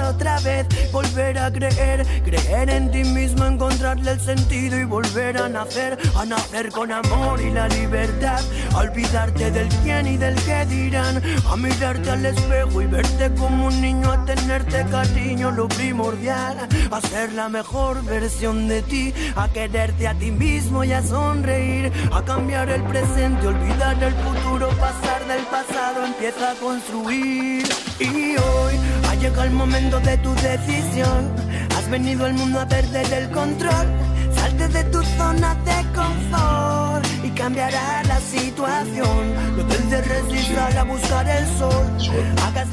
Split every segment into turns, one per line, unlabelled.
otra vez, volver a creer, creer en ti mismo, encontrarle el sentido y volver a nacer, a nacer con amor y la libertad, olvidarte del quién y del qué dirán, a mirarte al espejo y verte como un niño, a tenerte cariño, lo primordial, a ser la mejor versión de ti, a quererte a ti mismo y a sonreír, a cambiar el presente, olvidar el futuro, pasar del pasado, empieza a construir. Y hoy ha llegado el momento de tu decisión. Has venido al mundo a perder el control. Salte de tu zona de confort y cambiará la situación. No te resistir a buscar el sol.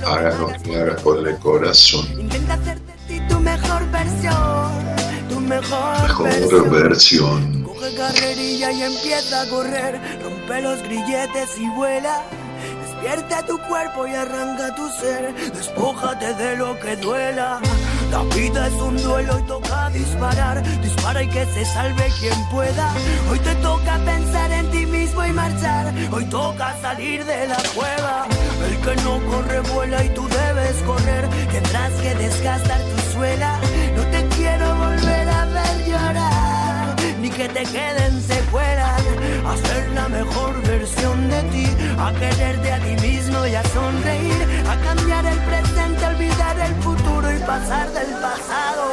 Hagas lo que hagas con el corazón.
Intenta hacer de ti tu mejor versión. Tu mejor, versión.
versión.
Coge carrerilla y empieza a correr. Rompe los grilletes y vuela. Despierta tu cuerpo y arranca tu ser. Despójate de lo que duela. La vida es un duelo y toca disparar. Dispara y que se salve quien pueda. Hoy te toca pensar en ti mismo y marchar. Hoy toca salir de la cueva. El que no corre vuela y tú debes correr. Tendrás que desgastar tu suela. Que te queden secuelas a ser la mejor versión de ti, a quererte a ti mismo y a sonreír, a cambiar el presente, olvidar el futuro y pasar del pasado.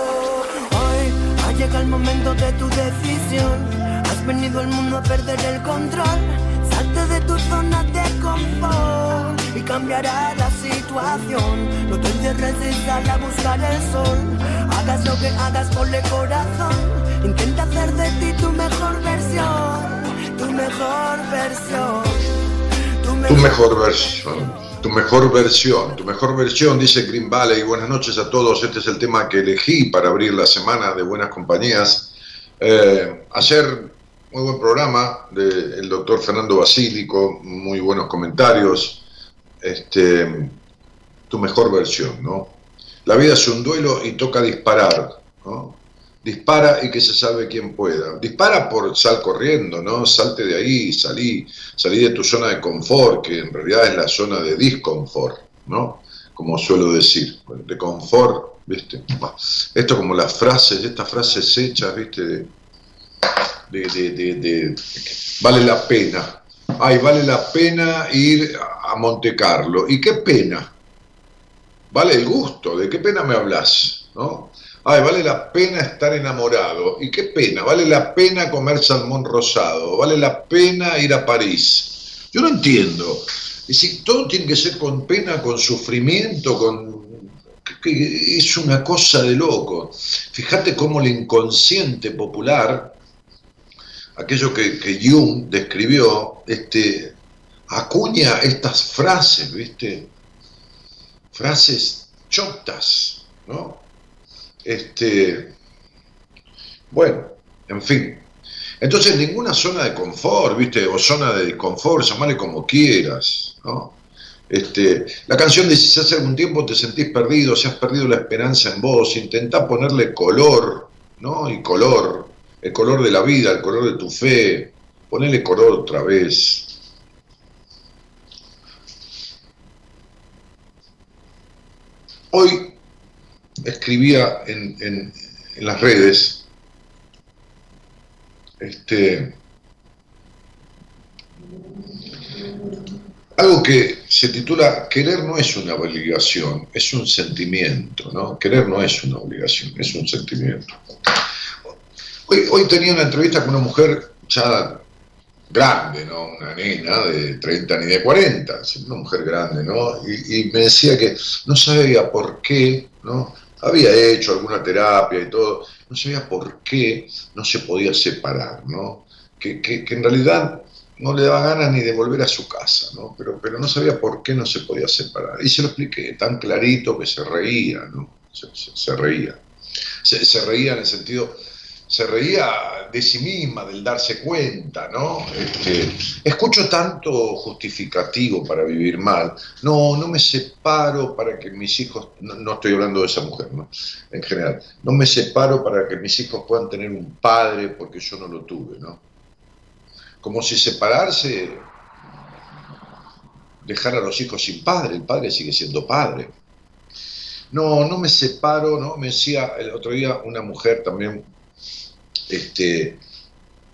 Hoy ha llegado el momento de tu decisión, has venido al mundo a perder el control, salte de tu zona de confort y cambiará la situación. No te encierres a buscar el sol, hagas lo que hagas, ponle corazón, intenta hacer de ti tu mejor versión tu mejor versión. Tu mejor,
versión. Tu mejor versión, tu mejor versión, dice Green Valley. Buenas noches a todos. Este es el tema que elegí para abrir la semana de Buenas Compañías. Eh, ayer, muy buen programa del doctor Fernando Basílico, muy buenos comentarios. Este, tu mejor versión, ¿no? La vida es un duelo y toca disparar, ¿no? dispara y que se salve quien pueda. Dispara por sal corriendo, ¿no? Salte de ahí, salí, salí de tu zona de confort, que en realidad es la zona de disconfort, ¿no? Como suelo decir, de confort, ¿viste? Esto como las frases, estas frases hechas, ¿viste? De, de, de, vale la pena. Ay, vale la pena ir a Monte Carlo. ¿Y qué pena? Vale el gusto, ¿de qué pena me hablas? ¿No? ay, vale la pena estar enamorado. Y qué pena, vale la pena comer salmón rosado, vale la pena ir a París. Yo no entiendo. Es decir, todo tiene que ser con pena, con sufrimiento, con... Es una cosa de loco. Fíjate cómo el inconsciente popular, aquello que, que Jung describió, este, acuña estas frases, ¿viste? Frases chotas, ¿no? Este, bueno, en fin. Entonces, ninguna zona de confort, ¿viste? O zona de disconfort, llamale como quieras, ¿no? Este, la canción dice, si hace algún tiempo te sentís perdido, si has perdido la esperanza en vos, intentá ponerle color, ¿no? Y color, el color de la vida, el color de tu fe, ponele color otra vez. Hoy escribía en, en las redes, este, algo que se titula Querer no es una obligación, es un sentimiento, ¿no? Querer no es una obligación, es un sentimiento. Hoy, hoy tenía una entrevista con una mujer ya grande, ¿no? Una nena de 30 ni de 40, una mujer grande, ¿no? Y, me decía que no sabía por qué, ¿no? Había hecho alguna terapia y todo, no sabía por qué no se podía separar, ¿no? Que, que, en realidad no le daba ganas ni de volver a su casa, ¿no? Pero, pero no sabía por qué no se podía separar. Y se lo expliqué, tan clarito que se reía, ¿no? Se, reía. Se, reía en el sentido, se reía de sí misma, del darse cuenta, ¿no? Este, escucho tanto justificativo para vivir mal. No, no me separo para que mis hijos, no, no estoy hablando de esa mujer, ¿no? En general, no me separo para que mis hijos puedan tener un padre porque yo no lo tuve, ¿no? como si separarse dejar a los hijos sin padre, el padre sigue siendo padre. No, no me separo, ¿no? Me decía el otro día una mujer también, este,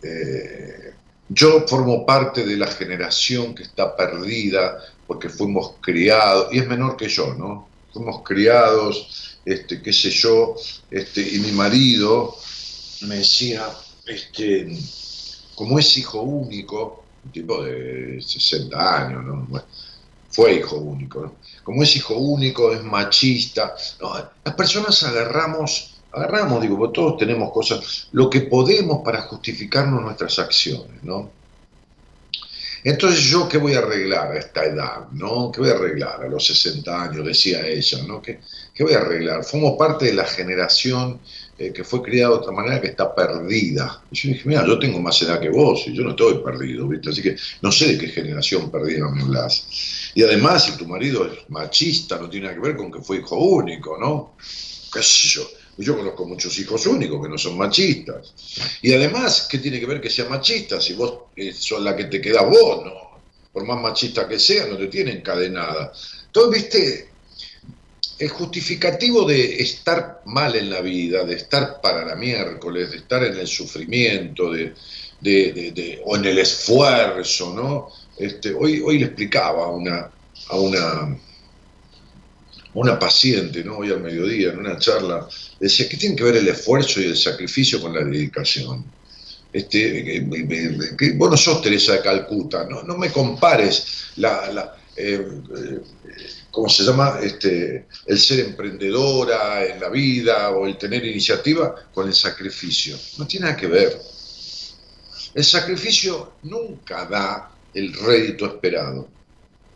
eh, yo formo parte de la generación que está perdida porque fuimos criados, y es menor que yo, ¿no? Fuimos criados, este, qué sé yo, este, y mi marido me decía, este, como es hijo único, un tipo de 60 años, ¿no? Fue hijo único. Como es hijo único, es machista, las personas agarramos, agarramos, digo, todos tenemos cosas, lo que podemos para justificarnos nuestras acciones, ¿no? Entonces, ¿yo qué voy a arreglar a esta edad? ¿no? ¿Qué voy a arreglar a los 60 años? Decía ella, ¿no? ¿Qué, qué voy a arreglar? Fuimos parte de la generación eh, que fue criada de otra manera que está perdida. Y yo dije, mira, yo tengo más edad que vos y yo no estoy perdido, ¿viste? Así que no sé de qué generación perdida me hablas. Y además, si tu marido es machista, no tiene nada que ver con que fue hijo único, ¿no? ¿Qué sé yo? Yo conozco muchos hijos únicos que no son machistas. Y además, ¿qué tiene que ver que sea machista si vos eh, sos la que te queda vos, no? Por más machista que sea, no te tiene encadenada. Entonces, viste, el justificativo de estar mal en la vida, de estar para la miércoles, de estar en el sufrimiento, de, de, de o en el esfuerzo, ¿no? Este, hoy, hoy le explicaba a una, a una, una paciente, ¿no? hoy al mediodía, en una charla, decía, ¿qué tiene que ver el esfuerzo y el sacrificio con la dedicación? Este, que, que, vos no sos Teresa de Calcuta, no, no me compares la, la eh, eh, ¿cómo se llama? Este, el ser emprendedora en la vida o el tener iniciativa con el sacrificio. No tiene nada que ver. El sacrificio nunca da el rédito esperado.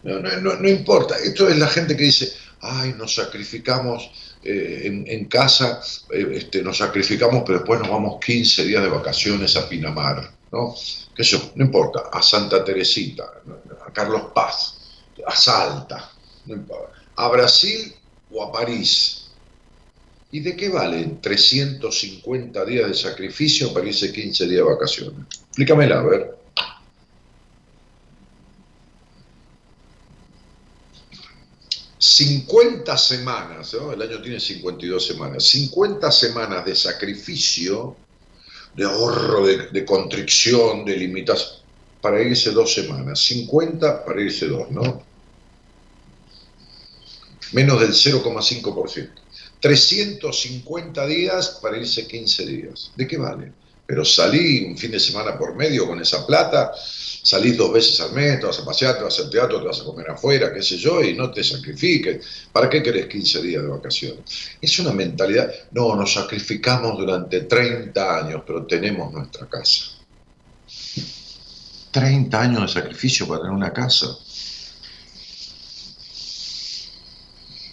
No, no, no importa. Esto es la gente que dice, ay, nos sacrificamos eh, en, casa, eh, este, nos sacrificamos, pero después nos vamos 15 días de vacaciones a Pinamar. ¿no? ¿Qué eso? No importa. A Santa Teresita, a Carlos Paz, a Salta a Brasil o a París. ¿Y de qué valen 350 días de sacrificio para irse 15 días de vacaciones? Explícamela, a ver. ...50 semanas, ¿no? el año tiene 52 semanas, 50 semanas de sacrificio, de ahorro, de, de constricción, de limitación, para irse dos semanas, 50 para irse dos, ¿no? menos del 0,5%. 350 días para irse 15 días. ¿De qué vale? Pero salí un fin de semana por medio con esa plata, salís dos veces al mes, te vas a pasear, te vas al teatro, te vas a comer afuera, qué sé yo, y no te sacrifiques. ¿Para qué querés 15 días de vacaciones? Es una mentalidad, no, nos sacrificamos durante 30 años, pero tenemos nuestra casa. 30 años de sacrificio para tener una casa.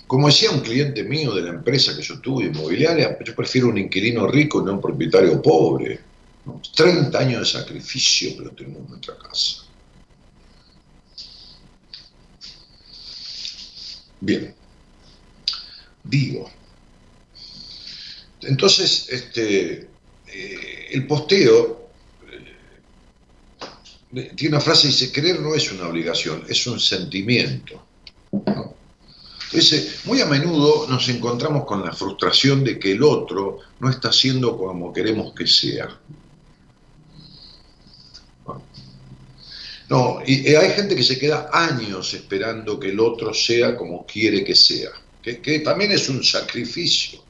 Como decía un cliente mío de la empresa que yo tuve, inmobiliaria, yo prefiero un inquilino rico y no un propietario pobre. 30 años de sacrificio que lo tenemos en nuestra casa. Bien, digo, entonces, este, eh, el posteo eh, tiene una frase que dice, querer no es una obligación, es un sentimiento. Dice, muy a menudo nos encontramos con la frustración de que el otro no está siendo como queremos que sea. No, y hay gente que se queda años esperando que el otro sea como quiere que sea, que también es un sacrificio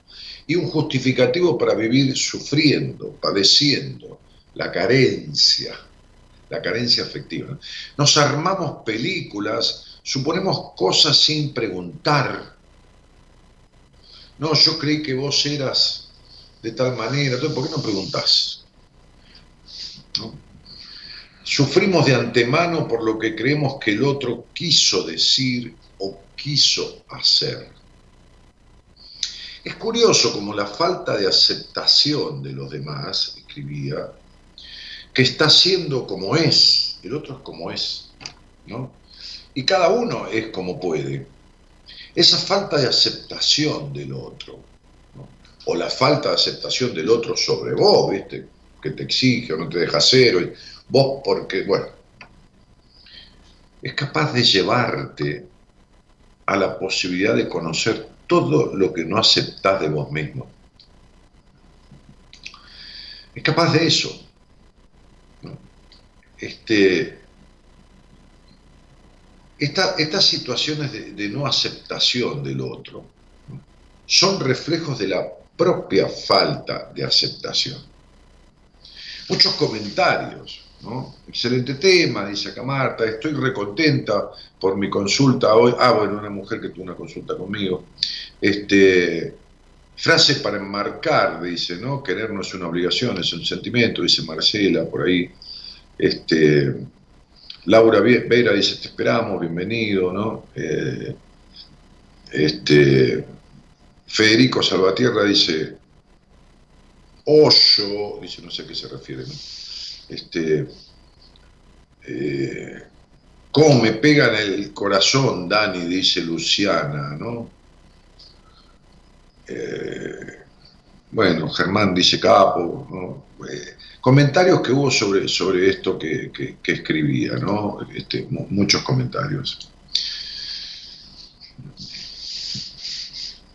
y un justificativo para vivir sufriendo, padeciendo la carencia, la carencia afectiva. Nos armamos películas, suponemos cosas sin preguntar. No, yo creí que vos eras de tal manera, ¿por qué no preguntás? Sufrimos de antemano por lo que creemos que el otro quiso decir o quiso hacer. Es curioso como la falta de aceptación de los demás, escribía, que está siendo como es, el otro es como es, ¿no? Y cada uno es como puede. Esa falta de aceptación del otro, o la falta de aceptación del otro sobre vos, ¿viste? Que te exige o no te deja hacer, vos porque, bueno, es capaz de llevarte a la posibilidad de conocer todo lo que no aceptás de vos mismo. Es capaz de eso. Este, estas situaciones de, no aceptación del otro son reflejos de la propia falta de aceptación. Muchos comentarios, Excelente tema, dice acá Marta, estoy recontenta por mi consulta hoy. Ah, bueno, una mujer que tuvo una consulta conmigo. Este, frase para enmarcar, dice, ¿no? Querer no es una obligación, es un sentimiento, dice Marcela por ahí. Este, Laura Vera dice, te esperamos, bienvenido, ¿no? Eh, este, Federico Salvatierra dice, hoyo, dice, no sé a qué se refiere, ¿no? Este, eh, ¿Cómo me pega en el corazón, Dani? Dice Luciana, ¿no? Eh, bueno, Germán dice capo, eh, comentarios que hubo sobre, sobre esto que, escribía, ¿no? Este, muchos comentarios.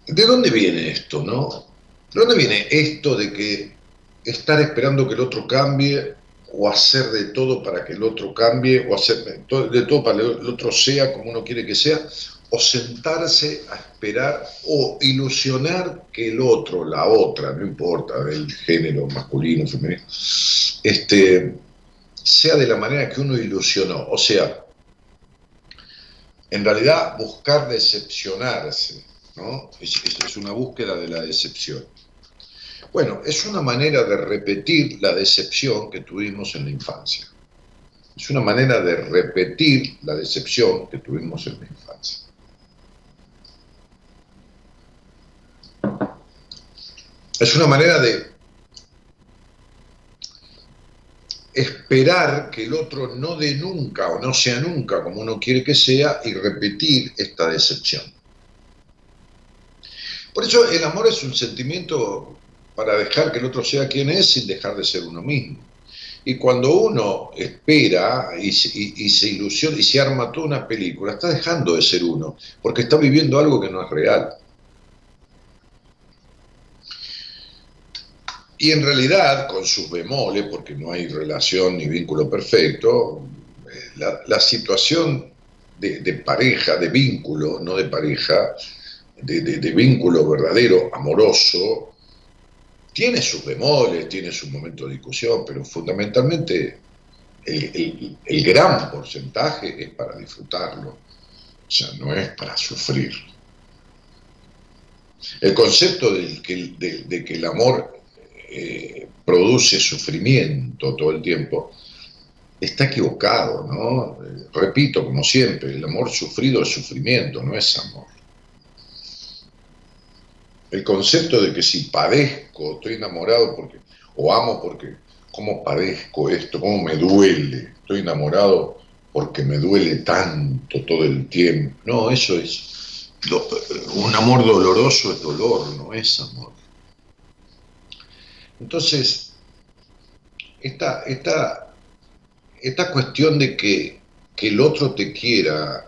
¿De dónde viene esto, no? ¿De dónde viene esto de que estar esperando que el otro cambie o hacer de todo para que el otro cambie, o hacer de todo para que el otro sea como uno quiere que sea, o sentarse a esperar o ilusionar que el otro, la otra, no importa, del género masculino, femenino, este, sea de la manera que uno ilusionó. O sea, en realidad buscar decepcionarse, ¿no? es una búsqueda de la decepción. Bueno, es una manera de repetir la decepción que tuvimos en la infancia. Es una manera de repetir la decepción que tuvimos en la infancia. Es una manera de esperar que el otro no dé nunca o no sea nunca como uno quiere que sea y repetir esta decepción. Por eso el amor es un sentimiento para dejar que el otro sea quien es sin dejar de ser uno mismo. Y cuando uno espera y, se ilusiona y se arma toda una película, está dejando de ser uno, porque está viviendo algo que no es real. Y en realidad, con sus bemoles, porque no hay relación ni vínculo perfecto, eh, la, situación de, pareja, de vínculo, no de pareja, de vínculo verdadero, amoroso, tiene sus bemoles, tiene su momento de discusión, pero fundamentalmente el, gran porcentaje es para disfrutarlo, o sea, no es para sufrir. El concepto de que, el amor eh, produce sufrimiento todo el tiempo está equivocado, ¿no? Repito, como siempre, el amor sufrido es sufrimiento, no es amor el concepto de que si padezco, estoy enamorado porque, o amo porque, cómo padezco esto, cómo me duele, estoy enamorado porque me duele tanto todo el tiempo. No, eso es, un amor doloroso es dolor, no es amor. Entonces, esta, esta, esta cuestión de que, que el otro te quiera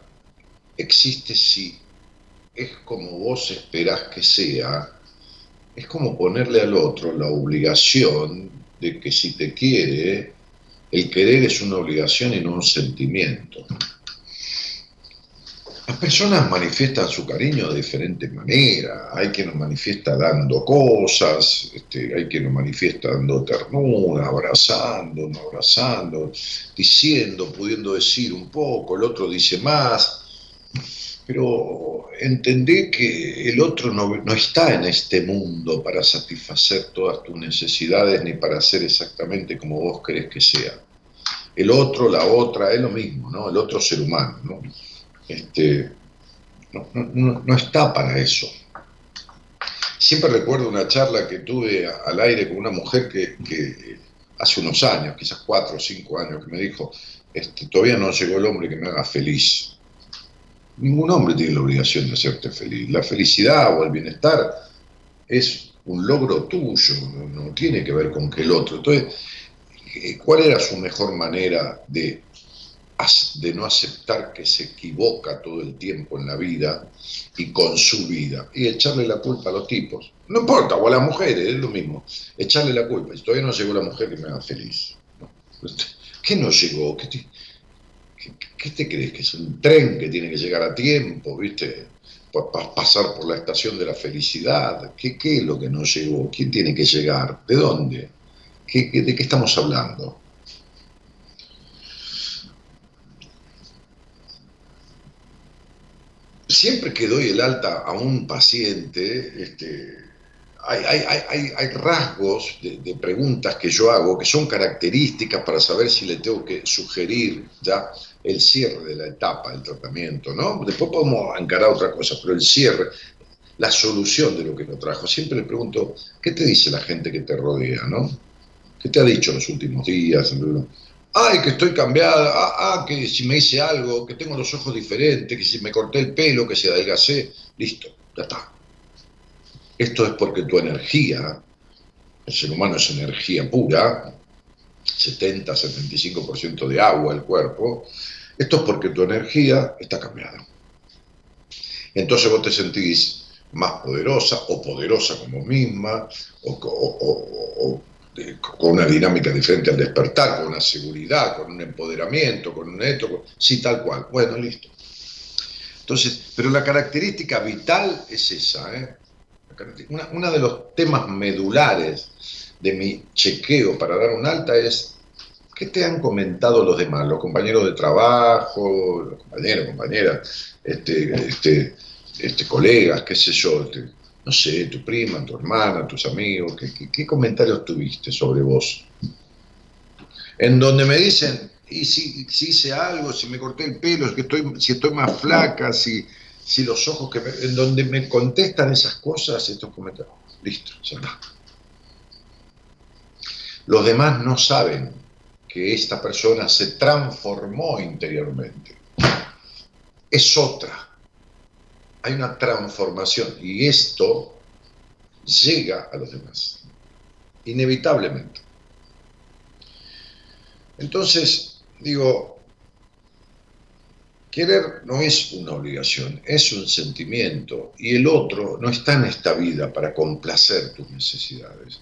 existe si es como vos esperás que sea, es como ponerle al otro la obligación de que si te quiere, el querer es una obligación y no un sentimiento. Las personas manifiestan su cariño de diferentes maneras. Hay quien lo manifiesta dando cosas, este, hay quien lo manifiesta dando ternura, abrazando, no abrazando, diciendo, pudiendo decir un poco, el otro dice más pero entendé que el otro no, está en este mundo para satisfacer todas tus necesidades ni para ser exactamente como vos querés que sea. El otro, la otra, es lo mismo, ¿no? El otro ser humano, ¿no? Este, no, está para eso. Siempre recuerdo una charla que tuve al aire con una mujer que, hace unos años, quizás cuatro o cinco años, que me dijo, este, todavía no llegó el hombre que me haga feliz. Ningún hombre tiene la obligación de hacerte feliz. La felicidad o el bienestar es un logro tuyo, no, tiene que ver con que el otro. Entonces, eh, ¿cuál era su mejor manera de, de no aceptar que se equivoca todo el tiempo en la vida y con su vida? Y echarle la culpa a los tipos. No importa, o a las mujeres, es lo mismo. Echarle la culpa. Y todavía no llegó la mujer que me haga feliz. ¿Qué no llegó? ¿Qué ¿Qué, te crees? ¿Que es un tren que tiene que llegar a tiempo, viste? Para pasar por la estación de la felicidad. ¿Qué, ¿Qué, es lo que no llegó? ¿Quién tiene que llegar? ¿De dónde? ¿Qué, de qué estamos hablando? Siempre que doy el alta a un paciente, este, hay, hay, hay, rasgos de, de, preguntas que yo hago que son características para saber si le tengo que sugerir ya el cierre de la etapa del tratamiento, ¿no? Después podemos encarar otra cosa, pero el cierre, la solución de lo que nos trajo. Siempre le pregunto, ¿qué te dice la gente que te rodea, no? ¿Qué te ha dicho en los últimos días? Ay, que estoy cambiada, ah, ah, que si me hice algo, que tengo los ojos diferentes, que si me corté el pelo, que se adelgacé, listo, ya está. Esto es porque tu energía, el ser humano es energía pura, 70-75% de agua el cuerpo, esto es porque tu energía está cambiada. Entonces vos te sentís más poderosa o poderosa como misma, o, con una dinámica diferente al despertar, con una seguridad, con un empoderamiento, con un esto, sí, tal cual. Bueno, listo. Entonces, pero la característica vital es esa. ¿eh? Una, de los temas medulares de mi chequeo para dar un alta es ¿Qué te han comentado los demás, los compañeros de trabajo, los compañeros, compañeras, este, este, este, colegas, qué sé yo, este, no sé, tu prima, tu hermana, tus amigos, ¿qué, comentarios tuviste sobre vos? En donde me dicen, y si, hice algo, si me corté el pelo, que estoy, si estoy más flaca, si, si los ojos que en donde me contestan esas cosas, estos comentarios, listo, ya está. Los demás no saben que esta persona se transformó interiormente. Es otra. Hay una transformación y esto llega a los demás, inevitablemente. Entonces, digo, querer no es una obligación, es un sentimiento y el otro no está en esta vida para complacer tus necesidades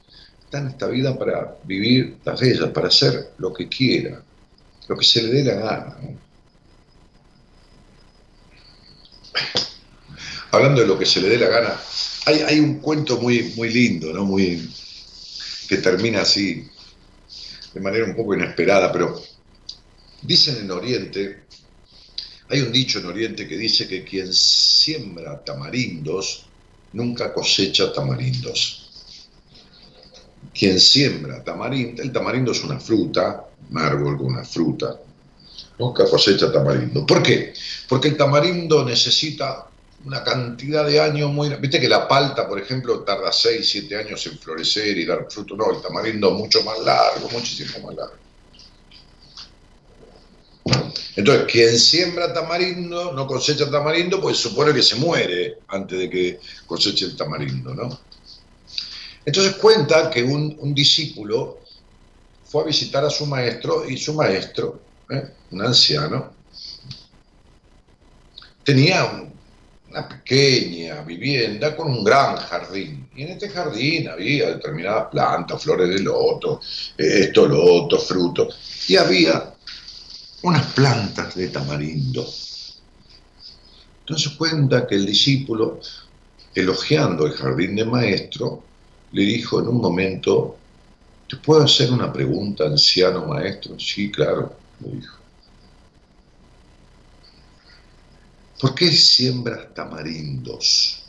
está en esta vida para vivir las de ellas, para hacer lo que quiera, lo que se le dé la gana. Hablando de lo que se le dé la gana, hay, un cuento muy, muy lindo, ¿no? Muy, que termina así, de manera un poco inesperada, pero dicen en Oriente, hay un dicho en Oriente que dice que quien siembra tamarindos nunca cosecha tamarindos quien siembra tamarindo, el tamarindo es una fruta, un árbol con una fruta, nunca cosecha tamarindo. ¿Por qué? Porque el tamarindo necesita una cantidad de años muy... Viste que la palta, por ejemplo, tarda 6, 7 años en florecer y dar fruto. No, el tamarindo mucho más largo, muchísimo más largo. Entonces, quien siembra tamarindo, no cosecha tamarindo, pues supone que se muere antes de que coseche el tamarindo, ¿no? Entonces cuenta que un, discípulo fue a visitar a su maestro y su maestro, ¿eh? un anciano, tenía una pequeña vivienda con un gran jardín. Y en este jardín había determinadas plantas, flores de loto, esto, loto, frutos. Y había unas plantas de tamarindo. Entonces cuenta que el discípulo, elogiando el jardín de maestro, le dijo en un momento, ¿te puedo hacer una pregunta, anciano maestro? Sí, claro, le dijo. ¿Por qué siembras tamarindos?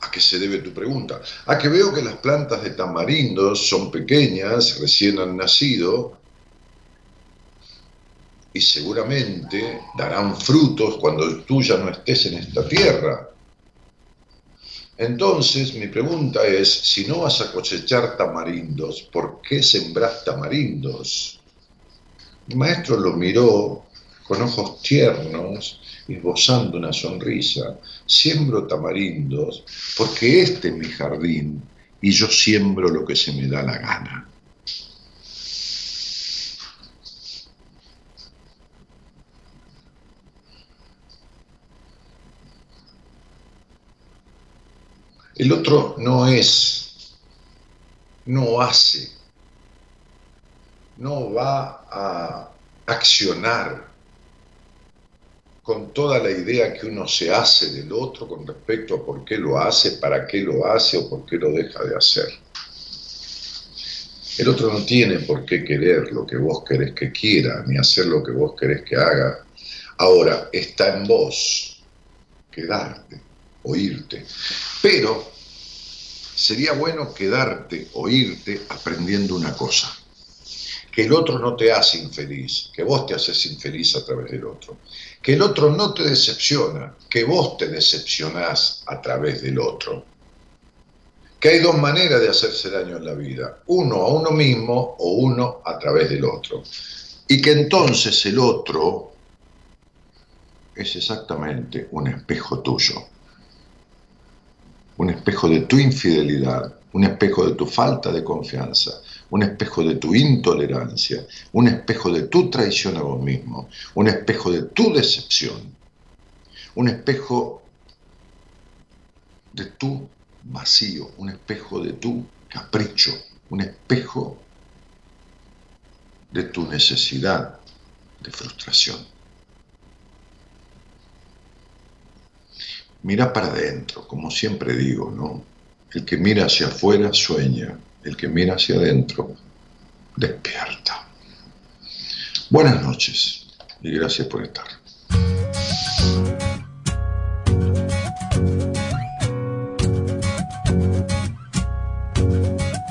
¿A qué se debe tu pregunta? A que veo que las plantas de tamarindos son pequeñas, recién han nacido, y seguramente darán frutos cuando tú ya no estés en esta tierra. Entonces mi pregunta es, si no vas a cosechar tamarindos, ¿por qué sembras tamarindos? El maestro lo miró con ojos tiernos, esbozando una sonrisa. Siembro tamarindos porque este es mi jardín y yo siembro lo que se me da la gana. El otro no es, no hace, no va a accionar con toda la idea que uno se hace del otro con respecto a por qué lo hace, para qué lo hace o por qué lo deja de hacer. El otro no tiene por qué querer lo que vos querés que quiera, ni hacer lo que vos querés que haga. Ahora, está en vos quedarte oírte. Pero sería bueno quedarte, oírte, aprendiendo una cosa. Que el otro no te hace infeliz, que vos te haces infeliz a través del otro. Que el otro no te decepciona, que vos te decepcionás a través del otro. Que hay dos maneras de hacerse daño en la vida, uno a uno mismo o uno a través del otro. Y que entonces el otro es exactamente un espejo tuyo un espejo de tu infidelidad, un espejo de tu falta de confianza, un espejo de tu intolerancia, un espejo de tu traición a vos mismo, un espejo de tu decepción, un espejo de tu vacío, un espejo de tu capricho, un espejo de tu necesidad de frustración. Mira para adentro, como siempre digo, ¿no? El que mira hacia afuera sueña, el que mira hacia adentro despierta. Buenas noches y gracias por estar.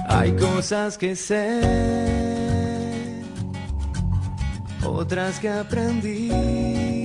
Hay cosas que sé, otras que aprendí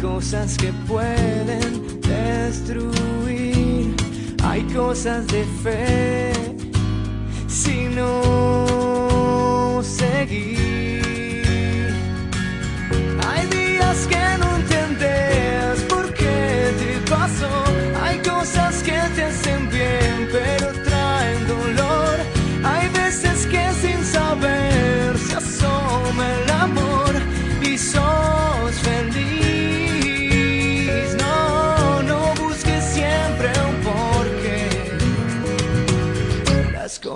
cosas que pueden destruir, hay cosas de fe si no seguir.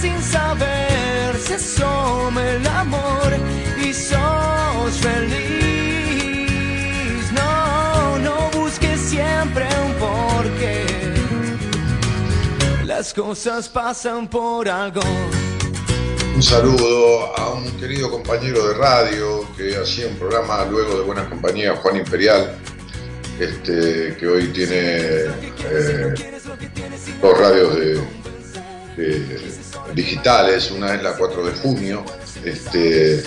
sin saber se asoma el amor y sos feliz. No, no busques siempre porque las cosas pasan por algo.
Un saludo a un querido compañero de radio que hacía un programa luego de Buenas Compañías, Juan Imperial, este, que hoy tiene eh, dos radios de- digitales, una es la 4 de junio, este,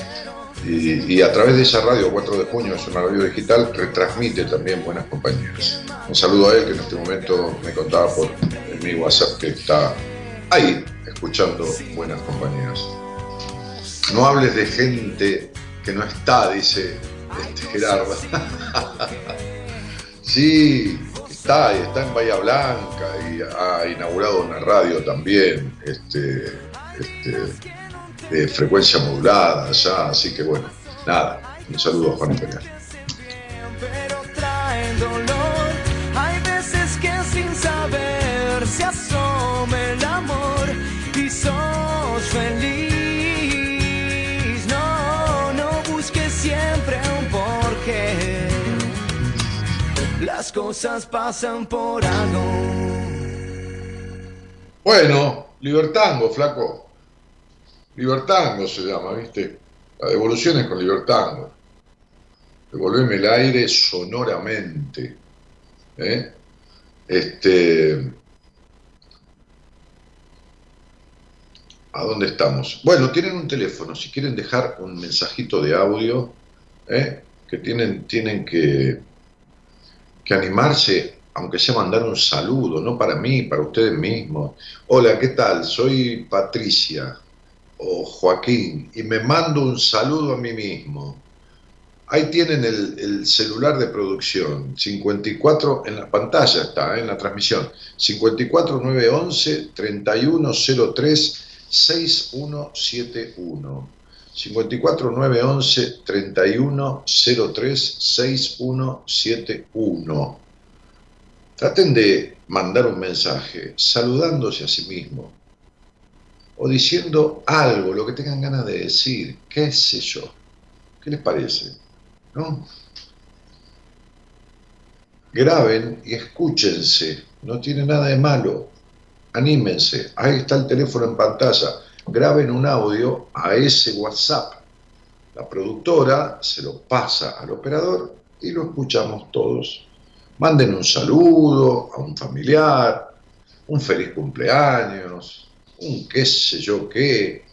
y, a través de esa radio 4 de junio, es una radio digital, retransmite también Buenas Compañías. Un saludo a él que en este momento me contaba por mi WhatsApp que está ahí escuchando Buenas Compañías. No hables de gente que no está, dice este Gerardo. sí, está, y está en Bahía Blanca y ha inaugurado una radio también, este, este, de frecuencia modulada allá, así que bueno, nada, un saludo a Juan Imperial.
se asoma el amor y sos feliz. Cosas pasan por algo.
Bueno, Libertango, flaco. Libertango se llama, ¿viste? La devolución es con Libertango. Devolveme el aire sonoramente. ¿eh? Este. ¿A dónde estamos? Bueno, tienen un teléfono. Si quieren dejar un mensajito de audio, ¿eh? que tienen, tienen que, que animarse, aunque sea mandar un saludo, no para mí, para ustedes mismos. Hola, ¿qué tal? Soy Patricia o Joaquín y me mando un saludo a mí mismo. Ahí tienen el, el celular de producción, 54, en la pantalla está, ¿eh? en la transmisión, 54911 3103 6171. 54911 3103 6171. Traten de mandar un mensaje saludándose a sí mismo o diciendo algo, lo que tengan ganas de decir, qué sé yo. ¿Qué les parece? ¿No? Graben y escúchense, no tiene nada de malo. Anímense, ahí está el teléfono en pantalla. Graben un audio a ese WhatsApp. La productora se lo pasa al operador y lo escuchamos todos. Manden un saludo a un familiar, un feliz cumpleaños, un qué sé yo qué,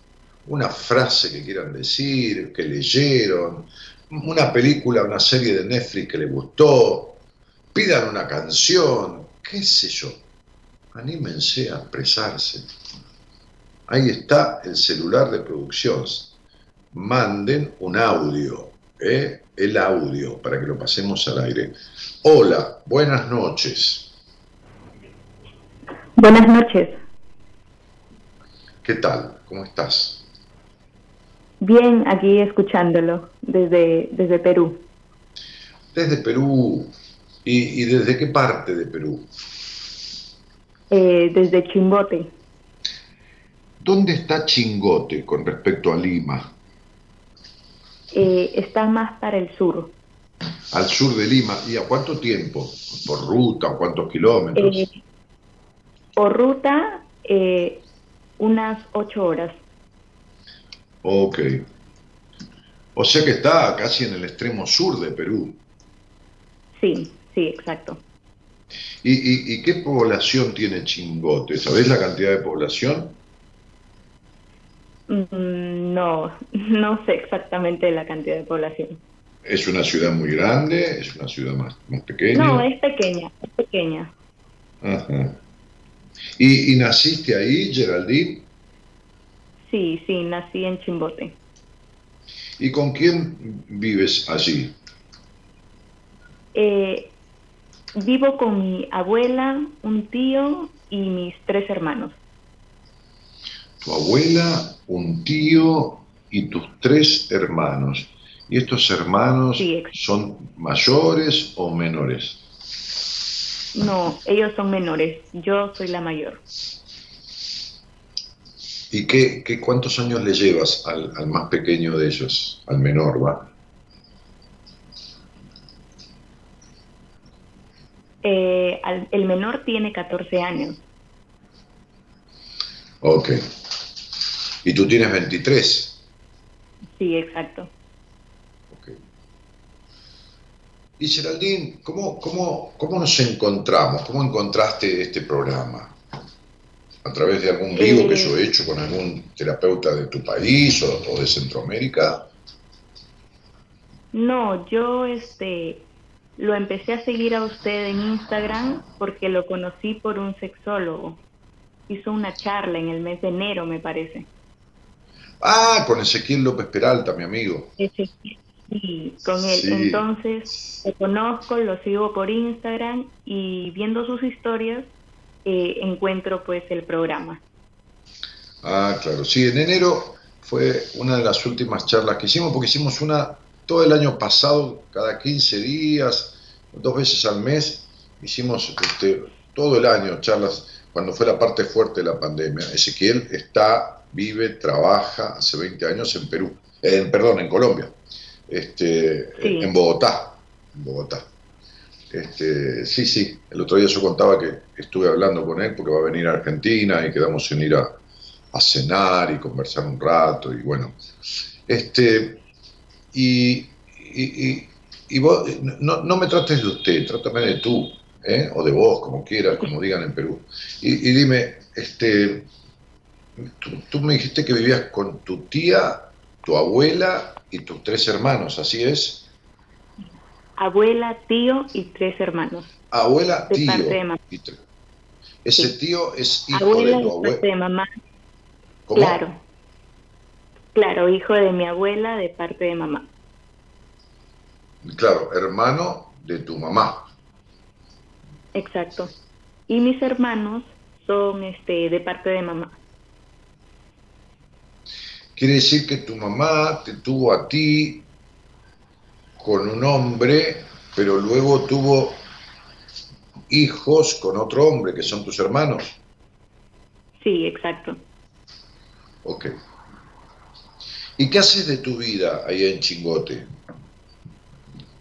una frase que quieran decir, que leyeron, una película, una serie de Netflix que les gustó, pidan una canción, qué sé yo. Anímense a expresarse. Ahí está el celular de producción. Manden un audio, ¿eh? el audio, para que lo pasemos al aire. Hola, buenas noches.
Buenas noches.
¿Qué tal? ¿Cómo estás?
Bien, aquí escuchándolo desde, desde Perú.
Desde Perú. ¿Y, y desde qué parte de Perú?
Eh, desde Chimbote.
¿Dónde está Chingote con respecto a Lima?
Eh, está más para el sur.
Al sur de Lima. ¿Y a cuánto tiempo? ¿Por ruta o cuántos kilómetros?
Eh, por ruta, eh, unas ocho horas.
Ok. O sea que está casi en el extremo sur de Perú.
Sí, sí, exacto.
¿Y, qué población tiene Chimbote? ¿Sabés la cantidad de población?
Mm, no, no sé exactamente la cantidad de población.
¿Es una ciudad muy grande? ¿Es una ciudad más, pequeña?
No, es pequeña, es pequeña.
Ajá. ¿Y, ¿Y, naciste ahí, Geraldine?
Sí, sí, nací en Chimbote.
¿Y con quién vives allí?
Eh, vivo con mi abuela, un tío y mis tres hermanos.
Tu abuela, un tío y tus tres hermanos. ¿Y estos hermanos son mayores o menores?
No, ellos son menores. Yo soy la mayor.
¿Y qué, qué cuántos años le llevas al, al, más pequeño de ellos, al menor, va?
Eh, el menor tiene 14 años.
Ok. ¿Y tú tienes 23?
Sí, exacto.
Ok. Y Geraldine, ¿cómo, cómo, ¿cómo nos encontramos? ¿Cómo encontraste este programa? ¿A través de algún vivo que yo he hecho con algún terapeuta de tu país o, de Centroamérica?
No, yo este lo empecé a seguir a usted en Instagram porque lo conocí por un sexólogo. Hizo una charla en el mes de enero, me parece.
Ah, con Ezequiel López Peralta, mi amigo.
Sí, con él. Entonces, lo conozco, lo sigo por Instagram y viendo sus historias eh, encuentro pues el programa.
Ah, claro. Sí, en enero fue una de las últimas charlas que hicimos, porque hicimos una todo el año pasado, cada 15 días, dos veces al mes, hicimos este, todo el año charlas cuando fue la parte fuerte de la pandemia. Ezequiel está, vive, trabaja hace 20 años en Perú, en, perdón, en Colombia, este, en Bogotá, en Bogotá. Este, sí, sí, el otro día yo contaba que estuve hablando con él porque va a venir a Argentina y quedamos en ir a, cenar y conversar un rato y bueno. Este, y, y, vos, no, me trates de usted, trátame de tú, ¿eh? o de vos, como quieras, como digan en Perú. Y, dime, este, tú, tú me dijiste que vivías con tu tía, tu abuela y tus tres hermanos, ¿así es?
abuela, tío y tres hermanos.
Abuela, tío. Y Ese tío es hijo de tu abuela.
de mamá. Claro. Claro, hijo de mi abuela de parte de mamá.
Claro, hermano de tu mamá.
Exacto. Y mis hermanos son este de parte de mamá.
Quiere decir que tu mamá te tuvo a ti con un hombre, pero luego tuvo hijos con otro hombre, que son tus hermanos.
Sí, exacto.
Ok. ¿Y qué haces de tu vida ahí en Chingote?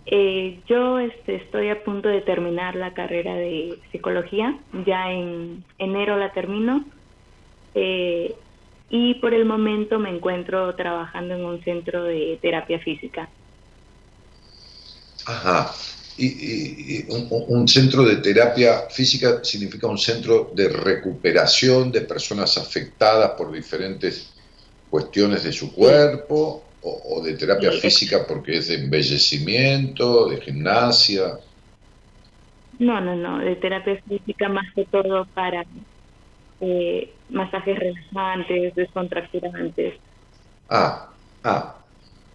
Eh, yo este, estoy a punto de terminar la carrera de psicología, ya en enero la termino, eh, y por el momento me encuentro trabajando en un centro de terapia física.
Ajá. Y, un, centro de terapia física significa un centro de recuperación de personas afectadas por diferentes cuestiones de su cuerpo o, de terapia física porque es de embellecimiento, de gimnasia.
No, no, no, de terapia física más que todo para eh, masajes relajantes, descontracturantes.
Ah, ah,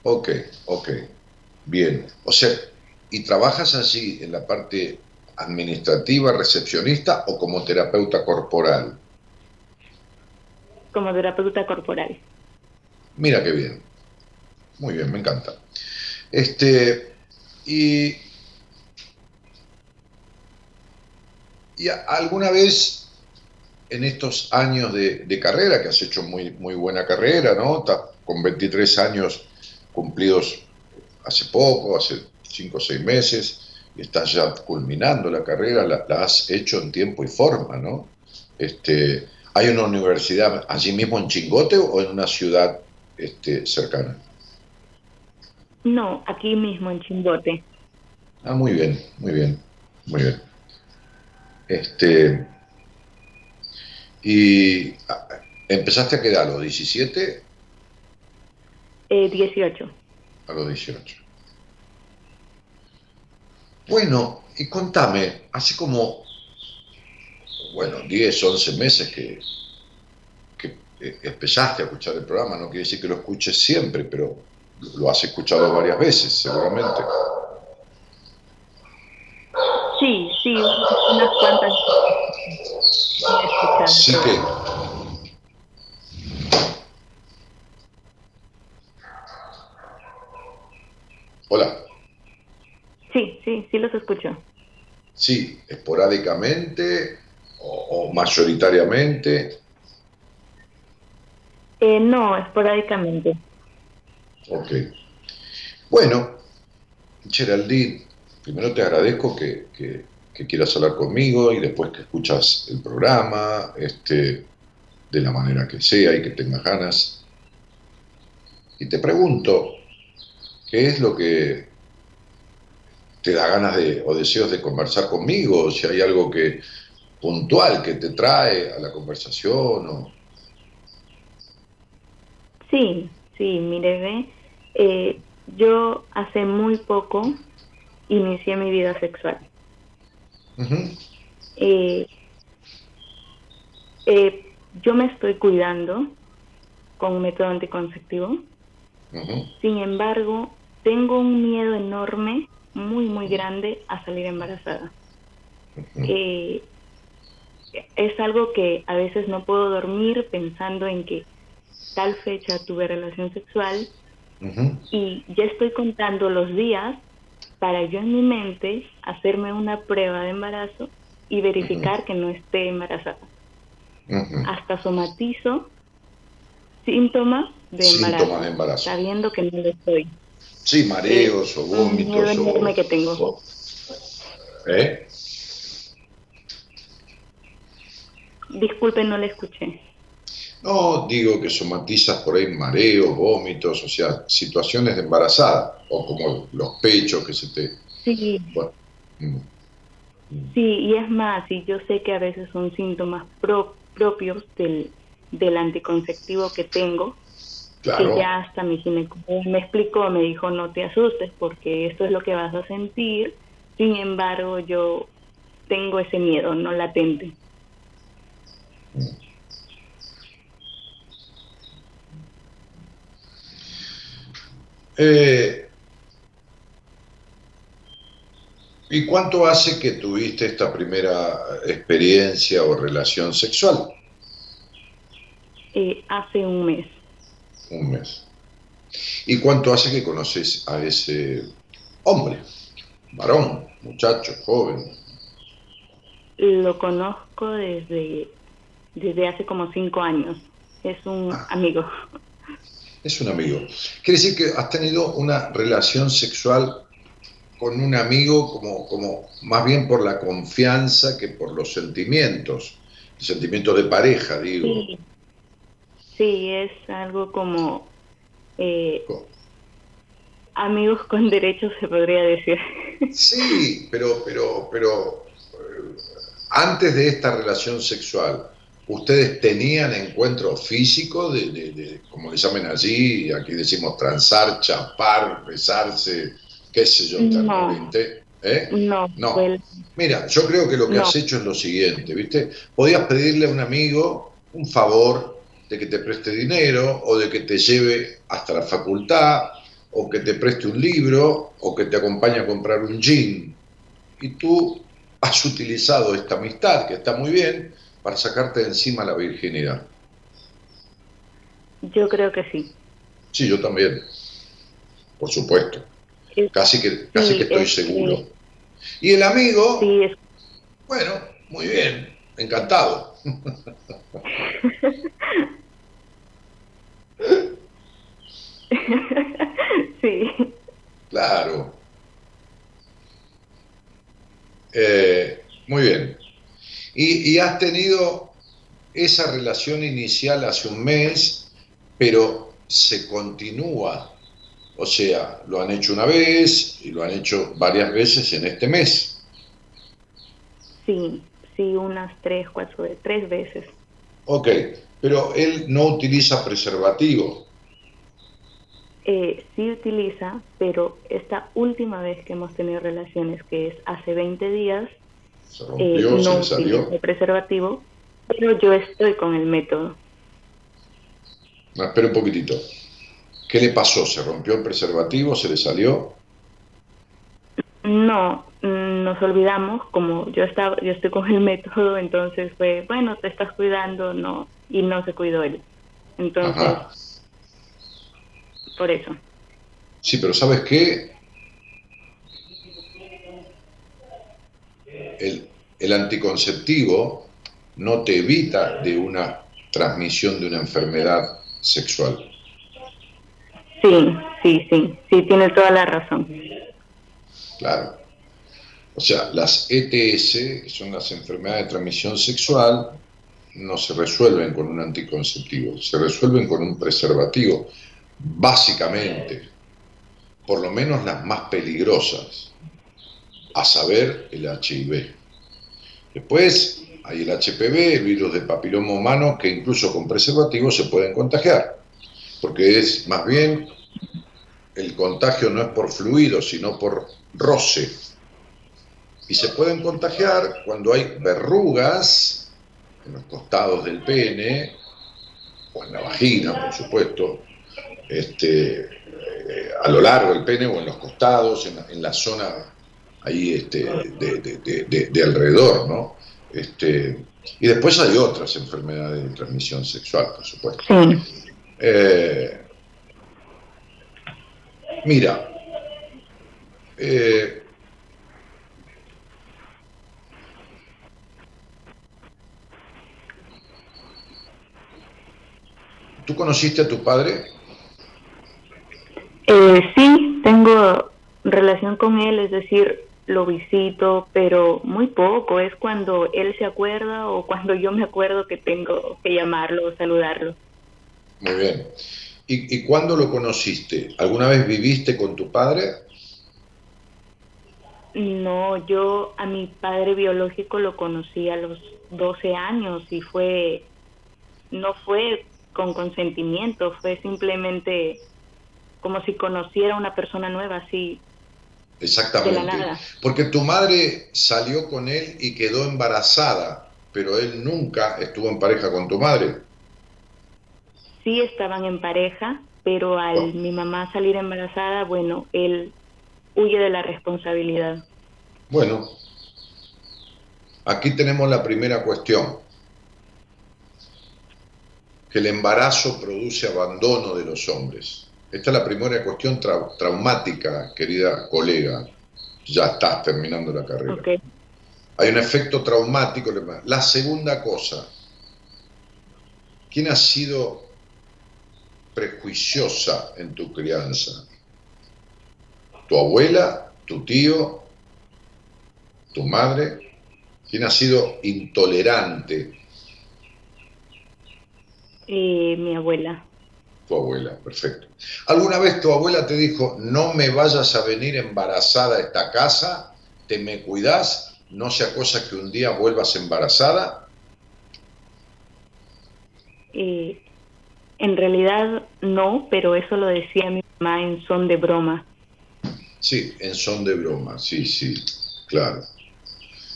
ok, ok, bien. O sea, ¿Y trabajas allí en la parte administrativa, recepcionista o como terapeuta corporal?
Como terapeuta corporal.
Mira qué bien. Muy bien, me encanta. Este, y, y alguna vez en estos años de, carrera, que has hecho muy, muy buena carrera, ¿no? con 23 años cumplidos hace poco, hace cinco o seis meses y estás ya culminando la carrera, la, has hecho en tiempo y forma, ¿no? Este, ¿Hay una universidad allí mismo en Chingote o en una ciudad este, cercana?
No, aquí mismo en Chimbote.
Ah, muy bien, muy bien, muy bien. Este, ¿Y ah, empezaste a quedar a los 17?
Eh, 18.
A los 18. Bueno, y contame, hace como, bueno, 10, 11 meses que, que eh, empezaste a escuchar el programa, no quiere decir que lo escuches siempre, pero lo has escuchado varias veces, seguramente.
Sí, sí, unas cuantas.
Sí que. Hola.
Sí, sí, sí los escucho.
Sí, esporádicamente o, mayoritariamente.
Eh, no, esporádicamente.
Ok. Bueno, Geraldine, primero te agradezco que, quieras hablar conmigo y después que escuchas el programa, este, de la manera que sea y que tengas ganas. Y te pregunto, ¿qué es lo que te da ganas de, o deseos de conversar conmigo? Si hay algo que puntual que te trae a la conversación o...
Sí, sí, mire, eh, yo hace muy poco inicié mi vida sexual. Eh, eh, yo me estoy cuidando con un método anticonceptivo. Sin embargo, tengo un miedo enorme, muy, muy grande a salir embarazada. Eh, es algo que a veces no puedo dormir pensando en que tal fecha tuve relación sexual y ya estoy contando los días para yo en mi mente hacerme una prueba de embarazo y verificar que no esté embarazada. Hasta somatizo síntomas de, embarazo, sabiendo que no lo estoy.
Sí, mareos o vómitos.
o, que tengo.
¿Eh?
Disculpe, no le escuché.
No, digo que somatizas por ahí mareos, vómitos, o sea, situaciones de embarazada, o como los pechos que se te...
Sí. Mm. Sí, y es más, y yo sé que a veces son síntomas propios del, del anticonceptivo que tengo, que ya hasta mi ginecólogo me explicó, me dijo, no te asustes porque esto es lo que vas a sentir, sin embargo yo tengo ese miedo, no latente.
Eh, ¿Y cuánto hace que tuviste esta primera experiencia o relación sexual?
Eh, hace un mes.
Un mes. ¿Y cuánto hace que conoces a ese hombre, varón, muchacho, joven?
Lo conozco desde, desde hace como cinco años. Es un ah. amigo
es un amigo. Quiere decir que has tenido una relación sexual con un amigo como, como más bien por la confianza que por los sentimientos, sentimientos de pareja, digo.
Sí, es algo como eh, amigos con derechos, se podría decir.
Sí, pero, pero, pero eh, antes de esta relación sexual, ¿Ustedes tenían encuentro físico, de, como le llamen allí, aquí decimos transar, chapar, besarse, qué sé yo,
no.
¿Eh?
No,
no. Mira, yo creo que lo que has hecho es lo siguiente, ¿viste? Podías pedirle a un amigo un favor de que te preste dinero o de que te lleve hasta la facultad o que te preste un libro o que te acompañe a comprar un jean. Y tú has utilizado esta amistad, que está muy bien, para sacarte de encima la virginidad?
Yo creo que sí.
Sí, yo también, por supuesto. casi que, casi que estoy seguro. Y el amigo,
sí,
bueno, muy bien, encantado.
sí.
Claro. Eh, muy bien. Y, has tenido esa relación inicial hace un mes, pero se continúa O sea, lo han hecho una vez y lo han hecho varias veces en este mes.
Sí, sí, unas tres, cuatro, tres veces.
Ok, pero él no utiliza preservativo.
Eh, sí utiliza, pero esta última vez que hemos tenido relaciones, que es hace 20 días,
se rompió,
eh, no
se salió.
preservativo, pero yo estoy con el método.
No, espera un poquitito. ¿Qué le pasó? ¿Se rompió el preservativo? ¿Se le salió?
No, mm, nos olvidamos, como yo estaba, yo estoy con el método, entonces fue, bueno, te estás cuidando, no, y no se cuidó él. Entonces, por eso.
Sí, pero ¿sabes qué? El, el anticonceptivo no te evita de una transmisión de una enfermedad sexual.
Sí, sí, sí, sí, tiene toda la razón.
Claro. O sea, las ETS, que son las enfermedades de transmisión sexual, no se resuelven con un anticonceptivo, se resuelven con un preservativo, básicamente, por lo menos las más peligrosas, a saber el HIV. Después hay el HPV, el virus del papiloma humano, que incluso con preservativo se pueden contagiar, porque es más bien el contagio no es por fluido, sino por roce. Y se pueden contagiar cuando hay verrugas en los costados del pene, o en la vagina, por supuesto, este, eh, a lo largo del pene o en los costados, en, la zona ahí este, de, alrededor, ¿no? Este, y después hay otras enfermedades de transmisión sexual, por supuesto. Eh, mira, eh, ¿Tú conociste a tu padre?
Eh, sí, tengo relación con él, es decir, lo visito, pero muy poco. Es cuando él se acuerda o cuando yo me acuerdo que tengo que llamarlo o saludarlo.
Muy bien. ¿Y, ¿Y cuándo lo conociste? ¿Alguna vez viviste con tu padre?
No, yo a mi padre biológico lo conocí a los 12 años y fue, no fue con consentimiento, fue simplemente como si conociera a una persona nueva, así
Exactamente. Porque tu madre salió con él y quedó embarazada, pero él nunca estuvo en pareja con tu madre.
Sí estaban en pareja, pero al oh. mi mamá salir embarazada, bueno, él huye de la responsabilidad.
Bueno, aquí tenemos la primera cuestión, que el embarazo produce abandono de los hombres. Esta es la primera cuestión traumática, querida colega. Ya estás terminando la carrera. Hay un efecto traumático. La segunda cosa, ¿quién ha sido prejuiciosa en tu crianza? ¿Tu abuela? ¿Tu tío? ¿Tu madre? ¿Quién ha sido intolerante?
Eh, mi abuela.
Tu abuela, perfecto. ¿Alguna vez tu abuela te dijo, no me vayas a venir embarazada a esta casa, te me cuidas, no sea cosa que un día vuelvas embarazada?
Eh, en realidad no, pero eso lo decía mi mamá en son de broma.
Sí, en son de broma, sí, sí, claro.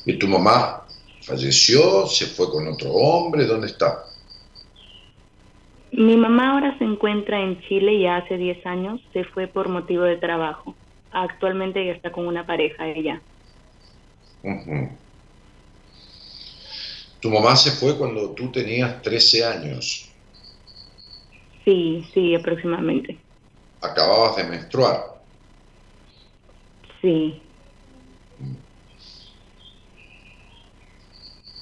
¿Y tu mamá falleció? ¿Se fue con otro hombre? ¿Dónde está?
Mi mamá ahora se encuentra en Chile y hace 10 años se fue por motivo de trabajo. Actualmente ya está con una pareja ella.
Tu mamá se fue cuando tú tenías 13 años.
Sí, sí, aproximadamente.
Acababas de menstruar.
Sí.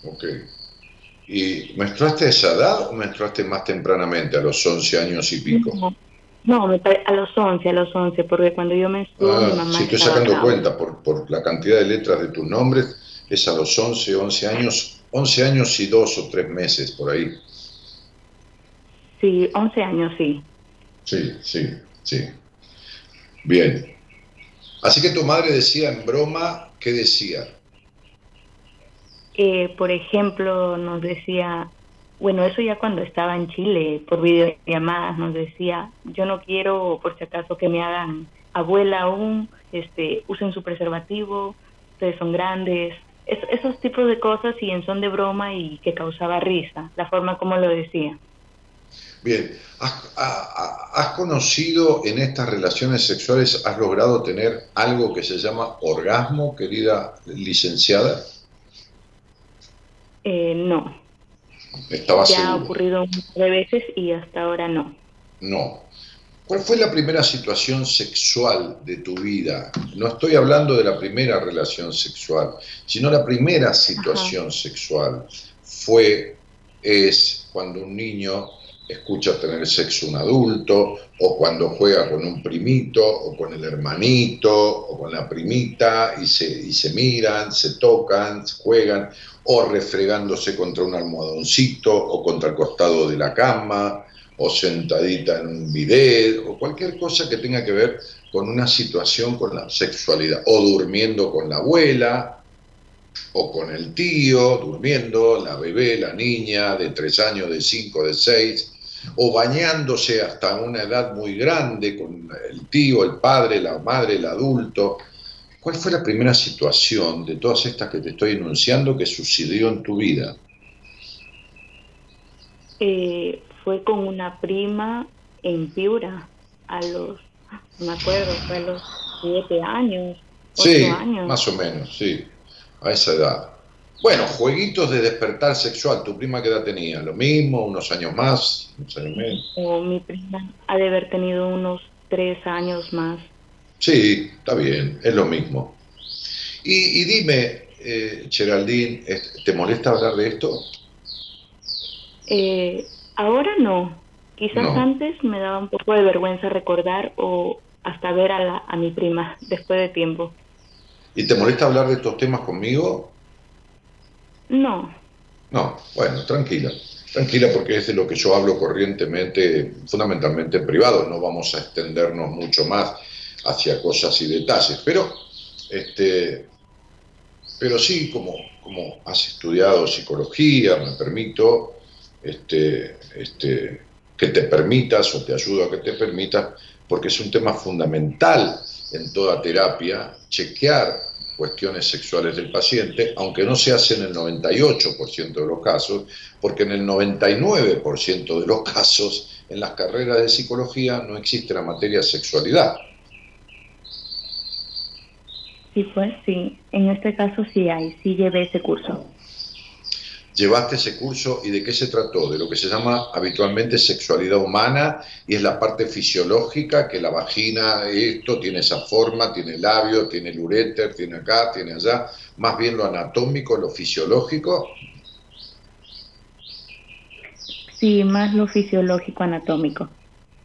Ok. ¿Y menstruaste a esa edad o menstruaste más tempranamente, a los 11 años y pico?
No, a los 11, a los 11, porque cuando yo menstrué,
mi ah, mamá Sí, estoy sacando cuenta por, por la cantidad de letras de tus nombres, es a los 11, 11 años, 11 años y dos o tres meses por ahí.
Sí, 11 años, sí.
Sí, sí, sí. Bien. Así que tu madre decía en broma, ¿qué decía?
Eh, por ejemplo, nos decía, bueno, eso ya cuando estaba en Chile, por videollamadas, nos decía, yo no quiero, por si acaso, que me hagan abuela aún, este, usen su preservativo, ustedes son grandes, esos tipos de cosas y en son de broma y que causaba risa, la forma como lo decía.
Bien, ¿Has, conocido en estas relaciones sexuales, has logrado tener algo que se llama orgasmo, querida licenciada?
Eh, no.
Estaba
ya ha ocurrido un par de veces y hasta ahora no.
No. ¿Cuál fue la primera situación sexual de tu vida? No estoy hablando de la primera relación sexual, sino la primera situación sexual. Fue, es cuando un niño escucha tener sexo un adulto, o cuando juega con un primito, o con el hermanito, o con la primita, y se, y se miran, se tocan, juegan, o refregándose contra un almohadoncito, o contra el costado de la cama, o sentadita en un bidet, o cualquier cosa que tenga que ver con una situación con la sexualidad, o durmiendo con la abuela, o con el tío, durmiendo, la bebé, la niña de tres años, de cinco, de seis, o bañándose hasta una edad muy grande con el tío, el padre, la madre, el adulto. ¿Cuál fue la primera situación de todas estas que te estoy enunciando que sucedió en tu vida?
Eh, fue con una prima en Piura, a los, no me acuerdo, fue a los siete años.
Sí, más o menos, sí, a esa edad. Bueno, jueguitos de despertar sexual. ¿Tu prima qué edad tenía? ¿Lo mismo? ¿Unos años más? ¿Unos años menos?
O mi prima ha de haber tenido unos tres años más.
Sí, está bien, es lo mismo. Y, dime, eh, Geraldine, ¿te molesta hablar de esto?
Eh, ahora no. Quizás antes me daba un poco de vergüenza recordar o hasta ver a, a mi prima después de tiempo.
¿Y te molesta hablar de estos temas conmigo?
No.
No, bueno, tranquila. Tranquila porque es de lo que yo hablo corrientemente, fundamentalmente en privado, no vamos a extendernos mucho más hacia cosas y detalles, pero este pero sí como, como has estudiado psicología, me permito este, este, que te permitas o te ayudo a que te permitas, porque es un tema fundamental en toda terapia, chequear cuestiones sexuales del paciente, aunque no se hace en el 98% de los casos, porque en el 99% de los casos en las carreras de psicología no existe la materia sexualidad.
Sí, pues sí, en este caso sí hay, sí llevé ese curso
llevaste ese curso y de qué se trató, de lo que se llama habitualmente sexualidad humana y es la parte fisiológica, que la vagina, esto tiene esa forma, tiene labio, tiene el uréter, tiene acá, tiene allá, más bien lo anatómico, lo fisiológico.
Sí, más lo fisiológico anatómico.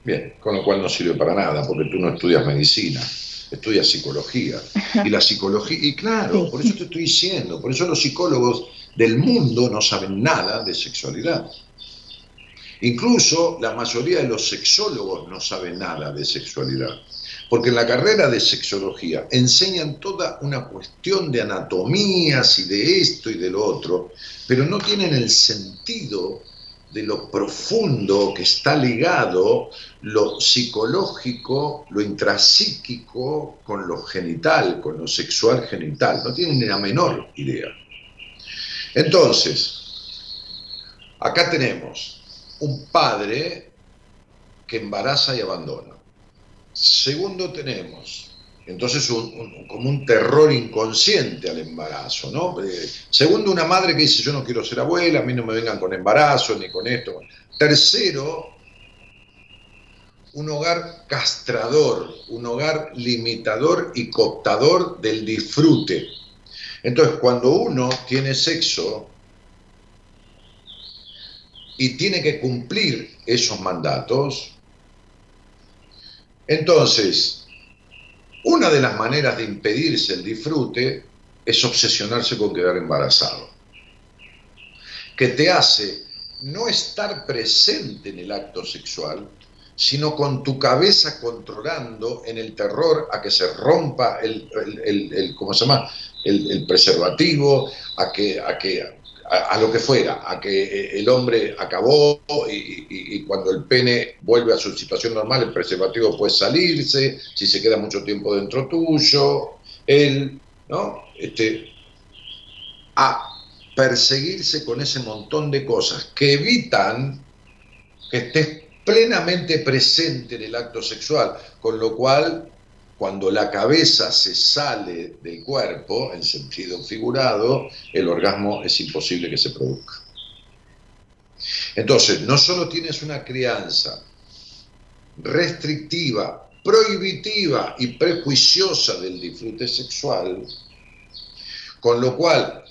Bien, con lo cual no sirve para nada, porque tú no estudias medicina, estudias psicología. Y la psicología, y claro, por eso te estoy diciendo, por eso los psicólogos del mundo no saben nada de sexualidad. Incluso la mayoría de los sexólogos no saben nada de sexualidad. Porque en la carrera de sexología enseñan toda una cuestión de anatomías y de esto y de lo otro, pero no tienen el sentido de lo profundo que está ligado lo psicológico, lo intrapsíquico con lo genital, con lo sexual genital. No tienen ni la menor idea. Entonces, acá tenemos un padre que embaraza y abandona. Segundo tenemos, entonces, como un terror inconsciente al embarazo, ¿no? Eh, segundo, una madre que dice, yo no quiero ser abuela, a mí no me vengan con embarazo ni con esto. Tercero, un hogar castrador, un hogar limitador y cooptador del disfrute, entonces, cuando uno tiene sexo y tiene que cumplir esos mandatos, entonces, una de las maneras de impedirse el disfrute es obsesionarse con quedar embarazado, que te hace no estar presente en el acto sexual, sino con tu cabeza controlando en el terror a que se rompa el, el, ¿cómo se llama? El, preservativo, a que, a que a, lo que fuera, a que eh, el hombre acabó y, cuando el pene vuelve a su situación normal, el preservativo puede salirse, si se queda mucho tiempo dentro tuyo, él, ¿no? Este, a perseguirse con ese montón de cosas que evitan que estés plenamente presente en el acto sexual, con lo cual cuando la cabeza se sale del cuerpo, en sentido figurado, el orgasmo es imposible que se produzca. Entonces, no solo tienes una crianza restrictiva, prohibitiva y prejuiciosa del disfrute sexual, con lo cual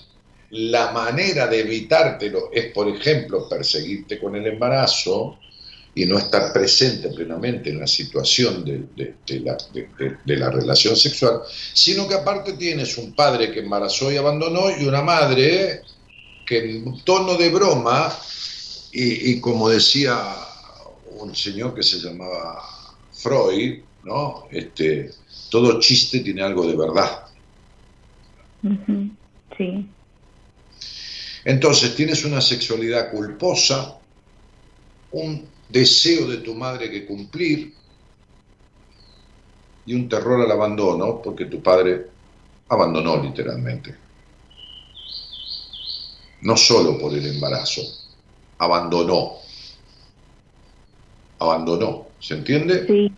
la manera de evitártelo es, por ejemplo, perseguirte con el embarazo, y no estar presente plenamente en la situación de, la, relación sexual, sino que aparte tienes un padre que embarazó y abandonó y una madre que en tono de broma, y, como decía un señor que se llamaba Freud, ¿no? Este, todo chiste tiene algo de verdad.
Sí.
Entonces tienes una sexualidad culposa, un deseo de tu madre que cumplir y un terror al abandono porque tu padre abandonó literalmente. No solo por el embarazo, abandonó. Abandonó, ¿se entiende?
Sí.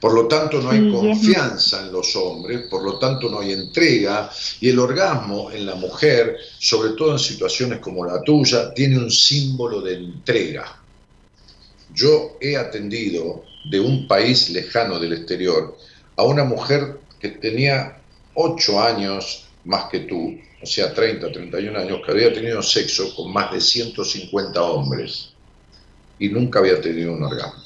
Por lo tanto, no hay confianza en los hombres, por lo tanto, no hay entrega, y el orgasmo en la mujer, sobre todo en situaciones como la tuya, tiene un símbolo de entrega. Yo he atendido de un país lejano del exterior a una mujer que tenía 8 años más que tú, o sea, 30, 31 años, que había tenido sexo con más de 150 hombres y nunca había tenido un orgasmo.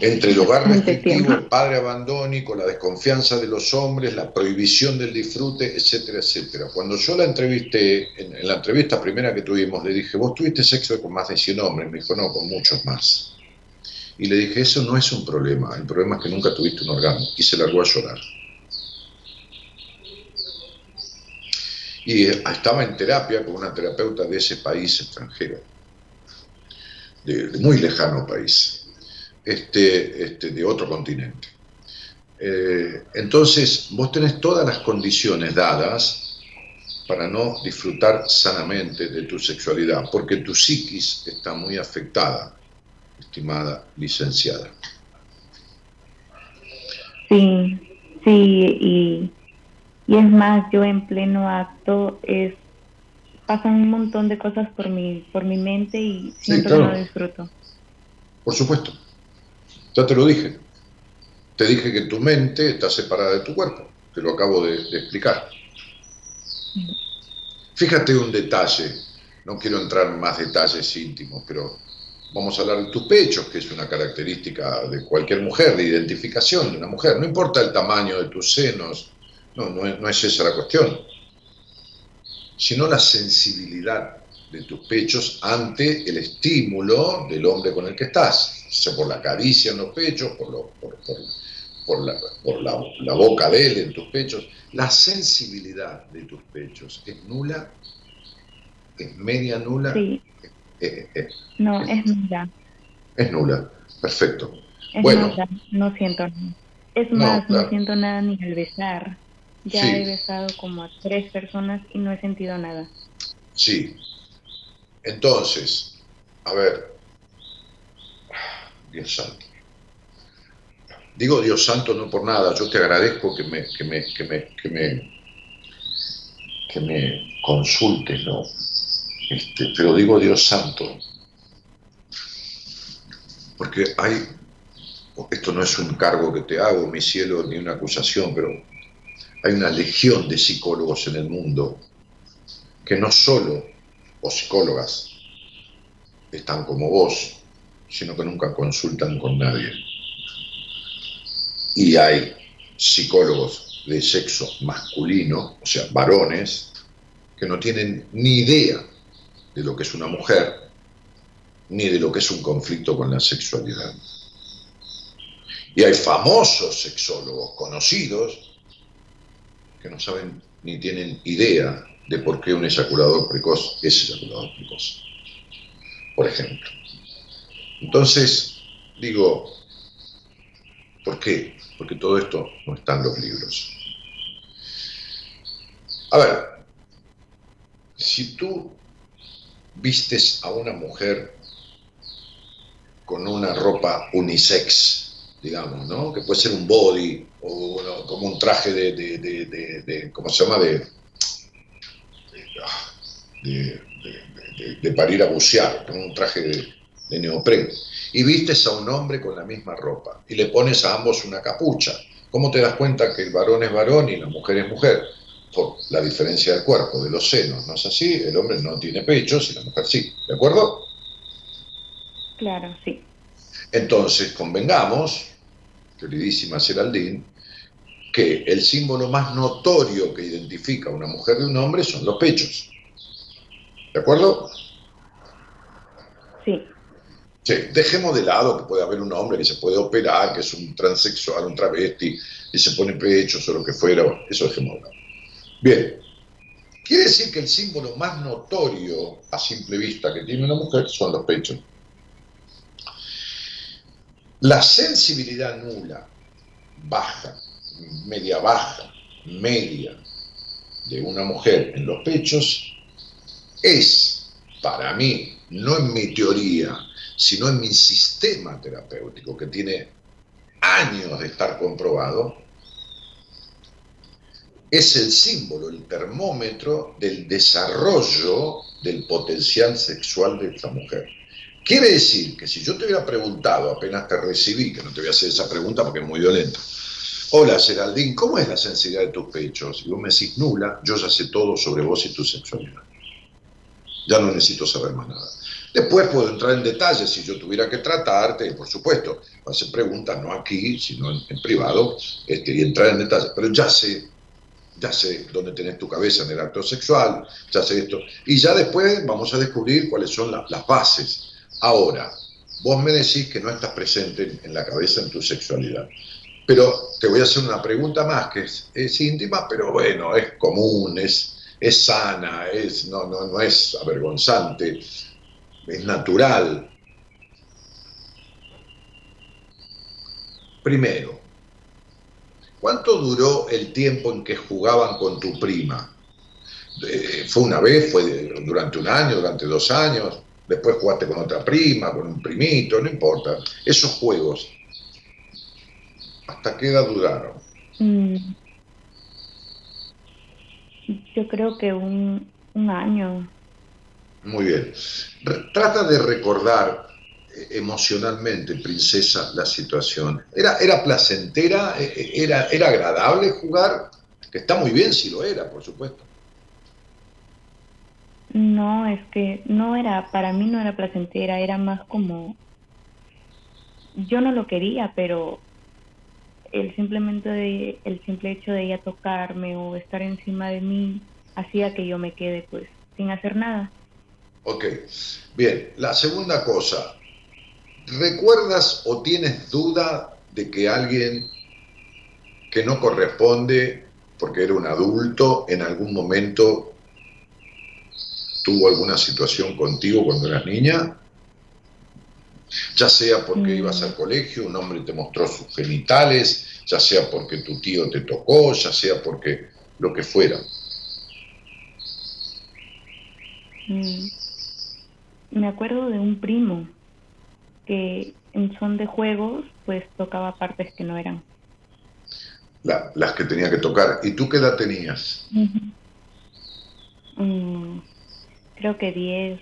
Entre el hogar restrictivo, el padre abandónico, la desconfianza de los hombres, la prohibición del disfrute, etcétera, etcétera. Cuando yo la entrevisté, en, la entrevista primera que tuvimos, le dije, ¿vos tuviste sexo con más de 100 hombres? Me dijo, no, con muchos más. Y le dije, eso no es un problema, el problema es que nunca tuviste un orgasmo. Y se largó a llorar. Y estaba en terapia con una terapeuta de ese país extranjero, de muy lejano país este, este, de otro continente. Eh, entonces, vos tenés todas las condiciones dadas para no disfrutar sanamente de tu sexualidad, porque tu psiquis está muy afectada, estimada licenciada.
Sí, sí, y, es más, yo en pleno acto es pasan un montón de cosas por mi, por mi mente y siempre no disfruto.
Por supuesto. Ya te lo dije. Te dije que tu mente está separada de tu cuerpo. Te lo acabo de, explicar. Fíjate un detalle. No quiero entrar en más detalles íntimos, pero vamos a hablar de tus pechos, que es una característica de cualquier mujer, de identificación de una mujer. No importa el tamaño de tus senos, no, no no es esa la cuestión, sino la sensibilidad de tus pechos ante el estímulo del hombre con el que estás, sea por la caricia en los pechos, por, lo, por, por, la, por la, la, boca de él en tus pechos. La sensibilidad de tus pechos es nula, es media nula.
Sí. Eh, eh, no, es, nula.
Es nula, perfecto.
bueno, no siento nada. Es más, no, siento nada ni al besar. Ya he besado como a tres personas y no he sentido nada.
Sí, entonces, a ver, Dios santo. Digo Dios santo no por nada, yo te agradezco que me, que me, que me, que me, que me consultes, ¿no? Este, pero digo Dios santo, porque hay, esto no es un cargo que te hago, mi cielo, ni una acusación, pero hay una legión de psicólogos en el mundo que no solo o psicólogas están como vos, sino que nunca consultan con nadie. Y hay psicólogos de sexo masculino, o sea, varones, que no tienen ni idea de lo que es una mujer, ni de lo que es un conflicto con la sexualidad. Y hay famosos sexólogos conocidos que no saben ni tienen idea de por qué un eyaculador precoz es eyaculador precoz, por ejemplo. Entonces, digo, ¿por qué? Porque todo esto no está en los libros. A ver, si tú vistes a una mujer con una ropa unisex, digamos, ¿no? Que puede ser un body o como un traje de, de, ¿cómo se llama? De, de, para ir a bucear, con un traje de, neopren. Y vistes a un hombre con la misma ropa y le pones a ambos una capucha. ¿Cómo te das cuenta que el varón es varón y la mujer es mujer? Por la diferencia del cuerpo, de los senos, ¿no es así? El hombre no tiene pechos y la mujer sí, ¿de acuerdo?
Claro, sí.
Entonces, convengamos, queridísima Geraldine, que el símbolo más notorio que identifica a una mujer de un hombre son los pechos. ¿De acuerdo?
Sí.
Dejemos de lado que puede haber un hombre que se puede operar, que es un transexual, un travesti, y se pone pechos o lo que fuera, eso dejemos de lado. Bien, quiere decir que el símbolo más notorio a simple vista que tiene una mujer son los pechos. La sensibilidad nula, baja, media baja, media de una mujer en los pechos es, para mí, no en mi teoría, sino en mi sistema terapéutico, que tiene años de estar comprobado, es el símbolo, el termómetro del desarrollo del potencial sexual de esta mujer. Quiere decir que si yo te hubiera preguntado, apenas te recibí, que no te voy a hacer esa pregunta porque es muy violenta, Hola, Geraldine, ¿cómo es la sensibilidad de tus pechos? Y vos me decís nula, yo ya sé todo sobre vos y tu sexualidad. Ya no necesito saber más nada. Después puedo entrar en detalles si yo tuviera que tratarte, por supuesto, hacer preguntas no aquí, sino en, privado, este, y entrar en detalles. Pero ya sé, ya sé dónde tenés tu cabeza en el acto sexual, ya sé esto. Y ya después vamos a descubrir cuáles son las bases. Ahora, vos me decís que no estás presente en la cabeza en tu sexualidad. Pero te voy a hacer una pregunta más que es, íntima, pero bueno, es común, es, es sana, es, no, no, no es avergonzante, es natural. Primero, ¿cuánto duró el tiempo en que jugaban con tu prima? ¿Fue una vez? ¿Fue durante un año? ¿Durante dos años? Después jugaste con otra prima, con un primito, no importa. Esos juegos, ¿Hasta qué edad duraron? Mm.
Yo creo que un, año.
Muy bien. trata de recordar eh, emocionalmente, princesa, la situación. ¿Era, era placentera? Eh, eh, ¿Era, ¿Era agradable jugar? Que está muy bien si lo era, por supuesto.
No, es que no era, para mí no era placentera, era más como, yo no lo quería, pero el simplemente el simple hecho de ella tocarme o estar encima de mí hacía que yo me quede pues sin hacer nada.
Ok, bien. La segunda cosa, ¿recuerdas o tienes duda de que alguien que no corresponde, porque era un adulto, en algún momento tuvo alguna situación contigo cuando eras niña? ya sea porque mm. ibas al colegio, un hombre te mostró sus genitales, ya sea porque tu tío te tocó, ya sea porque lo que fuera.
Mm. Me acuerdo de un primo que en son de juegos pues tocaba partes que no eran.
las que tenía que tocar. ¿Y tú qué edad tenías?
Mm, creo que 10.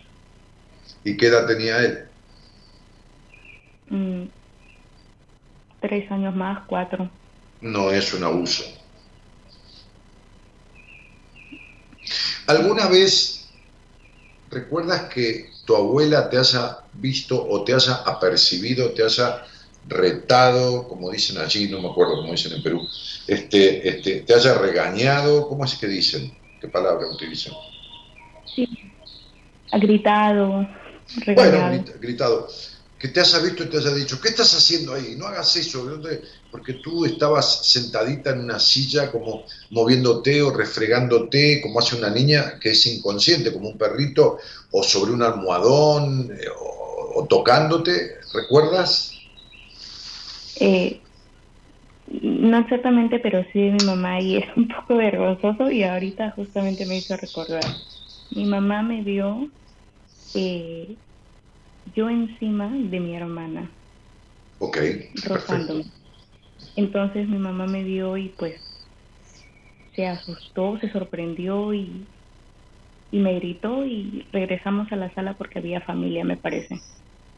¿Y qué edad tenía él?
Mm, tres años más, cuatro.
No es un abuso. ¿Alguna vez recuerdas que tu abuela te haya visto o te haya apercibido, te haya retado, como dicen allí, no me acuerdo cómo dicen en Perú, este, este, te haya regañado, ¿cómo es que dicen? ¿Qué palabra utilizan?
Sí. Ha gritado,
Bueno, gritado. Que te haya visto y te haya dicho, ¿qué estás haciendo ahí? No hagas eso, porque tú estabas sentadita en una silla como moviéndote o refregándote, como hace una niña que es inconsciente, como un perrito, o sobre un almohadón, eh, o, tocándote, ¿recuerdas?
Eh, no exactamente, pero sí mi mamá y es un poco vergonzoso y ahorita justamente me hizo recordar. Mi mamá me vio eh, yo encima de mi hermana.
Ok.
Rozándome. Entonces mi mamá me vio y pues se asustó, se sorprendió y, y me gritó y regresamos a la sala porque había familia, me parece.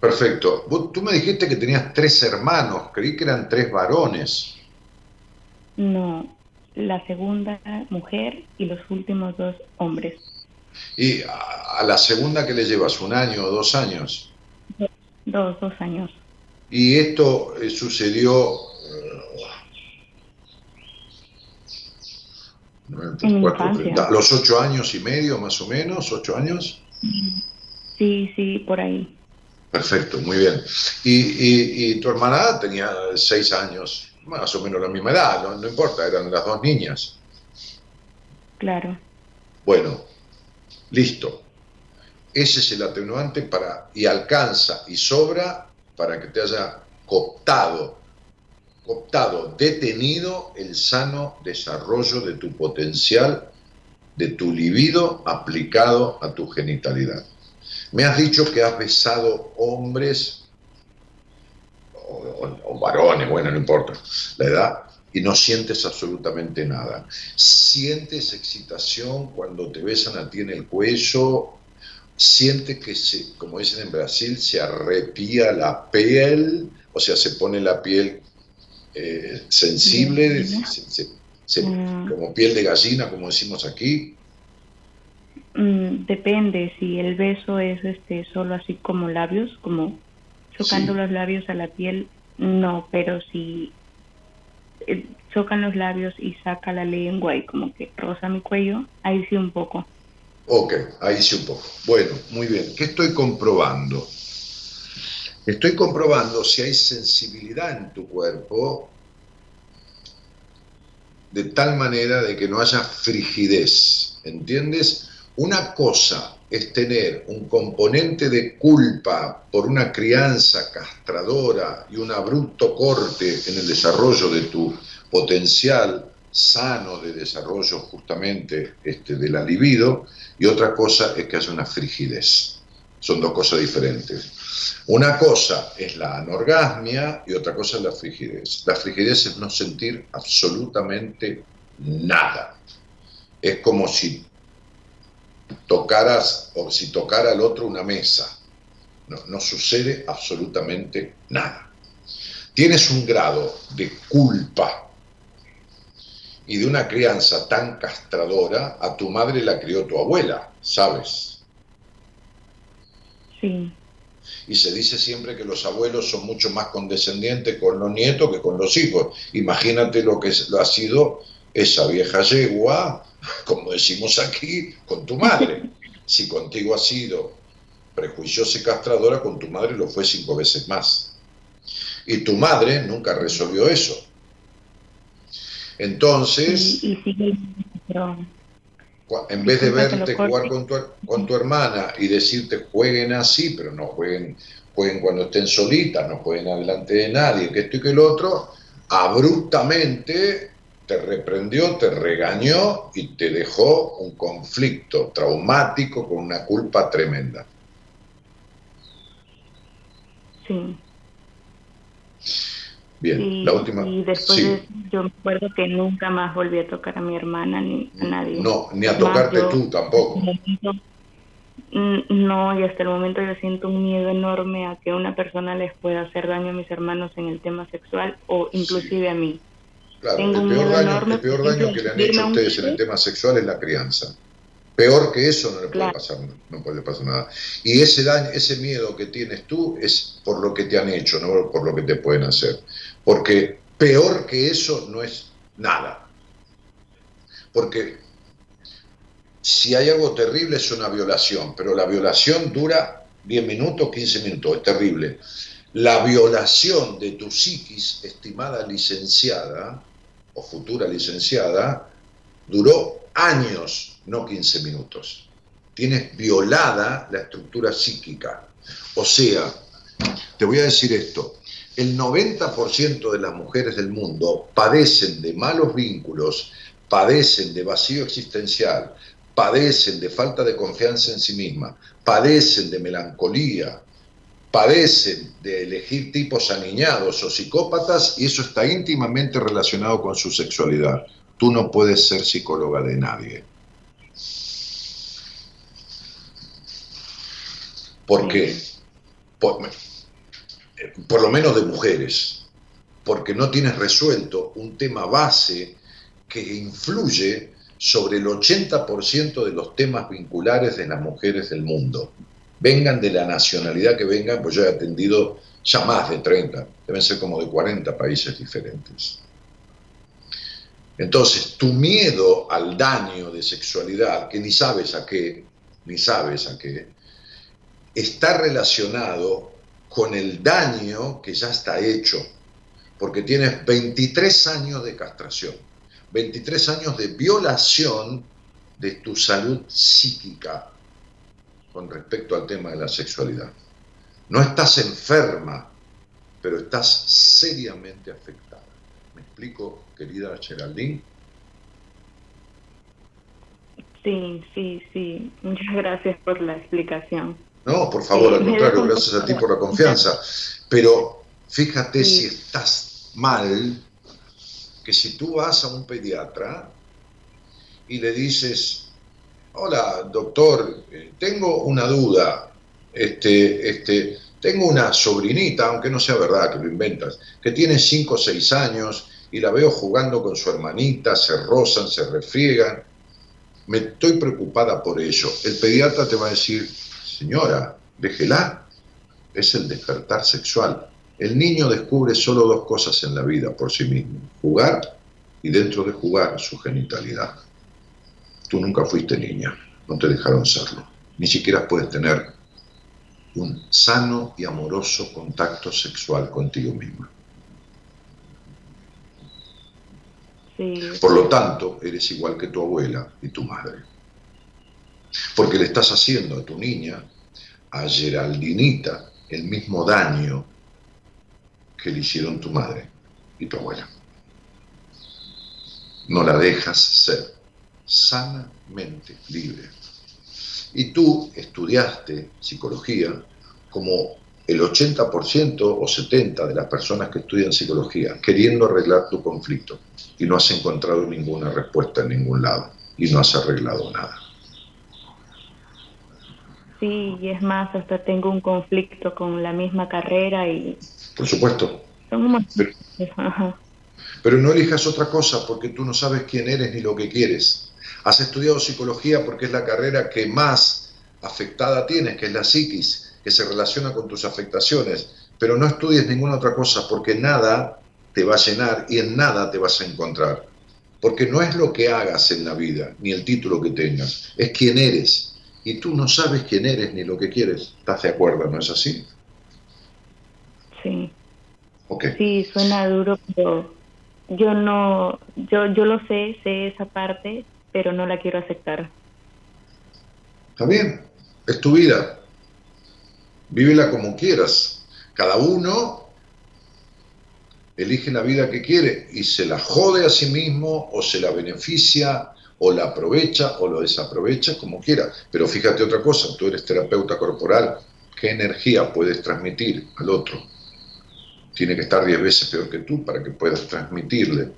Perfecto. Tú me dijiste que tenías tres hermanos, creí que eran tres varones.
No, la segunda mujer y los últimos dos hombres.
¿Y a, la segunda que le llevas? ¿Un año o dos años?
Dos, dos años.
¿Y esto eh, sucedió a los ocho años y medio, más o menos, ocho años?
Sí, sí, por ahí.
Perfecto, muy bien. Y, y tu hermana tenía seis años más o menos la misma edad, no, importa, eran las dos niñas.
Claro.
Bueno, listo. Ese es el atenuante para, y alcanza y sobra para que te haya cooptado, cooptado, detenido el sano desarrollo de tu potencial, de tu libido aplicado a tu genitalidad. Me has dicho que has besado hombres o, varones, bueno, no importa la edad, y no sientes absolutamente nada. Sientes excitación cuando te besan a ti en el cuello, sientes que, se, como dicen en Brasil, se arrepía la piel, o sea, se pone la piel eh, sensible, mm. como piel de gallina, como decimos aquí.
Mm, depende, si el beso es este solo así como labios, como chocando los labios a la piel, no, pero si eh, chocan los labios y saca la lengua y como que roza mi cuello, ahí sí un poco.
Ok, ahí sí un poco. Bueno, muy bien. ¿Qué estoy comprobando? Estoy comprobando si hay sensibilidad en tu cuerpo de tal manera de que no haya frigidez. ¿Entiendes? Una cosa es tener un componente de culpa por una crianza castradora y un abrupto corte en el desarrollo de tu potencial sano de desarrollo justamente este, de la libido, y otra cosa es que haya una frigidez. Son dos cosas diferentes. Una cosa es la anorgasmia y otra cosa es la frigidez. La frigidez es no sentir absolutamente nada. Es como si tocaras o si tocara al otro una mesa. No, no sucede absolutamente nada. Tienes un grado de culpa y de una crianza tan castradora, a tu madre la crió tu abuela, ¿sabes?
Sí.
Y se dice siempre que los abuelos son mucho más condescendientes con los nietos que con los hijos. Imagínate lo que ha sido esa vieja yegua como decimos aquí, con tu madre. Si contigo ha sido prejuiciosa y castradora, con tu madre lo fue cinco veces más. Y tu madre nunca resolvió eso. Entonces, en vez de verte jugar con tu, con tu hermana y decirte jueguen así, pero no jueguen, jueguen cuando estén solitas, no jueguen adelante de nadie, que esto y que el otro, abruptamente te reprendió, te regañó y te dejó un conflicto traumático con una culpa tremenda.
Sí.
Bien, la última.
Y después yo me acuerdo que nunca más volví a tocar a mi hermana ni a nadie.
No, ni a tocarte tú tampoco.
No, y hasta el momento yo siento un miedo enorme a que una persona les pueda hacer daño a mis hermanos en el tema sexual o inclusive a mí.
Claro, el peor, daño, el peor daño que le han hecho a ustedes en el tema sexual es la crianza. Peor que eso no le puede pasar, no puede pasar nada. Y ese daño, ese miedo que tienes tú es por lo que te han hecho, no por lo que te pueden hacer. Porque peor que eso no es nada. Porque si hay algo terrible es una violación, pero la violación dura 10 minutos, 15 minutos, es terrible. La violación de tu psiquis, estimada licenciada o futura licenciada, duró años, no 15 minutos. Tienes violada la estructura psíquica. O sea, te voy a decir esto, el 90% de las mujeres del mundo padecen de malos vínculos, padecen de vacío existencial, padecen de falta de confianza en sí misma, padecen de melancolía, padecen de elegir tipos aniñados o psicópatas y eso está íntimamente relacionado con su sexualidad. Tú no puedes ser psicóloga de nadie. ¿Por qué? Por, por lo menos de mujeres, porque no tienes resuelto un tema base que influye sobre el 80% de los temas vinculares de las mujeres del mundo. Vengan de la nacionalidad que vengan, pues yo he atendido ya más de 30, deben ser como de 40 países diferentes. Entonces, tu miedo al daño de sexualidad, que ni sabes a qué, ni sabes a qué, está relacionado con el daño que ya está hecho, porque tienes 23 años de castración, 23 años de violación de tu salud psíquica con respecto al tema de la sexualidad. No estás enferma, pero estás seriamente afectada. ¿Me explico, querida Geraldine?
Sí, sí, sí. Muchas gracias por la explicación.
No, por favor, al contrario, gracias a ti por la confianza. Pero fíjate si estás mal, que si tú vas a un pediatra y le dices, hola, doctor, eh, tengo una duda, este, este, tengo una sobrinita, aunque no sea verdad que lo inventas, que tiene 5 o 6 años y la veo jugando con su hermanita, se rozan, se refriegan. Me estoy preocupada por ello. El pediatra te va a decir, señora, déjela, es el despertar sexual. El niño descubre solo dos cosas en la vida por sí mismo, jugar y dentro de jugar su genitalidad. Tú nunca fuiste niña, no te dejaron serlo. Ni siquiera puedes tener un sano y amoroso contacto sexual contigo misma. Por lo tanto, eres igual que tu abuela y tu madre. Porque le estás haciendo a tu niña, a Geraldinita, el mismo daño que le hicieron tu madre y tu abuela. No la dejas ser sanamente libre. Y tú estudiaste psicología como el 80% o 70% de las personas que estudian psicología, queriendo arreglar tu conflicto y no has encontrado ninguna respuesta en ningún lado y no has arreglado nada.
Sí, y es más, hasta tengo un conflicto con la misma carrera y...
Por supuesto. Pero, pero no elijas otra cosa porque tú no sabes quién eres ni lo que quieres. Has estudiado psicología porque es la carrera que más afectada tienes, que es la psiquis, que se relaciona con tus afectaciones. Pero no estudies ninguna otra cosa porque nada te va a llenar y en nada te vas a encontrar. Porque no es lo que hagas en la vida, ni el título que tengas, es quién eres y tú no sabes quién eres ni lo que quieres. ¿Estás de acuerdo? ¿No es así?
Sí. Sí, suena duro, pero yo no, yo, yo lo sé, sé esa parte, pero no la quiero aceptar.
Está bien, es tu vida. Vívela como quieras. Cada uno elige la vida que quiere y se la jode a sí mismo o se la beneficia o la aprovecha o lo desaprovecha como quiera. Pero fíjate otra cosa, tú eres terapeuta corporal, ¿qué energía puedes transmitir al otro? Tiene que estar diez veces peor que tú para que puedas transmitirle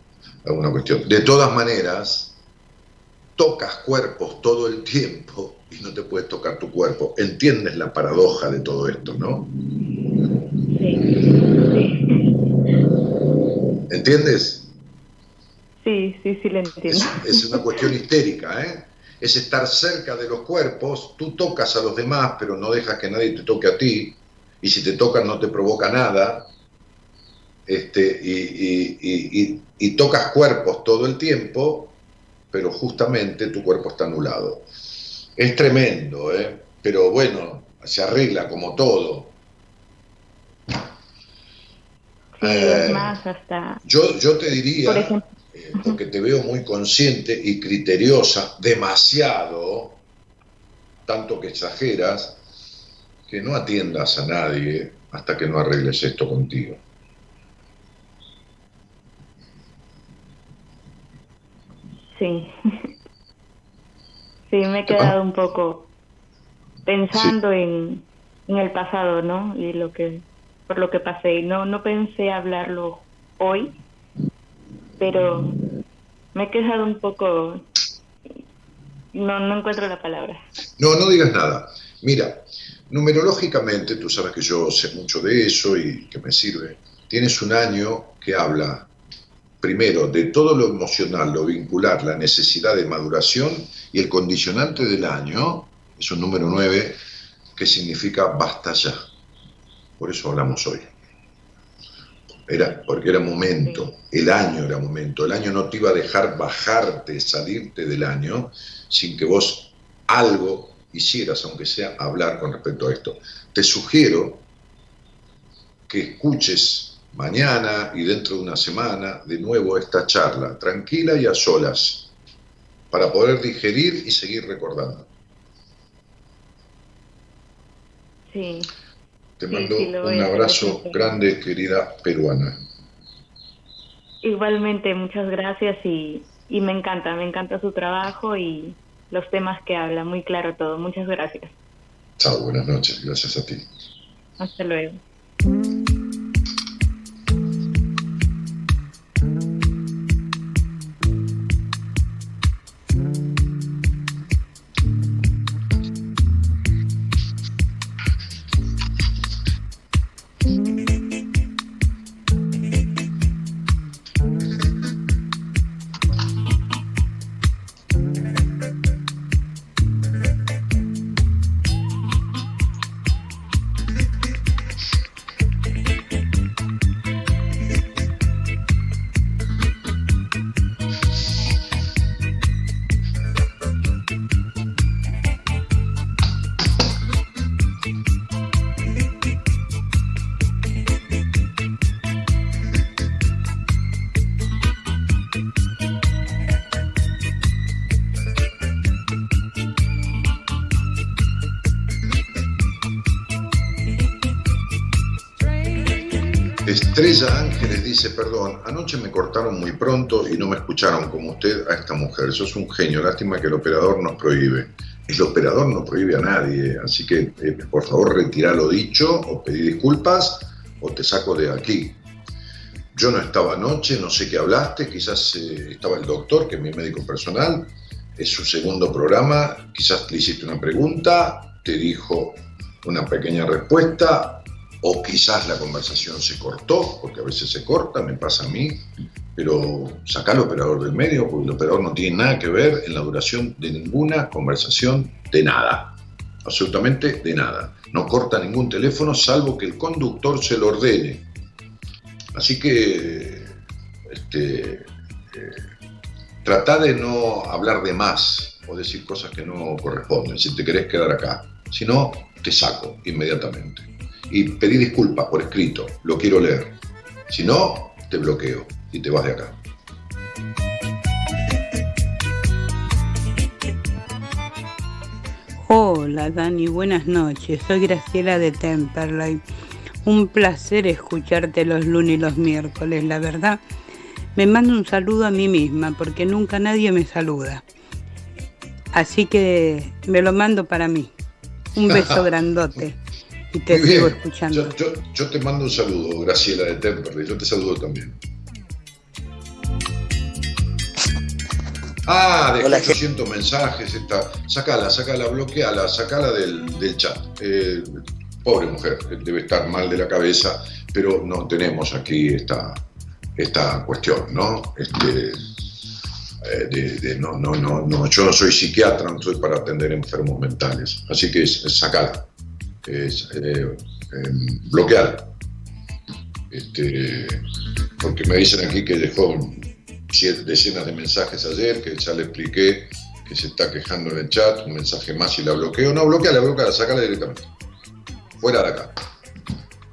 alguna cuestión. De todas maneras, tocas cuerpos todo el tiempo y no te puedes tocar tu cuerpo. ¿Entiendes la paradoja de todo esto, no? ¿Entiendes?
Sí, sí, sí, le entiendo.
Es, una cuestión histérica, ¿eh? Es estar cerca de los cuerpos, tú tocas a los demás, pero no dejas que nadie te toque a ti, y si te tocan no te provoca nada, este, y, tocas cuerpos todo el tiempo, pero justamente tu cuerpo está anulado. Es tremendo, ¿eh? pero bueno, se arregla como todo.
Eh, más hasta...
Yo, yo te diría, porque te veo muy consciente y criteriosa, demasiado, tanto que exageras, que no atiendas a nadie hasta que no arregles esto contigo.
Sí. Sí, me he quedado un poco pensando en, en el pasado, ¿no? Y lo que por lo que pasé. No no pensé hablarlo hoy, pero me he quedado un poco no no encuentro la palabra.
No, no digas nada. Mira, numerológicamente, tú sabes que yo sé mucho de eso y que me sirve. Tienes un año que habla primero, de todo lo emocional, lo vincular, la necesidad de maduración y el condicionante del año, es un número 9, que significa basta ya. Por eso hablamos hoy. Era, porque era momento, el año era momento, el año no te iba a dejar bajarte, salirte del año, sin que vos algo hicieras, aunque sea hablar con respecto a esto. Te sugiero que escuches mañana y dentro de una semana de nuevo esta charla, tranquila y a solas, para poder digerir y seguir recordando.
Sí.
Te mando un abrazo grande, querida peruana.
Igualmente, muchas gracias y, y me encanta, me encanta su trabajo y los temas que habla, muy claro todo. Muchas gracias.
Chao, buenas noches, gracias a ti.
Hasta luego.
Estrella Ángeles dice, perdón, anoche me cortaron muy pronto y no me escucharon como usted a esta mujer. Eso es un genio, lástima que el operador nos prohíbe. El operador no prohíbe a nadie, así que eh, por favor retira lo dicho o pedí disculpas o te saco de aquí. Yo no estaba anoche, no sé qué hablaste, quizás eh, estaba el doctor, que es mi médico personal, es su segundo programa, quizás le hiciste una pregunta, te dijo una pequeña respuesta, o quizás la conversación se cortó, porque a veces se corta, me pasa a mí, pero saca al operador del medio, porque el operador no tiene nada que ver en la duración de ninguna conversación, de nada, absolutamente de nada. No corta ningún teléfono salvo que el conductor se lo ordene. Así que este, eh, trata de no hablar de más o decir cosas que no corresponden, si te querés quedar acá. Si no, te saco inmediatamente y pedí disculpas por escrito, lo quiero leer. Si no, te bloqueo y te vas de acá.
Hola Dani, buenas noches. Soy Graciela de Temperley. Un placer escucharte los lunes y los miércoles, la verdad. Me mando un saludo a mí misma porque nunca nadie me saluda. Así que me lo mando para mí. Un beso grandote y te sigo escuchando.
Yo, te mando un saludo, Graciela de Temperley, yo te saludo también. Ah, de 800 mensajes, esta, sacala, sacala, bloqueala, sacala del, del chat. Eh, pobre mujer, debe estar mal de la cabeza, pero no tenemos aquí esta, esta cuestión, ¿no? Este, eh, no, no, no, no, yo no soy psiquiatra, no soy para atender enfermos mentales, así que sacala es eh, em, bloquear. Este, porque me dicen aquí que dejó decenas de mensajes ayer que ya le expliqué que se está quejando en el chat, un mensaje más y la bloqueo. No, bloquea, bloquea, sacala directamente. Fuera de acá.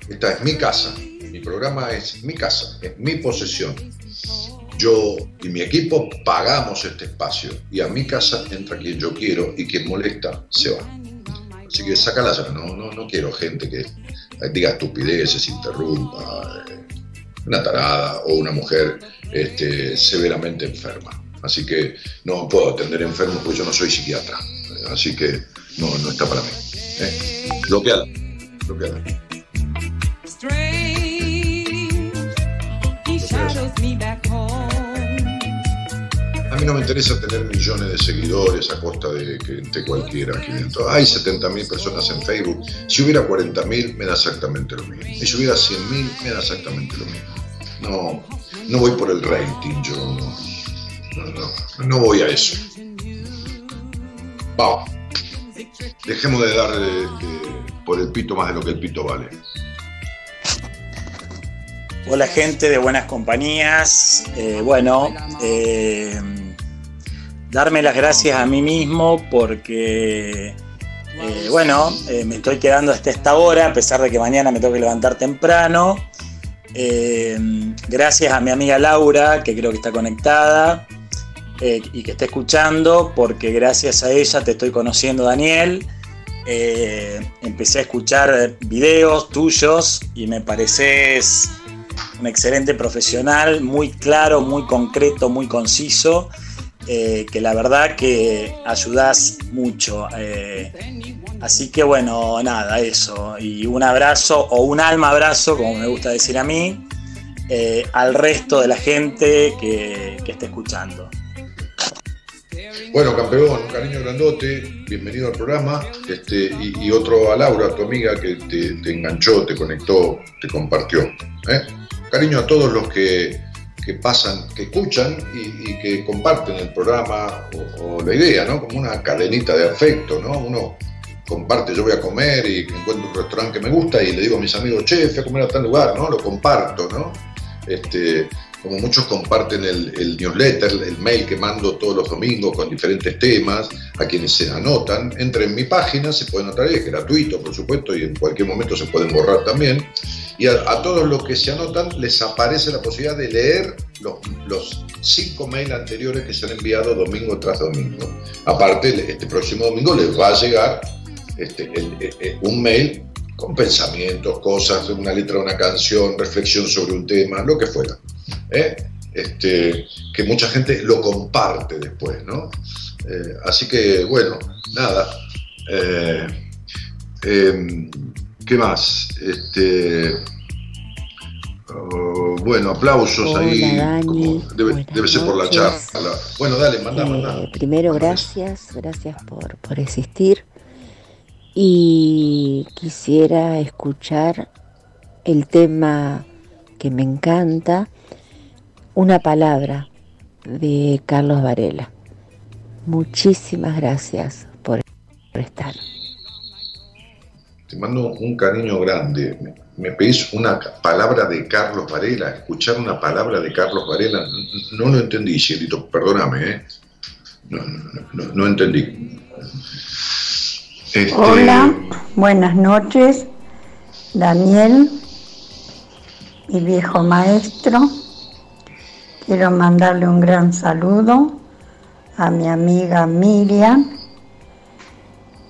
Esta es mi casa. Mi programa es mi casa, es mi posesión. Yo y mi equipo pagamos este espacio y a mi casa entra quien yo quiero y quien molesta se va. Así que sácala ya, no, no, no quiero gente que diga estupideces, interrumpa, eh, una tarada o una mujer este, severamente enferma. Así que no puedo atender enfermos porque yo no soy psiquiatra. Así que no, no está para mí. ¿eh? Bloqueala, bloqueala. A mí no me interesa tener millones de seguidores a costa de que entre cualquiera aquí dentro. Hay 70.000 personas en Facebook. Si hubiera 40.000, me da exactamente lo mismo. Si hubiera 100.000, me da exactamente lo mismo. No, no voy por el rating, yo no, voy a eso. Vamos. Dejemos de dar por el pito más de lo que el pito vale.
Hola gente de buenas compañías. Eh, bueno, eh, darme las gracias a mí mismo porque, eh, bueno, me estoy quedando hasta esta hora, a pesar de que mañana me tengo que levantar temprano. gracias a mi amiga Laura, que creo que está conectada y que está escuchando, porque gracias a ella te estoy conociendo, Daniel. empecé a escuchar videos tuyos y me pareces un excelente profesional, muy claro, muy concreto, muy conciso, eh, que la verdad que ayudas mucho. Eh, así que bueno, nada, eso. Y un abrazo o un alma abrazo, como me gusta decir a mí, eh, al resto de la gente que, que esté escuchando.
Bueno, campeón, cariño grandote, bienvenido al programa. Este, y, otro a Laura, tu amiga, que te, enganchó, te conectó, te compartió. cariño a todos los que, pasan, que escuchan y, que comparten el programa o, la idea, ¿no? Como una cadenita de afecto, ¿no? Uno comparte, yo voy a comer y encuentro un restaurante que me gusta y le digo a mis amigos, che, fui a comer a tal lugar, ¿no? Lo comparto, ¿no? Este, como muchos comparten el, newsletter, el mail que mando todos los domingos con diferentes temas, a quienes se anotan, entren en mi página, se pueden anotar, es gratuito por supuesto y en cualquier momento se pueden borrar también. Y a, todos los que se anotan les aparece la posibilidad de leer los, los cinco mails anteriores que se han enviado domingo tras domingo. Aparte, este próximo domingo les va a llegar este, un mail con pensamientos, cosas, una letra de una canción, reflexión sobre un tema, lo que fuera. ¿eh? Este, que mucha gente lo comparte después, ¿no? Eh, así que, bueno, nada. Eh, em, ¿Qué más? Este, oh, bueno, aplausos ahí. debe, ser por la charla. Bueno, dale, manda, manda.
Primero, gracias, gracias por, por existir. Y quisiera escuchar el tema que me encanta, una palabra de Carlos Varela. Muchísimas gracias por estar.
Te mando un cariño grande. Me pedís una palabra de Carlos Varela, escuchar una palabra de Carlos Varela. No, lo entendí, Cielito, perdóname. ¿eh? No, entendí.
Este, Hola, buenas noches, Daniel, mi viejo maestro. Quiero mandarle un gran saludo a mi amiga Miriam,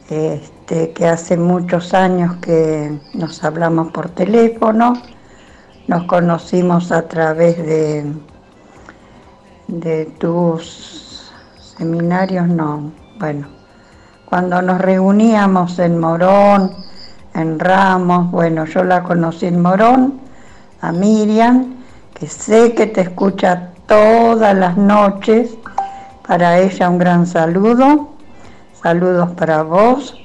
este, que hace muchos años que nos hablamos por teléfono, nos conocimos a través de, de tus seminarios, no, bueno, cuando nos reuníamos en Morón, en Ramos, bueno, yo la conocí en Morón, a Miriam, que sé que te escucha todas las noches. Para ella un gran saludo, saludos para vos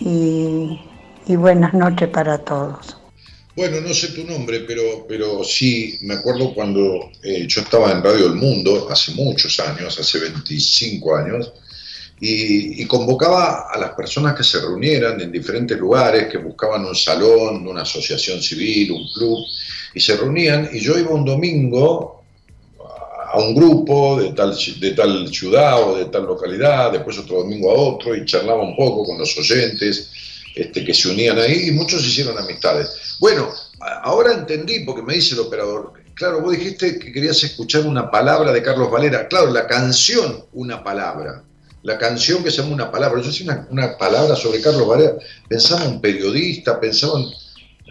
y, buenas noches para todos.
Bueno, no sé tu nombre, pero, pero sí, me acuerdo cuando eh, yo estaba en Radio El Mundo, hace muchos años, hace 25 años, y, y, convocaba a las personas que se reunieran en diferentes lugares, que buscaban un salón, una asociación civil, un club, y se reunían, y yo iba un domingo a un grupo de tal, de tal ciudad o de tal localidad, después otro domingo a otro y charlaba un poco con los oyentes este, que se unían ahí y muchos hicieron amistades. Bueno, ahora entendí, porque me dice el operador, claro, vos dijiste que querías escuchar una palabra de Carlos Valera, claro, la canción Una Palabra, la canción que se llama Una Palabra, yo hice una, palabra sobre Carlos Valera, pensaba en periodista, pensaba en...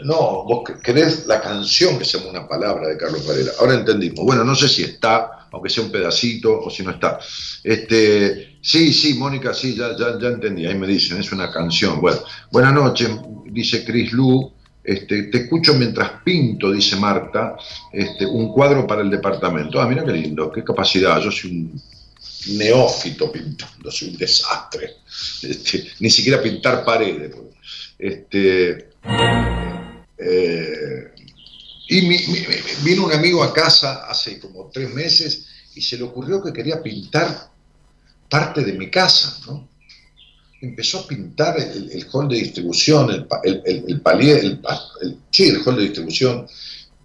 No, vos querés la canción que se llama Una Palabra de Carlos Valera, ahora entendimos. Bueno, no sé si está, aunque sea un pedacito, o si no está. Este, sí, sí, Mónica, sí, ya, ya, ya entendí, ahí me dicen, es una canción. Bueno, buenas noches, dice Chris Lu, este, te escucho mientras pinto, dice Marta, este, un cuadro para el departamento. Ah, mira qué lindo, qué capacidad. Yo soy un neófito pintando, soy un desastre. Este, ni siquiera pintar paredes. Este, eh, y vino un amigo a casa hace como tres meses y se le ocurrió que quería pintar parte de mi casa, ¿no? empezó a pintar el, hall de distribución, el, el, el palier, el, sí, el hall de distribución,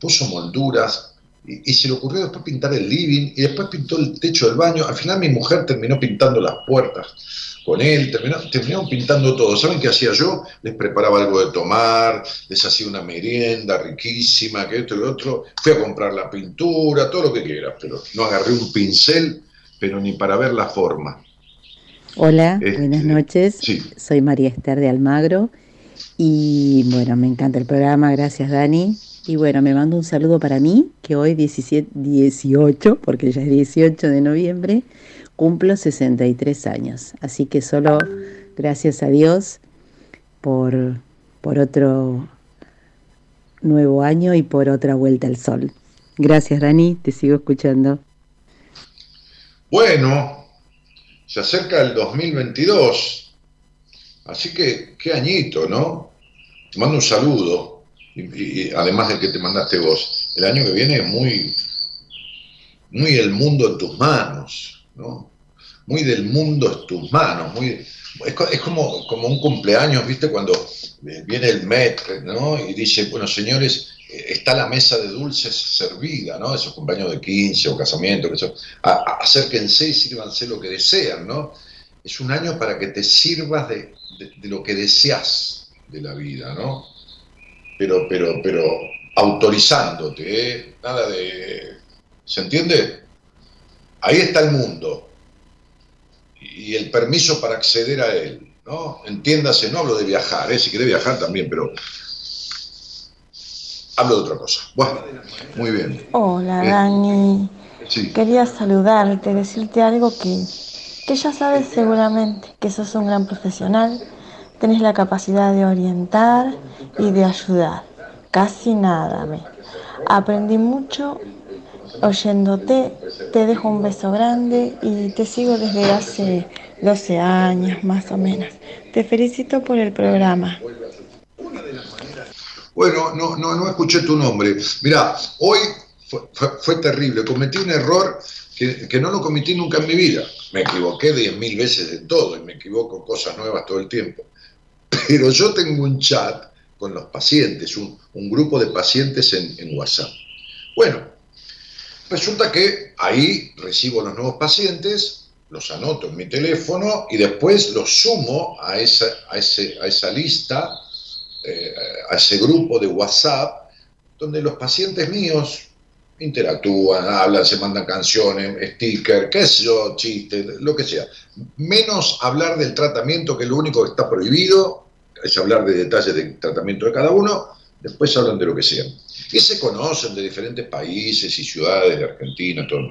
puso molduras y, se le ocurrió después pintar el living y después pintó el techo del baño. Al final mi mujer terminó pintando las puertas con él, terminó pintando todo. ¿Saben qué hacía yo? Les preparaba algo de tomar, les hacía una merienda riquísima, que esto y lo otro. Fui a comprar la pintura, todo lo que quieras, pero no agarré un pincel, pero ni para ver la forma.
Hola, este, buenas noches. Soy María Esther de Almagro y bueno, me encanta el programa, gracias Dani. Y bueno, me mando un saludo para mí, que hoy 17, 18, porque ya es 18 de noviembre, cumplo 63 años. Así que solo gracias a Dios por, por otro nuevo año y por otra vuelta al sol. Gracias Dani, te sigo escuchando.
Bueno, se acerca el 2022, así que qué añito, ¿no? Te mando un saludo, y, además del que te mandaste vos. El año que viene es muy, muy el mundo en tus manos, ¿no? Muy del mundo en tus manos, muy, es, como, como un cumpleaños, ¿viste? Cuando viene el MET, ¿no? Y dice, bueno, señores, está la mesa de dulces servida, ¿no? Esos compañeros de 15 o casamiento, que eso, acérquense y sírvanse lo que desean, ¿no? Es un año para que te sirvas de, lo que deseas de la vida, ¿no? Pero, pero, pero autorizándote, ¿eh? Nada de... ¿Se entiende? Ahí está el mundo y el permiso para acceder a él, ¿no? Entiéndase, no hablo de viajar, ¿eh? si quiere viajar también, pero hablo de otra cosa. Bueno, muy bien.
Hola, eh, Dani. Sí. Quería saludarte, decirte algo que, que ya sabes seguramente, que sos un gran profesional, tenés la capacidad de orientar y de ayudar. Casi nada, me. Aprendí mucho oyéndote, te dejo un beso grande y te sigo desde hace 12 años más o menos. Te felicito por el programa.
Bueno, no, no, no escuché tu nombre. Mira, hoy fue, terrible. Cometí un error que, no lo cometí nunca en mi vida. Me equivoqué diez mil veces de todo y me equivoco cosas nuevas todo el tiempo. Pero yo tengo un chat con los pacientes, un, grupo de pacientes en, en, WhatsApp. Bueno, resulta que ahí recibo los nuevos pacientes, los anoto en mi teléfono y después los sumo a esa, a ese, a esa lista eh, a ese grupo de WhatsApp donde los pacientes míos interactúan, hablan, se mandan canciones, stickers, qué sé yo, chistes, lo que sea. Menos hablar del tratamiento, que lo único que está prohibido es hablar de detalles del tratamiento de cada uno, después hablan de lo que sea. Y se conocen de diferentes países y ciudades de Argentina, todo.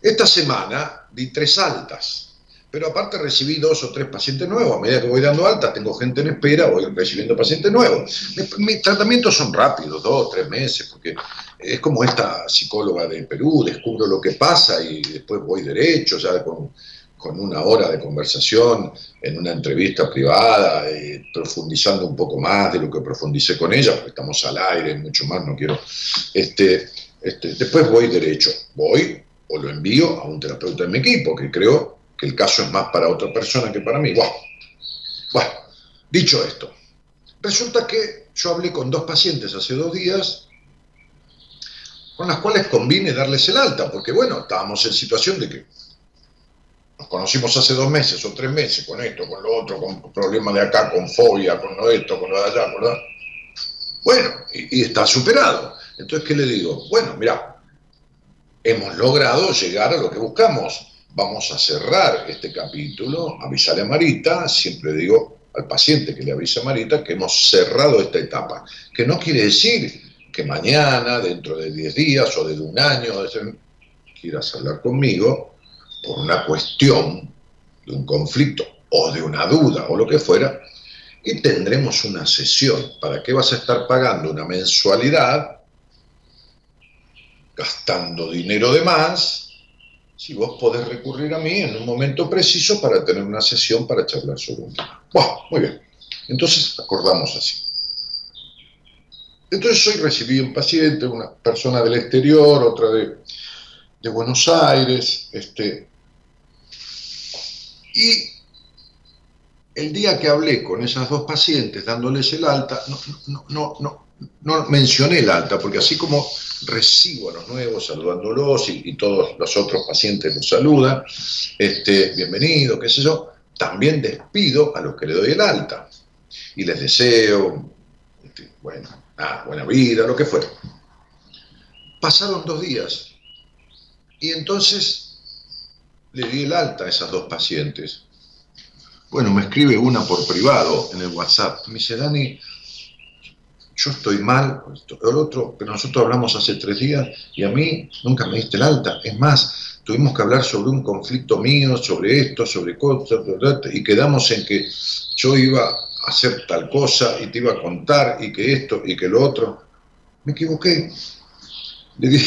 esta semana di tres altas pero aparte recibí dos o tres pacientes nuevos. A medida que voy dando alta, tengo gente en espera, voy recibiendo pacientes nuevos. Mis, tratamientos son rápidos, dos, o tres meses, porque es como esta psicóloga de Perú, descubro lo que pasa y después voy derecho, ya con, con una hora de conversación en una entrevista privada, eh, profundizando un poco más de lo que profundicé con ella, porque estamos al aire, mucho más, no quiero. Este, este, después voy derecho, voy o lo envío a un terapeuta de mi equipo, que creo que el caso es más para otra persona que para mí. Bueno, dicho esto, resulta que yo hablé con dos pacientes hace dos días, con las cuales conviene darles el alta, porque bueno, estábamos en situación de que nos conocimos hace dos meses o tres meses con esto, con lo otro, con problemas de acá, con fobia, con lo esto, con lo de allá, de... Bueno, y, y está superado. Entonces, ¿qué le digo? Bueno, mira, hemos logrado llegar a lo que buscamos. Vamos a cerrar este capítulo, avisarle a Marita, siempre digo al paciente que le avisa a Marita que hemos cerrado esta etapa, que no quiere decir que mañana, dentro de 10 días o de un año, quieras hablar conmigo por una cuestión de un conflicto o de una duda o lo que fuera, y tendremos una sesión. ¿Para qué vas a estar pagando una mensualidad gastando dinero de más, si vos podés recurrir a mí en un momento preciso para tener una sesión para charlar sobre un tema. Bueno, muy bien. Entonces acordamos así. Entonces hoy recibí un paciente, una persona del exterior, otra de, de Buenos Aires, este, y el día que hablé con esas dos pacientes dándoles el alta, no, no, no, no, mencioné el alta, porque así como recibo a los nuevos saludándolos y, todos los otros pacientes los saludan, este, bienvenido, qué sé yo, también despido a los que le doy el alta y les deseo, este, bueno, buena vida, lo que fuera. Pasaron dos días y entonces le di el alta a esas dos pacientes. Bueno, me escribe una por privado en el WhatsApp. Me dice, Dani, yo estoy mal, el otro, pero nosotros hablamos hace tres días y a mí nunca me diste el alta. Es más, tuvimos que hablar sobre un conflicto mío, sobre esto, sobre cosas, y quedamos en que yo iba a hacer tal cosa y te iba a contar y que esto y que lo otro. Me equivoqué. Le di,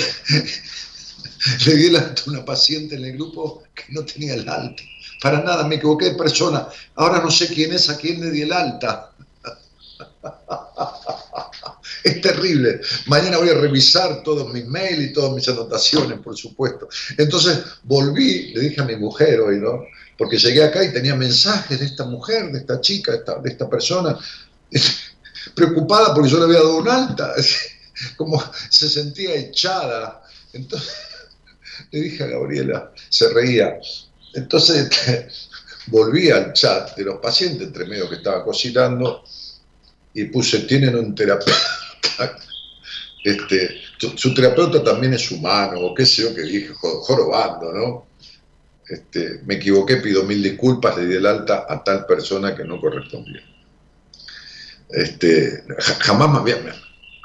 le di el alta a una paciente en el grupo que no tenía el alta. Para nada, me equivoqué de persona. Ahora no sé quién es, a quién le di el alta. Es terrible. Mañana voy a revisar todos mis mails y todas mis anotaciones, por supuesto. Entonces volví, le dije a mi mujer hoy, ¿no? Porque llegué acá y tenía mensajes de esta mujer, de esta chica, de esta, persona, preocupada porque yo le había dado un alta, como se sentía echada. Entonces le dije a Gabriela, se reía. Entonces volví al chat de los pacientes, entre medio que estaba cocinando, y puse, tienen un terapeuta este, su, terapeuta también es humano, o qué sé yo que dije, jorobando, ¿no? Este, me equivoqué, pido mil disculpas, le di el alta a tal persona que no correspondía. Este, jamás me,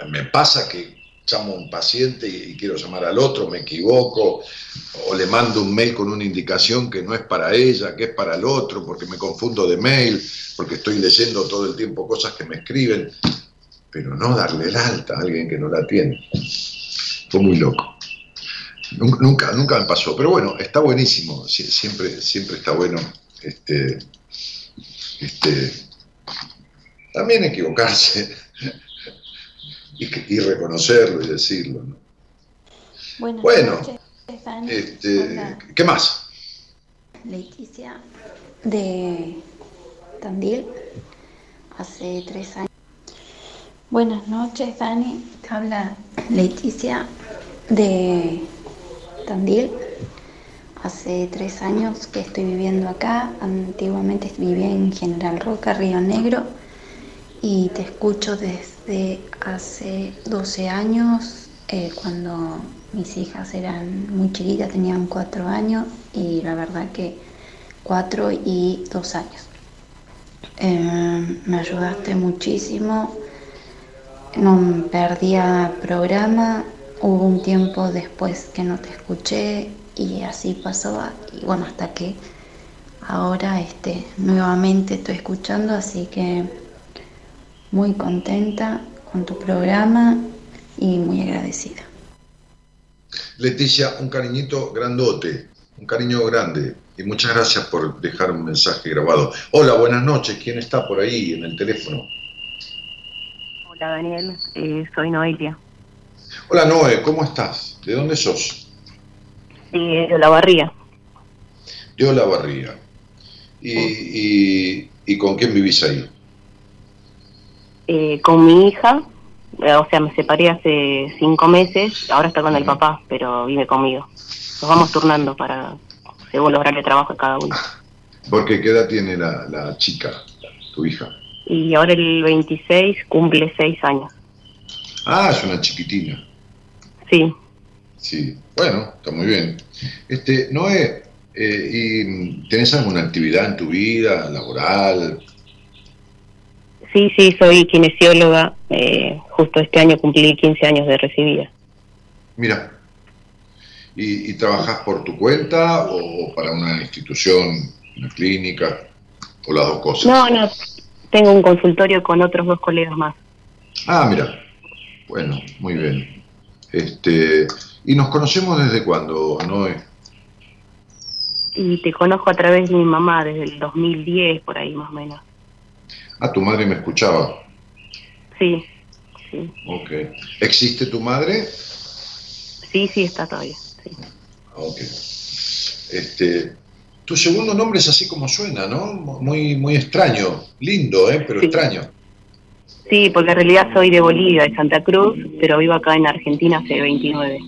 me, pasa que llamo a un paciente y, quiero llamar al otro, me equivoco, o le mando un mail con una indicación que no es para ella, que es para el otro, porque me confundo de mail, porque estoy leyendo todo el tiempo cosas que me escriben pero no darle el alta a alguien que no la tiene. Fue muy loco. Nunca, nunca me pasó, pero bueno, está buenísimo, siempre, siempre está bueno este, este, también equivocarse y, reconocerlo y decirlo. bueno, este, ¿qué más?
Leticia de Tandil, hace tres años. Buenas noches, Dani. Te habla Leticia de Tandil. Hace tres años que estoy viviendo acá. Antiguamente vivía en General Roca, Río Negro. Y te escucho desde hace 12 años, eh, cuando mis hijas eran muy chiquitas, tenían cuatro años. Y la verdad que cuatro y dos años. Eh, me ayudaste muchísimo no perdía programa, hubo un tiempo después que no te escuché y así pasó y bueno hasta que ahora este nuevamente estoy escuchando así que muy contenta con tu programa y muy agradecida.
Leticia, un cariñito grandote, un cariño grande y muchas gracias por dejar un mensaje grabado. Hola, buenas noches, ¿quién está por ahí en el teléfono?
Hola Daniel, eh, soy Noelia.
Hola Noé, ¿cómo estás? ¿De dónde sos?
de Olavarría.
De Olavarría. ¿Y, y, y con quién vivís ahí?
Eh, con mi hija eh, o sea, me separé hace cinco meses, ahora está con el papá, pero vive conmigo. Nos vamos turnando para, según lograr el trabajo de cada uno.
Porque ¿qué edad tiene la, la chica, tu hija?
Y ahora el 26 cumple seis años.
Ah, es una chiquitina.
Sí.
Sí, bueno, está muy bien. Este, Noé, eh, ¿y ¿tenés alguna actividad en tu vida laboral?
Sí, sí, soy kinesióloga. Eh, justo este año cumplí 15 años de recibida.
Mira, ¿y, y trabajas por tu cuenta o para una institución, una clínica, o las dos cosas?
No, no, tengo un consultorio con otros dos colegas más.
Ah, mira, bueno, muy bien. Este, ¿Y nos conocemos desde cuándo, Noé?
Y te conozco a través de mi mamá, desde el 2010, por ahí más o menos.
Ah, tu madre me escuchaba.
Sí, sí.
Ok. ¿Existe tu madre?
Sí, sí, está todavía. Sí.
Ok. Este, tu segundo nombre es así como suena, ¿no? Muy, muy extraño. Lindo, ¿eh? Pero extraño.
Sí, porque en realidad soy de Bolivia, de Santa Cruz, pero vivo acá en Argentina hace 29.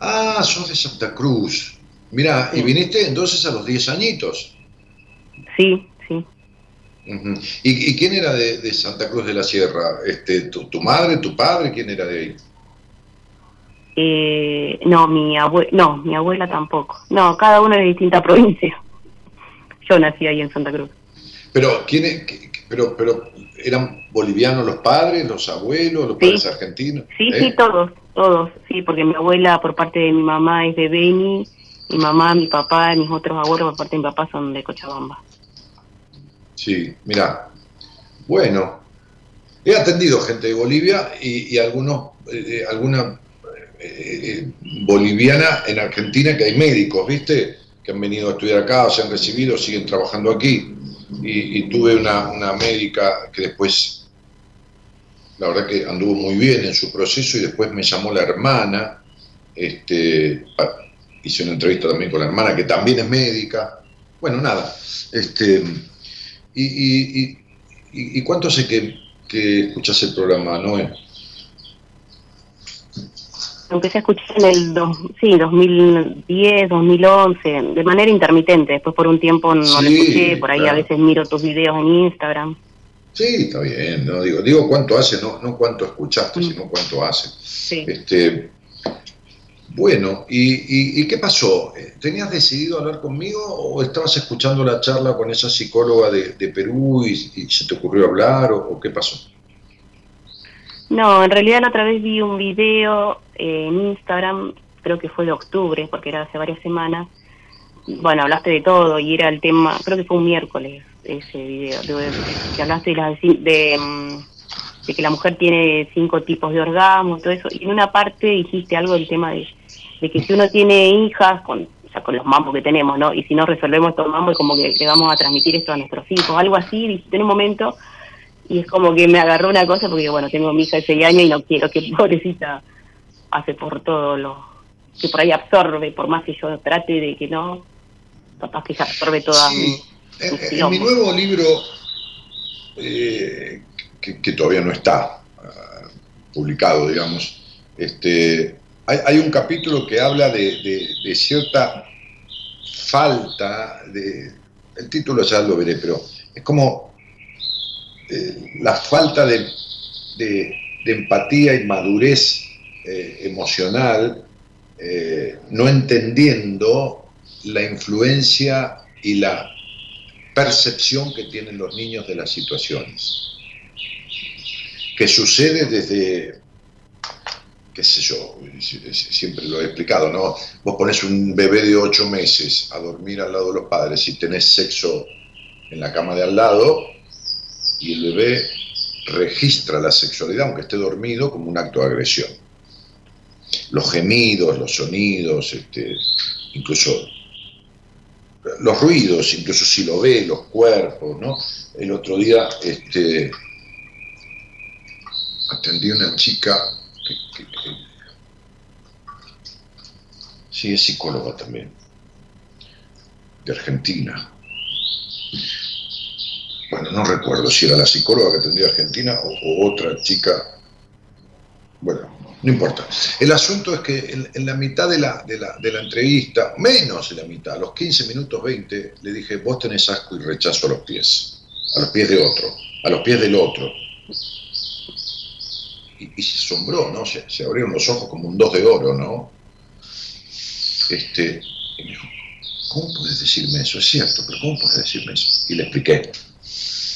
Ah, sos de Santa Cruz. Mira, ¿y viniste entonces a los 10 añitos?
Sí, sí.
¿Y, quién era de, Santa Cruz de la Sierra? Este, tu, madre, tu padre? ¿Quién era de ahí?
Eh, no, mi abuela, no, mi abuela tampoco. No, cada uno de distinta provincia. Yo nací ahí en Santa Cruz.
Pero, ¿quién es, pero, pero, ¿eran bolivianos los padres, los abuelos, los padres argentinos?
Sí, sí, ¿Eh? todos, todos, sí, porque mi abuela por parte de mi mamá es de Beni, mi mamá, mi papá, mis otros abuelos por parte de mi papá son de Cochabamba.
Sí, mira, bueno, he atendido gente de Bolivia y, algunos, eh, eh, alguna boliviana en Argentina que hay médicos, ¿viste? Que han venido a estudiar acá, se han recibido, siguen trabajando aquí. Y, tuve una, una, médica que después, la verdad que anduvo muy bien en su proceso y después me llamó la hermana, este, hice una entrevista también con la hermana que también es médica, bueno, nada, este, y, y, y, cuánto hace que, que escuchas el programa, Noé?
empecé a escuchar en el sí, 2010, 2011, de manera intermitente. Después por un tiempo no lo escuché, por ahí a veces miro tus videos en Instagram.
Sí, está bien, no digo, digo cuánto hace, no, no cuánto escuchaste, mm. sino cuánto hace.
Sí.
Este, bueno, ¿y, y, qué pasó? ¿Tenías decidido hablar conmigo o estabas escuchando la charla con esa psicóloga de, de Perú y, se te ocurrió hablar o qué pasó?
No, en realidad la otra vez vi un video eh, en Instagram, creo que fue de octubre, porque era hace varias semanas. Bueno, hablaste de todo y era el tema, creo que fue un miércoles ese video, de, que hablaste de, la, de, mm, de, que la mujer tiene cinco tipos de orgasmo y todo eso. Y en una parte dijiste algo del tema de, de que si uno tiene hijas, con, o sea, con los mambos que tenemos, ¿no? Y si no resolvemos estos mambos, es como que le vamos a transmitir esto a nuestros hijos, algo así, dijiste en un momento y es como que me agarró una cosa porque bueno tengo mi hija de 6 años y no quiero que pobrecita hace por todo lo que por ahí absorbe por más que yo trate de que no capaz que se absorbe toda
mi, en, mi nuevo libro eh, que, todavía no está ah, publicado digamos este hay, un capítulo que habla de, cierta falta de el título ya lo veré pero es como eh, la falta de, empatía y madurez eh, emocional, eh, no entendiendo la influencia y la percepción que tienen los niños de las situaciones. Que sucede desde, qué sé yo, siempre lo he explicado, ¿no? Vos pones un bebé de ocho meses a dormir al lado de los padres y tenés sexo en la cama de al lado, y el bebé registra la sexualidad, aunque esté dormido, como un acto de agresión. Los gemidos, los sonidos, este, incluso los ruidos, incluso si lo ve, los cuerpos, ¿no? El otro día este, atendí una chica que, sí es psicóloga también, de Argentina bueno, no recuerdo si era la psicóloga que atendía Argentina o, otra chica Bueno, no importa. El asunto es que en, la mitad de la, de, la, de la, entrevista, menos de la mitad, a los 15 minutos 20, le dije, vos tenés asco y rechazo a los pies, a los pies de otro, a los pies del otro. Y, se asombró, ¿no? Se, se, abrieron los ojos como un dos de oro, ¿no? Este, y me dijo, ¿cómo puedes decirme eso? Es cierto, pero ¿cómo puedes decirme eso? Y le expliqué.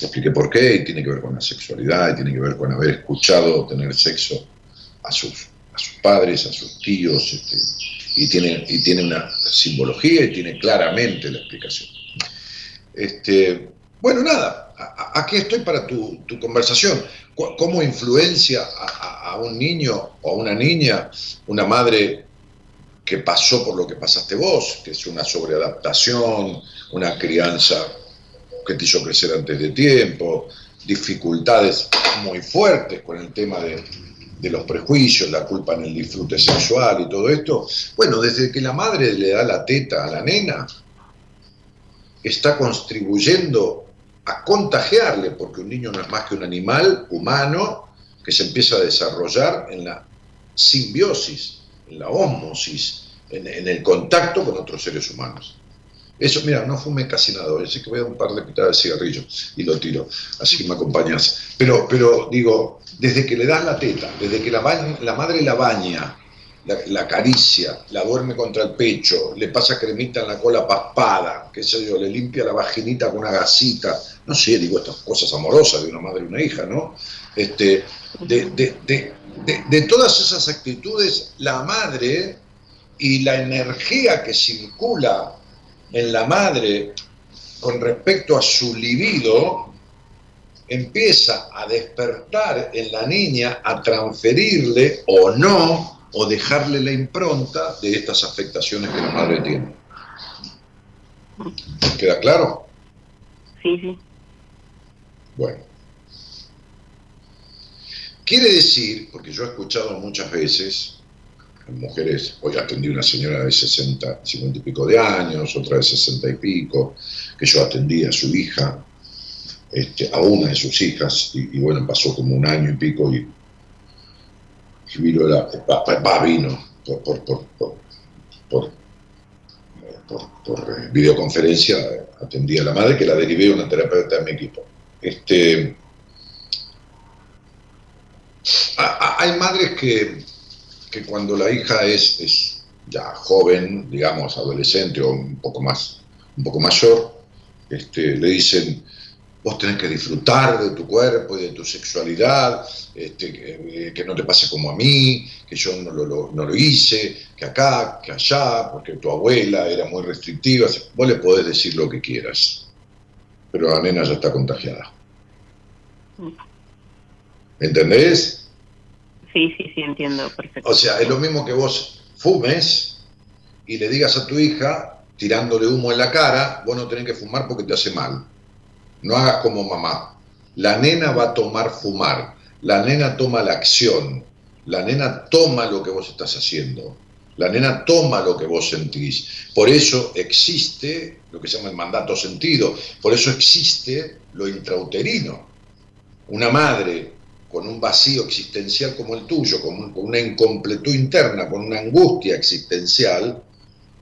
Le expliqué por qué, y tiene que ver con la sexualidad, y tiene que ver con haber escuchado tener sexo a sus, a sus padres, a sus tíos, este, y, tiene, y tiene una simbología y tiene claramente la explicación. Este, bueno, nada, aquí estoy para tu, conversación. ¿Cómo influencia a, un niño o a una niña una madre que pasó por lo que pasaste vos, que es una sobreadaptación, una crianza que te hizo crecer antes de tiempo, dificultades muy fuertes con el tema de, los prejuicios, la culpa en el disfrute sexual y todo esto. Bueno, desde que la madre le da la teta a la nena, está contribuyendo a contagiarle, porque un niño no es más que un animal humano que se empieza a desarrollar en la simbiosis en la ósmosis, en, el contacto con otros seres humanos. Eso, mira, no fumé casi nada, así que voy a un par de pitadas de cigarrillo y lo tiro, así que me acompañas. Pero, pero digo, desde que le das la teta, desde que la, la madre la baña, la, acaricia, la duerme contra el pecho, le pasa cremita en la cola paspada, qué sé yo, le limpia la vaginita con una gasita, no sé, digo estas cosas amorosas de una madre y una hija, ¿no? Este, de, de, de, todas esas actitudes, la madre y la energía que circula en la madre con respecto a su libido, empieza a despertar en la niña, a transferirle o no, o dejarle la impronta de estas afectaciones que la madre tiene. ¿Queda claro?
Sí, sí.
Bueno. Quiere decir, porque yo he escuchado muchas veces, mujeres, hoy atendí una señora de 60, 50 y pico de años, otra de 60 y pico, que yo atendí a su hija, este, a una de sus hijas, y, bueno, pasó como un año y pico y, la, va, vino por, eh, videoconferencia, atendí a la madre que la derivé a una terapeuta de mi equipo. Este, hay madres que, que cuando la hija es, es, ya joven, digamos, adolescente o un poco más, un poco mayor, este, le dicen, vos tenés que disfrutar de tu cuerpo y de tu sexualidad, este, que, no te pase como a mí, que yo no lo, no lo, hice, que acá, que allá, porque tu abuela era muy restrictiva. Vos le podés decir lo que quieras, pero la nena ya está contagiada. ¿Entendés?
Sí, sí, sí, entiendo perfecto.
O sea, es lo mismo que vos fumes y le digas a tu hija, tirándole humo en la cara, vos no tenés que fumar porque te hace mal. No hagas como mamá. La nena va a tomar fumar. La nena toma la acción. La nena toma lo que vos estás haciendo. La nena toma lo que vos sentís. Por eso existe lo que se llama el mandato sentido. Por eso existe lo intrauterino. Una madre con un vacío existencial como el tuyo, con, una incompletud interna, con una angustia existencial,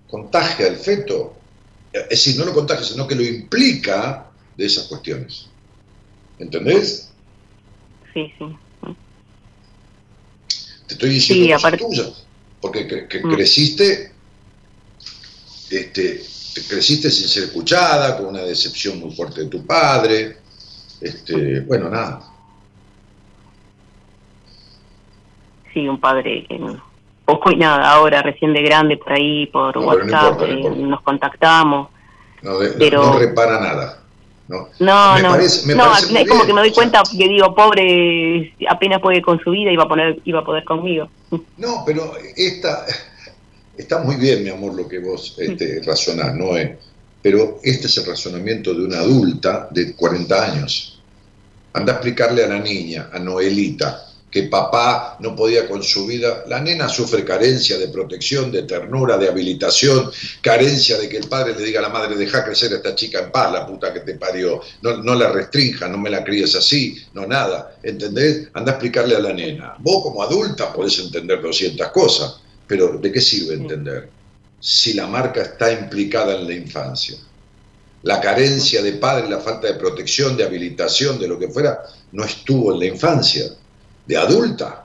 contagia al feto. Es decir, no lo contagia, sino que lo implica de esas cuestiones. ¿Entendés?
Sí, sí.
Te estoy diciendo cosas tuyas, porque mm. creciste, este, creciste sin ser escuchada, con una decepción muy fuerte de tu padre, este, bueno, nada
sí, un padre que poco y nada, ahora recién de grande por ahí, por WhatsApp, eh, nos contactamos.
No, pero... no, repara nada.
No, no, no, es como que me doy cuenta que digo, pobre, apenas puede con su vida y va a, poner, iba a poder conmigo.
No, pero esta, está muy bien, mi amor, lo que vos este, razonás, ¿no? pero este es el razonamiento de una adulta de 40 años. Anda a explicarle a la niña, a Noelita, que papá no podía con su vida. La nena sufre carencia de protección, de ternura, de habilitación, carencia de que el padre le diga a la madre, deja crecer a esta chica en paz, la puta que te parió, no, no la restrinja, no me la críes así, no nada, ¿entendés? Anda a explicarle a la nena. Vos como adulta podés entender 200 cosas, pero ¿de qué sirve entender? Si la marca está implicada en la infancia. La carencia de padre, la falta de protección, de habilitación, de lo que fuera, no estuvo en la infancia de adulta.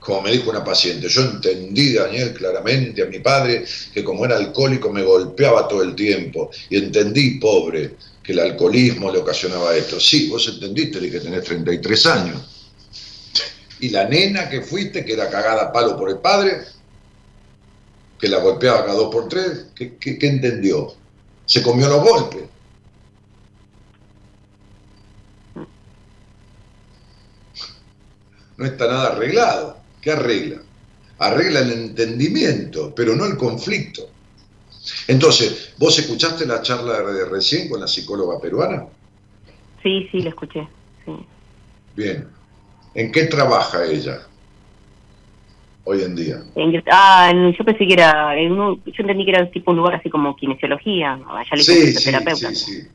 Como me dijo una paciente, yo entendí, Daniel, claramente a mi padre que como era alcohólico me golpeaba todo el tiempo y entendí, pobre, que el alcoholismo le ocasionaba esto. Sí, vos entendiste, que tenés 33 años. Y la nena que fuiste, que era cagada a palo por el padre, que la golpeaba cada dos por tres, ¿qué, qué entendió? Se comió los golpes. No está nada arreglado. ¿Qué arregla? Arregla el entendimiento, pero no el conflicto. Entonces, ¿vos escuchaste la charla de recién con la psicóloga peruana?
Sí, sí, la escuché.
Bien. ¿En qué trabaja ella hoy en día?
ah, yo pensé que era, yo entendí que era tipo un lugar así como kinesiología. Allá le
sí, sí, sí, sí.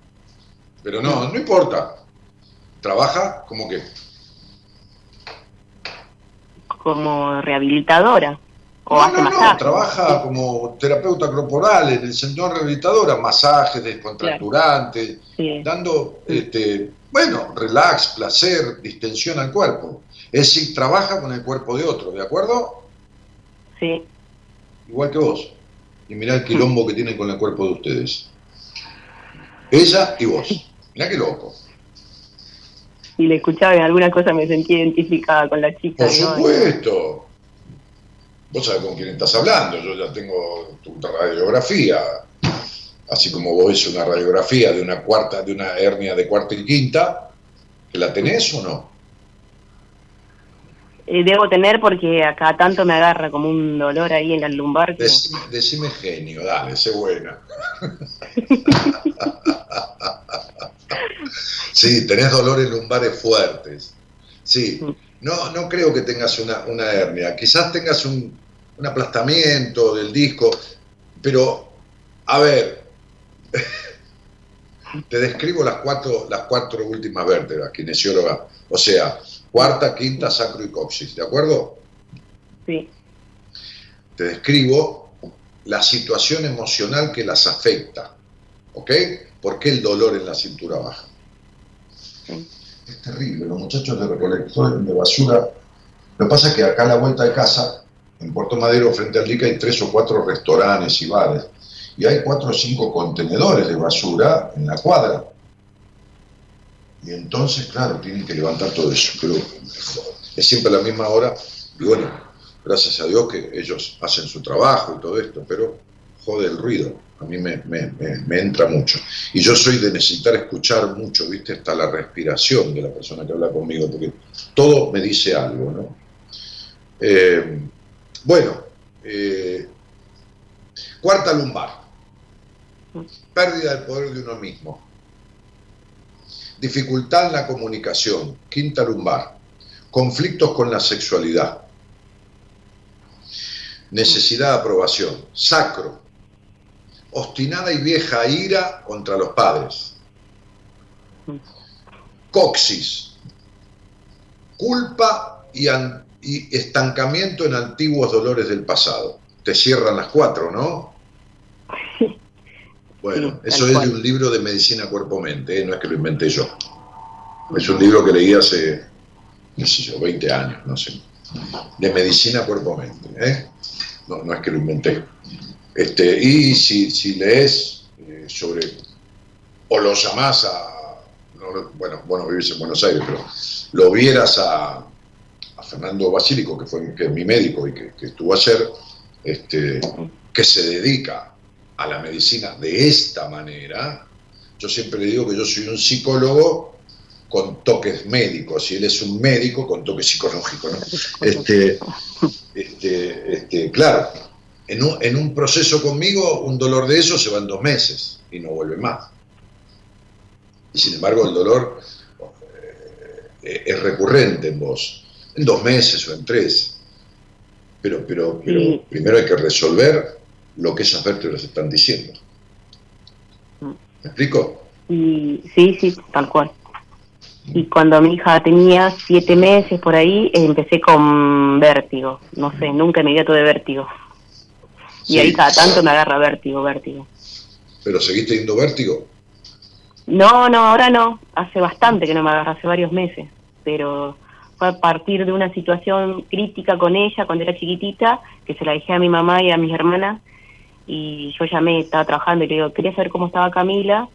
Pero no, no importa. Trabaja como que
como rehabilitadora.
O no, no, no, trabaja como terapeuta corporal en el centro rehabilitadora, masajes descontracturantes, dando, este, bueno, relax, placer, distensión al cuerpo. Es decir, trabaja con el cuerpo de otro, ¿de acuerdo?
Sí.
Igual que vos. Y mirá el quilombo que tienen con el cuerpo de ustedes. Ella y vos. Mirá qué loco
y le escuchaba en alguna cosa me sentí identificada con la chica.
Por supuesto. Vos sabés con quién estás hablando, yo ya tengo tu radiografía, así como vos ves una radiografía de una cuarta, de una hernia de cuarta y quinta, ¿la tenés o no?
Eh, debo tener porque acá tanto me agarra como un dolor ahí en la lumbar.
Decime, decime genio, dale, sé buena. Sí, tenés dolores lumbares fuertes. Sí, no, no creo que tengas una, hernia. Quizás tengas un, aplastamiento del disco, pero, a ver, te describo las cuatro, las cuatro últimas vértebras, kinesióloga. O sea, cuarta, quinta, sacro y coxis, ¿de acuerdo?
Sí.
Te describo la situación emocional que las afecta, ¿ok? ¿Por qué el dolor en la cintura baja? Es terrible, los muchachos de recolectores de basura. Lo que pasa es que acá a la vuelta de casa, en Puerto Madero, frente al Rica, hay tres o cuatro restaurantes y bares. Y hay cuatro o cinco contenedores de basura en la cuadra. Y entonces, claro, tienen que levantar todo eso. Pero es siempre a la misma hora. Y bueno, gracias a Dios que ellos hacen su trabajo y todo esto, pero jode el ruido a mí me, entra mucho. Y yo soy de necesitar escuchar mucho, ¿viste? Hasta la respiración de la persona que habla conmigo, porque todo me dice algo, ¿no? Eh, bueno, eh, cuarta lumbar, pérdida del poder de uno mismo, dificultad en la comunicación, quinta lumbar, conflictos con la sexualidad, necesidad de aprobación, sacro, obstinada y vieja ira contra los padres. Coxis, culpa y, estancamiento en antiguos dolores del pasado. Te cierran las cuatro, ¿no? Bueno, eso es de un libro de medicina cuerpo-mente, ¿eh? no es que lo inventé yo. Es un libro que leí hace, no sé yo, 20 años, no sé. De medicina cuerpo-mente, ¿eh? No, no es que lo inventé. Este, y si, si lees eh, sobre, o lo llamás a, bueno, bueno, vivís en Buenos Aires, pero lo vieras a, Fernando Basílico, que fue que es mi médico y que, estuvo ayer, este, que se dedica a la medicina de esta manera, yo siempre le digo que yo soy un psicólogo con toques médicos, y él es un médico con toques psicológicos. ¿no? Este, este, este, claro, en un, proceso conmigo, un dolor de eso se va en dos meses y no vuelve más. Y sin embargo, el dolor, eh, es recurrente en vos, en dos meses o en tres. Pero, pero, pero primero hay que resolver lo que esas vértebras están diciendo. ¿Me explico?
Y, sí, sí, tal cual. Y cuando mi hija tenía siete meses por ahí, empecé con vértigo. No sé, nunca me dio todo de vértigo. Y ahí cada tanto me agarra vértigo, vértigo.
¿Pero seguiste yendo vértigo?
No, no, ahora no. Hace bastante que no me agarra, hace varios meses. Pero fue a partir de una situación crítica con ella cuando era chiquitita, que se la dejé a mi mamá y a mis hermanas. Y yo llamé, estaba trabajando y le digo, quería saber cómo estaba Camila.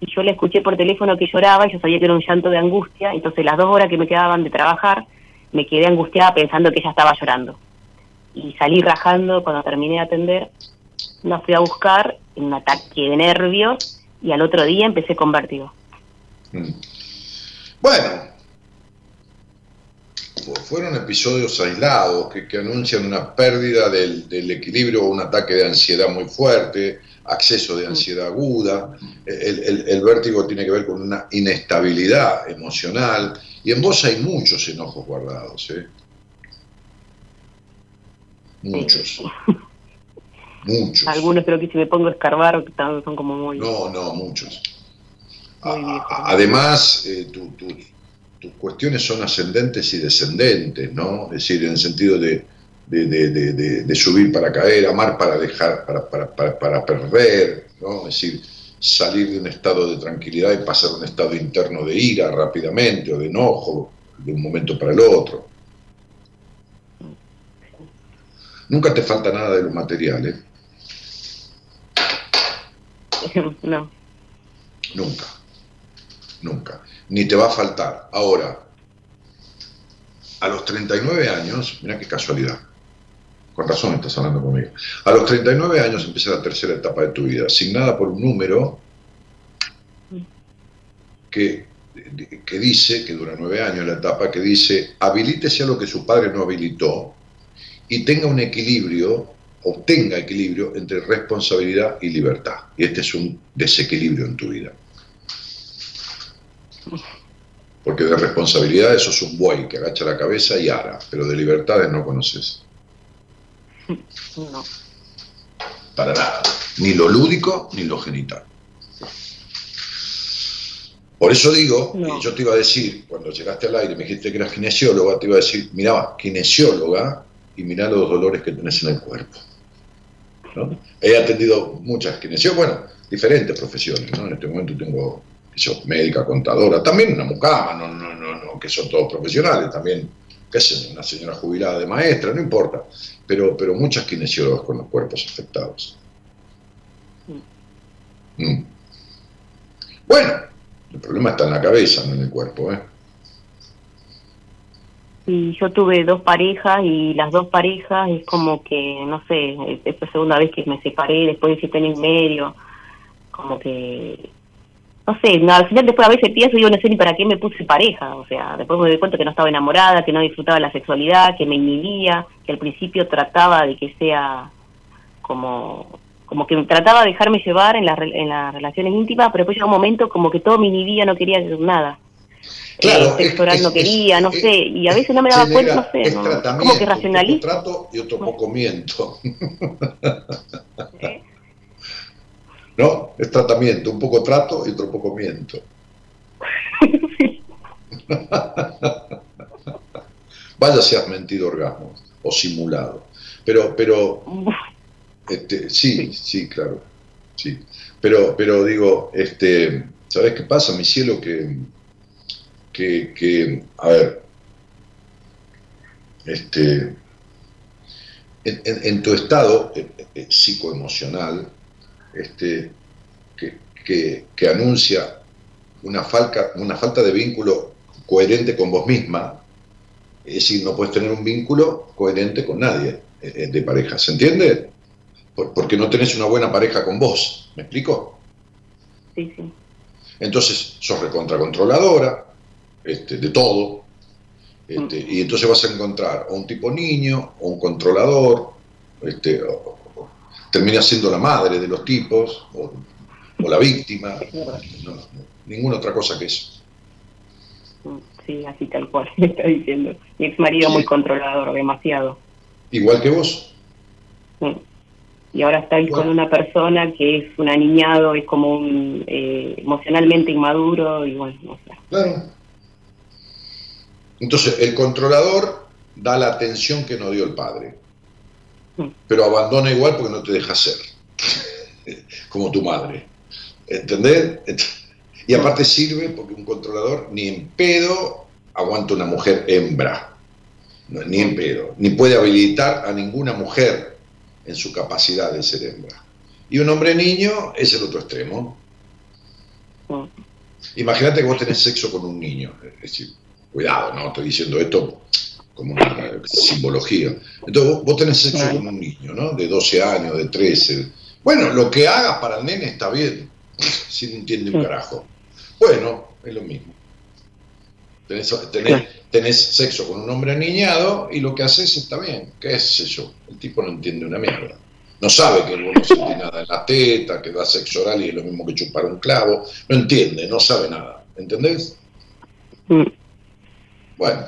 Y yo le escuché por teléfono que lloraba y yo sabía que era un llanto de angustia. Entonces, las dos horas que me quedaban de trabajar, me quedé angustiada pensando que ella estaba llorando. Y salí rajando cuando terminé de atender. La fui a buscar en un ataque de nervios y al otro día empecé con vértigo.
Mm. Bueno, fueron episodios aislados que, anuncian una pérdida del, equilibrio o un ataque de ansiedad muy fuerte, acceso de ansiedad aguda. El, vértigo tiene que ver con una inestabilidad emocional y en vos hay muchos enojos guardados. ¿eh? Muchos. Muchos.
Algunos creo que si me pongo a escarbar son como muy...
No, no, muchos. Además, eh, tu, tus cuestiones son ascendentes y descendentes, ¿no? Es decir, en el sentido de, de, subir para caer, amar para dejar, para, para, para, perder, ¿no? Es decir, salir de un estado de tranquilidad y pasar a un estado interno de ira rápidamente o de enojo de un momento para el otro. Nunca te falta nada de los materiales.
¿eh? No.
Nunca. Nunca ni te va a faltar. Ahora, a los 39 años, mira qué casualidad, con razón estás hablando conmigo, a los 39 años empieza la tercera etapa de tu vida, asignada por un número que, que dice, que dura nueve años la etapa, que dice, habilítese a lo que su padre no habilitó y tenga un equilibrio, obtenga equilibrio entre responsabilidad y libertad. Y este es un desequilibrio en tu vida. Porque de responsabilidad eso es un buey que agacha la cabeza y ara, pero de libertades no conoces. No. Para nada. Ni lo lúdico ni lo genital. Por eso digo, yo te iba a decir, cuando llegaste al aire me dijiste que eras kinesióloga, te iba a decir, mirá, kinesióloga y mirá los dolores que tenés en el cuerpo. He atendido muchas kinesiólogas, bueno, diferentes profesiones, ¿no? En este momento tengo médica, contadora, también una mucama, no, no, no, no, que son todos profesionales, también, qué sé, una señora jubilada de maestra, no importa, pero, pero muchas kinesiólogas con los cuerpos afectados. Mm. Bueno, el problema está en la cabeza, no en el cuerpo, ¿eh?
Y yo tuve dos parejas y las dos parejas es como que, no sé, es la segunda vez que me separé después de siete años y medio, como que no sé, al final después a veces pienso digo, no sé ni para qué me puse pareja, o sea, después me doy cuenta que no estaba enamorada, que no disfrutaba la sexualidad, que me inhibía, que al principio trataba de que sea como como que trataba de dejarme llevar en, en las relaciones íntimas, pero después llegó un momento como que todo me inhibía, no quería nada.
Claro,
eh, no quería, no sé, y a veces no me daba cuenta, no sé, como que racionalizo.
trato y otro poco miento. ¿no? Es tratamiento, un poco trato y otro poco miento. Vaya si has mentido orgasmo o simulado. Pero, pero, este, sí, sí, claro, sí. Pero, pero digo, este, ¿sabes qué pasa, mi cielo? Que, que, que a ver, este, en, tu estado eh, eh, psicoemocional, este, que, que, anuncia una falta, una falta de vínculo coherente con vos misma, es decir, no puedes tener un vínculo coherente con nadie eh, de pareja, ¿se entiende? porque no tenés una buena pareja con vos, ¿me explico?
Sí, sí.
Entonces, sos recontracontroladora este, de todo, este, y entonces vas a encontrar o un tipo niño, o un controlador, este, termina siendo la madre de los tipos, o, la víctima, ninguna otra cosa que eso.
Sí, así tal cual, me está diciendo. Mi ex marido muy controlador, demasiado.
Igual que vos.
Y ahora está con una persona que es un aniñado, es como un eh, emocionalmente inmaduro y bueno, no sé.
Claro. Entonces, el controlador da la atención que no dio el padre, pero abandona igual porque no te deja ser, como tu madre. ¿Entendés? Y aparte sirve porque un controlador ni en pedo aguanta una mujer hembra, ni en pedo, ni puede habilitar a ninguna mujer en su capacidad de ser hembra. Y un hombre niño es el otro extremo. Mm. Imagínate que vos tenés sexo con un niño, es decir, cuidado, no estoy diciendo esto como una simbología. Entonces vos, tenés sexo con un niño, ¿no? De 12 años, de 13. Bueno, lo que hagas para el nene está bien, si no entiende un carajo. Bueno, es lo mismo. Tenés, sexo con un hombre aniñado y lo que haces está bien. ¿Qué es eso? El tipo no entiende una mierda. No sabe que vos no sentís nada en la teta, que da sexo oral y es lo mismo que chupar un clavo. No entiende, no sabe nada. ¿Entendés? Bueno.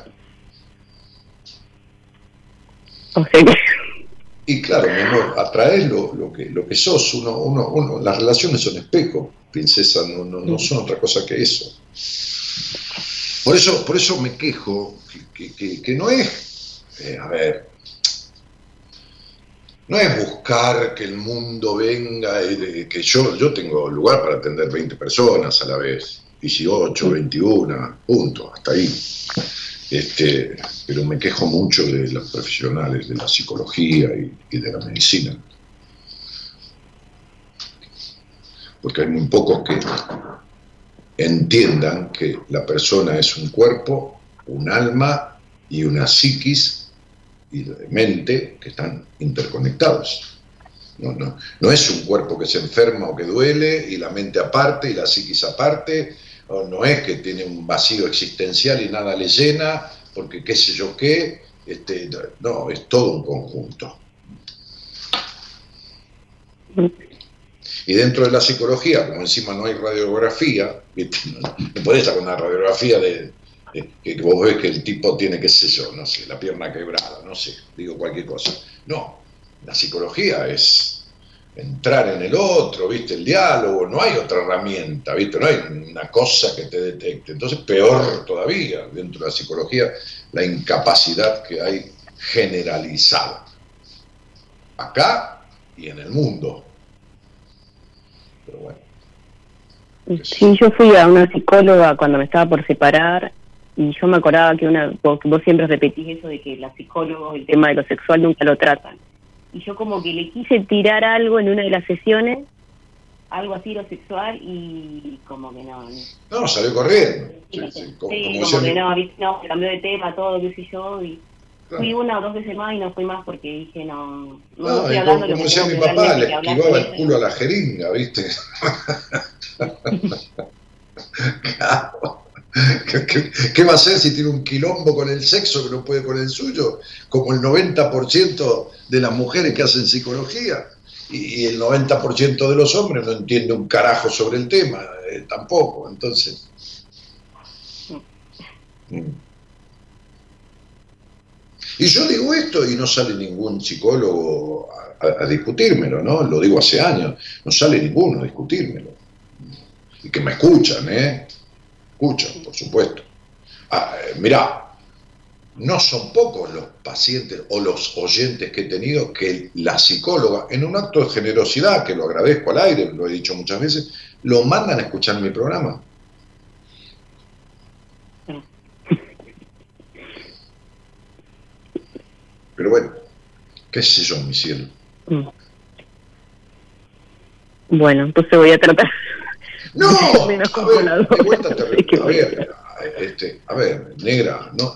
Y claro, mi amor, atraes lo, lo, que, lo que sos. Uno, uno, uno, las relaciones son espejo, princesa, no, no, no son otra cosa que eso. Por eso, por eso me quejo que, no es, eh, a ver, no es buscar que el mundo venga, y que yo, yo tengo lugar para atender 20 personas a la vez, 18, 21, punto, hasta ahí. Este, pero me quejo mucho de los profesionales de la psicología y de la medicina. Porque hay muy pocos que entiendan que la persona es un cuerpo, un alma y una psiquis y mente que están interconectados. No, no es un cuerpo que se enferma o que duele y la mente aparte y la psiquis aparte, no es que tiene un vacío existencial y nada le llena, porque qué sé yo qué, este, no, es todo un conjunto. Y dentro de la psicología, como encima no hay radiografía, no, podés sacar una radiografía de, que vos ves que el tipo tiene, qué sé yo, no sé, la pierna quebrada, no sé, digo cualquier cosa. No, la psicología es entrar en el otro, ¿viste? El diálogo, no hay otra herramienta, ¿viste? No hay una cosa que te detecte. Entonces, peor todavía, dentro de la psicología, la incapacidad que hay generalizada. Acá y en el mundo.
Sí, yo fui a una psicóloga cuando me estaba por separar y yo me acordaba que una vos, siempre repetís eso de que la psicólogos el tema de lo sexual nunca lo tratan. Y yo como que le quise tirar algo en una de las sesiones, algo así lo sexual y como que no.
No, salió corriendo.
Sí, como, que no, no, cambió de tema, todo, qué sé yo, y Fui una o dos veces más y no fui más porque dije, no. No, no estoy
hablando como, decía mi papá, le esquivaba el culo a la jeringa, ¿viste? ¿Qué, va a hacer si tiene un quilombo con el sexo que no puede con el suyo? Como el 90% de las mujeres que hacen psicología. Y, el 90% de los hombres no entiende un carajo sobre el tema, eh, tampoco. Entonces. Y yo digo esto y no sale ningún psicólogo a, discutírmelo, ¿no? Lo digo hace años, no sale ninguno a discutírmelo. Y que me escuchan, ¿eh? Escuchan, por supuesto. Ah, eh, mirá, no son pocos los pacientes o los oyentes que he tenido que la psicóloga, en un acto de generosidad, que lo agradezco al aire, lo he dicho muchas veces, lo mandan a escuchar mi programa. Pero bueno, qué sé yo, mi cielo. Mm.
Bueno, entonces voy a tratar.
No, a ver, de vuelta te a ver, este, a ver, negra, no,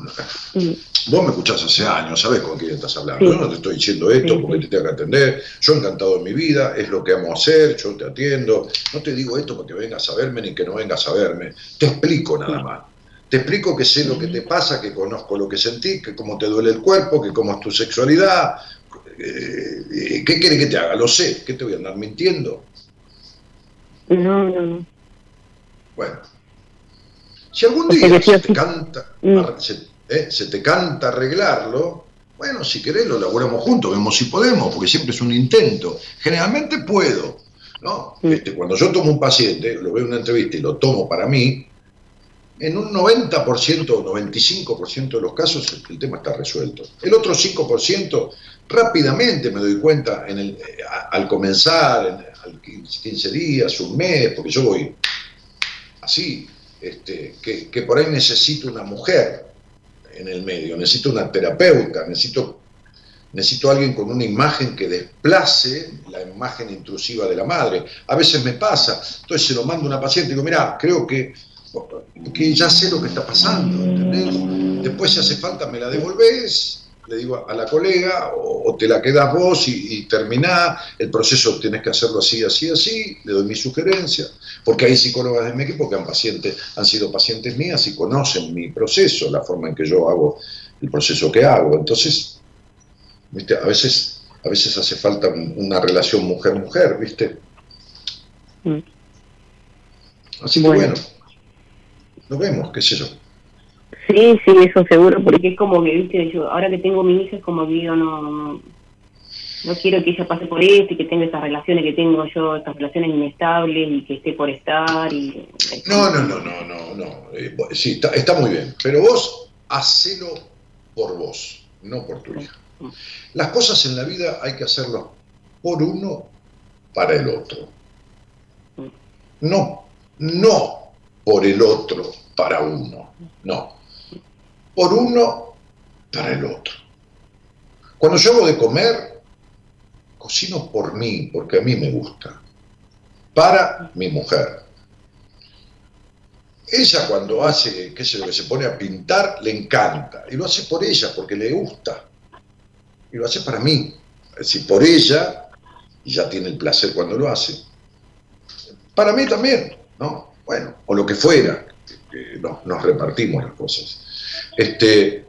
mm. vos me escuchás hace años, sabés con quién estás hablando. Yo no te estoy diciendo esto porque te tengo que atender. Yo encantado en mi vida, es lo que amo hacer, yo te atiendo. No te digo esto porque vengas a verme ni que no vengas a verme. Te explico nada más. Te explico que sé lo que te pasa, que conozco lo que sentís, que cómo te duele el cuerpo, que cómo es tu sexualidad. Eh, ¿Qué quiere que te haga? Lo sé. ¿Qué te voy a andar mintiendo?
No, no, no.
Bueno. Si algún día se, te canta, mm. eh, se, te canta arreglarlo, bueno, si querés lo elaboramos juntos, vemos si podemos, porque siempre es un intento. Generalmente puedo, ¿no? Mm. Este, cuando yo tomo un paciente, lo veo en una entrevista y lo tomo para mí, en un 90% o 95% de los casos el tema está resuelto. El otro 5% rápidamente me doy cuenta en el, al comenzar, 15 días, un mes, porque yo voy así, este, que, que, por ahí necesito una mujer en el medio, necesito una terapeuta, necesito, necesito alguien con una imagen que desplace la imagen intrusiva de la madre. A veces me pasa, entonces se lo mando a una paciente y digo, mira, creo que que ya sé lo que está pasando, ¿entendés? Después si hace falta me la devolvés, le digo a la colega, o, te la quedas vos y, y, terminá, el proceso tienes que hacerlo así, así, así, le doy mi sugerencia, porque hay psicólogas de mi equipo que han, pacientes, han sido pacientes mías y conocen mi proceso, la forma en que yo hago el proceso que hago. Entonces, ¿viste? A, veces, a veces hace falta una relación mujer-mujer, ¿viste? Mm. Así que bueno lo vemos, qué sé yo.
Sí, sí, eso seguro, porque es como que, viste, yo, ahora que tengo mi hija, es como que yo no, no, quiero que ella pase por esto y que tenga esas relaciones que tengo yo, estas relaciones inestables y que esté por estar. y
No, no, no, no, no, no. Eh, sí, está, está muy bien, pero vos hacelo por vos, no por tu hija. Las cosas en la vida hay que hacerlas por uno para el otro. No, no por el otro para uno. No. Por uno para el otro. Cuando yo hago de comer, cocino por mí, porque a mí me gusta. Para mi mujer. Ella cuando hace, qué sé yo, que se pone a pintar, le encanta. Y lo hace por ella, porque le gusta. Y lo hace para mí. Es decir, por ella, y ya tiene el placer cuando lo hace. Para mí también, ¿no? bueno, o lo que fuera, nos repartimos las cosas. Este,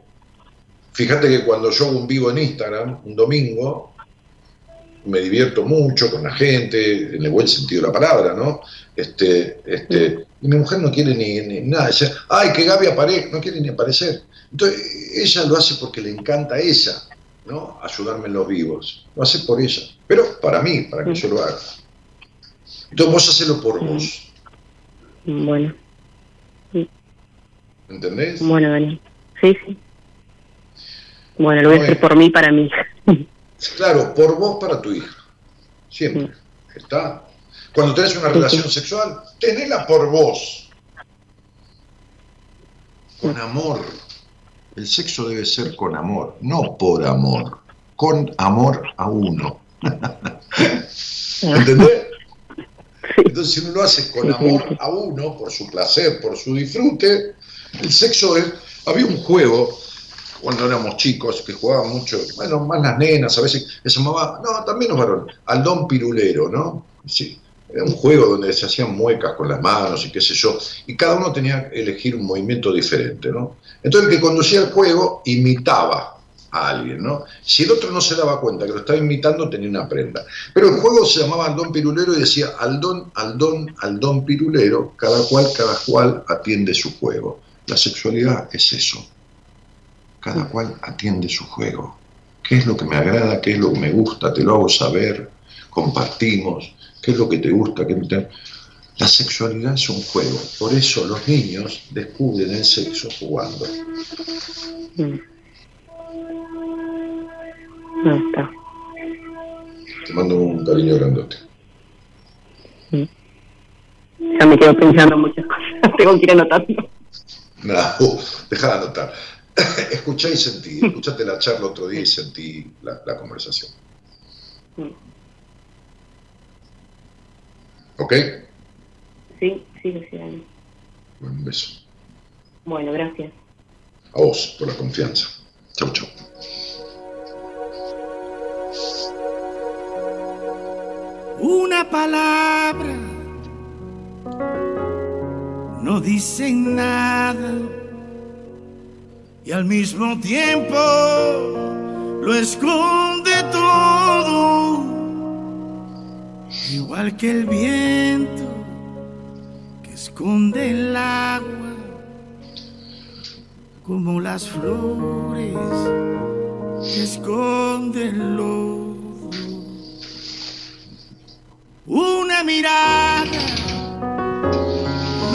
fíjate que cuando yo hago un vivo en Instagram, un domingo, me divierto mucho con la gente, en el buen sentido de la palabra, ¿no? Este, este, y mi mujer no quiere ni, nada, ay, que Gaby aparezca, no quiere ni aparecer. Entonces, ella lo hace porque le encanta a ella, ¿no? Ayudarme en los vivos. Lo hace por ella, pero para mí, para que yo lo haga. Entonces vos hacelo por vos.
Bueno.
¿Entendés?
Bueno, Dani. Sí, sí. Bueno, lo voy a hacer por mí para mí.
Claro, por vos para tu hija. Siempre. ¿Está? Cuando tenés una relación sexual, tenela por vos. Con amor. El sexo debe ser con amor, no por amor. Con amor a uno. ¿Entendés? Entonces, si uno lo hace con amor a uno, por su placer, por su disfrute, el sexo es. Había un juego cuando éramos chicos que jugaban mucho, bueno, más las nenas a veces, se llamaba, no, también los varones, al don pirulero, ¿no? Sí. Era un juego donde se hacían muecas con las manos y qué sé yo, y cada uno tenía que elegir un movimiento diferente, ¿no? Entonces el que conducía el juego imitaba a alguien, ¿no? Si el otro no se daba cuenta que lo estaba imitando, tenía una prenda. Pero el juego se llamaba Aldón Pirulero y decía Aldón, Aldón, Aldón Pirulero, cada cual, cada cual atiende su juego. La sexualidad es eso. Cada cual atiende su juego. ¿Qué es lo que me agrada? ¿Qué es lo que me gusta? Te lo hago saber. Compartimos. ¿Qué es lo que te gusta? ¿Qué te... La sexualidad es un juego. Por eso los niños descubren el sexo jugando. Mm.
No está.
Te mando un cariño grandote.
Ya me quedo pensando muchas cosas. Tengo que ir anotando.
No, deja de anotar. Escuchá y sentí. Escuchaste la charla otro día y sentí la, la conversación. ¿Ok?
Sí, sí, sí.
Un beso.
Bueno, gracias.
A vos por la confianza. Chau, chau.
una palabra, no dicen nada y al mismo tiempo lo esconde todo, igual que el viento que esconde el agua
como las flores que esconden lodo. Una mirada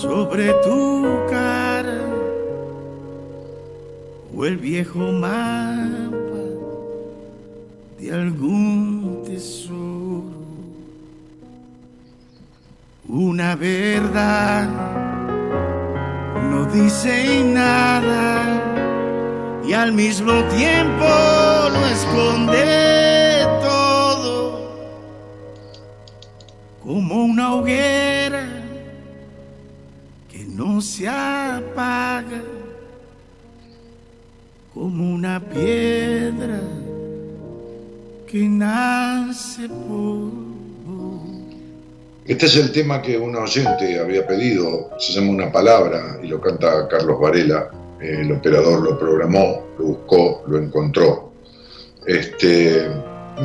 sobre tu cara o el viejo mapa de algún tesoro. Una verdad no dice nada y al mismo tiempo lo esconde todo como una hoguera no se apaga como una piedra que nace por
este es el tema que un oyente había pedido, se llama Una Palabra y lo canta Carlos Varela. El operador lo programó, lo buscó, lo encontró. Este,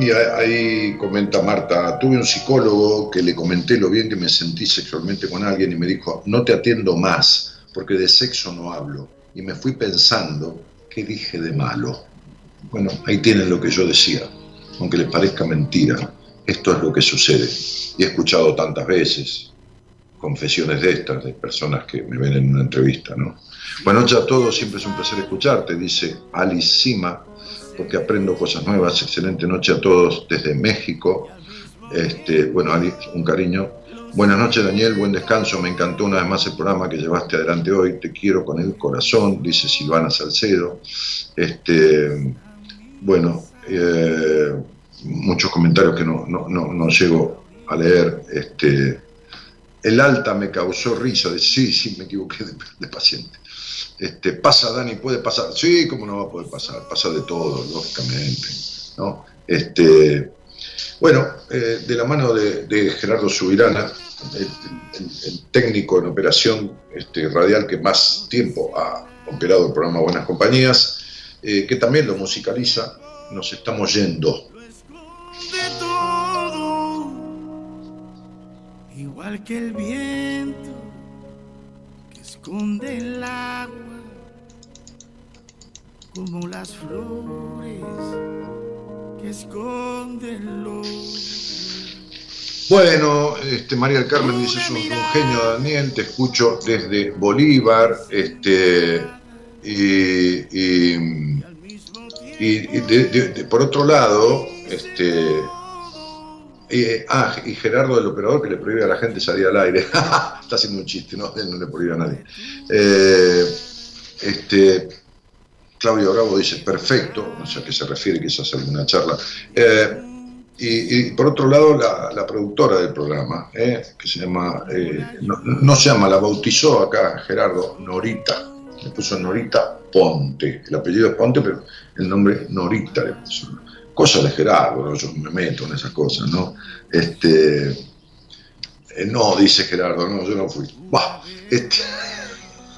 y ahí comenta Marta, tuve un psicólogo que le comenté lo bien que me sentí sexualmente con alguien y me dijo, no te atiendo más, porque de sexo no hablo. Y me fui pensando, ¿qué dije de malo? Bueno, ahí tienen lo que yo decía, aunque les parezca mentira esto es lo que sucede. Y he escuchado tantas veces confesiones de estas, de personas que me ven en una entrevista, ¿no? Buenas noches a todos, siempre es un placer escucharte, dice Alice Sima, porque aprendo cosas nuevas. Excelente noche a todos desde México. Este, bueno, Alice, un cariño. Buenas noches, Daniel, buen descanso. Me encantó una vez más el programa que llevaste adelante hoy. Te quiero con el corazón, dice Silvana Salcedo. Este, bueno, eh, muchos comentarios que no, no, no, llego a leer. Este, el alta me causó risa, de sí, sí, me equivoqué de, paciente. Este, pasa, Dani, puede pasar. Sí, ¿cómo no va a poder pasar? Pasa de todo, lógicamente. ¿no? Este, bueno, eh, de la mano de, Gerardo Subirana, el, técnico en operación este, radial que más tiempo ha operado el programa Buenas Compañías, eh, que también lo musicaliza, nos estamos yendo
igual que el viento esconde el agua, como las flores que esconden los.
Bueno, este, María del Carmen dice, es un, genio Daniel, te escucho desde Bolívar, este, y, y, por otro lado, este, eh, ah, y Gerardo, el operador, que le prohíbe a la gente salir al aire. Está haciendo un chiste, ¿no? Él no le prohíbe a nadie. Eh, este, Claudio Bravo dice, perfecto, no sé a qué se refiere, quizás alguna charla. Eh, y, por otro lado, la, productora del programa, que se llama, no, se llama, la bautizó acá Gerardo, Norita, le puso Norita Ponte, el apellido es Ponte, pero el nombre Norita le puso cosa de Gerardo, yo me meto en esas cosas, ¿no? Este, eh, no, dice Gerardo, no, yo no fui. Este,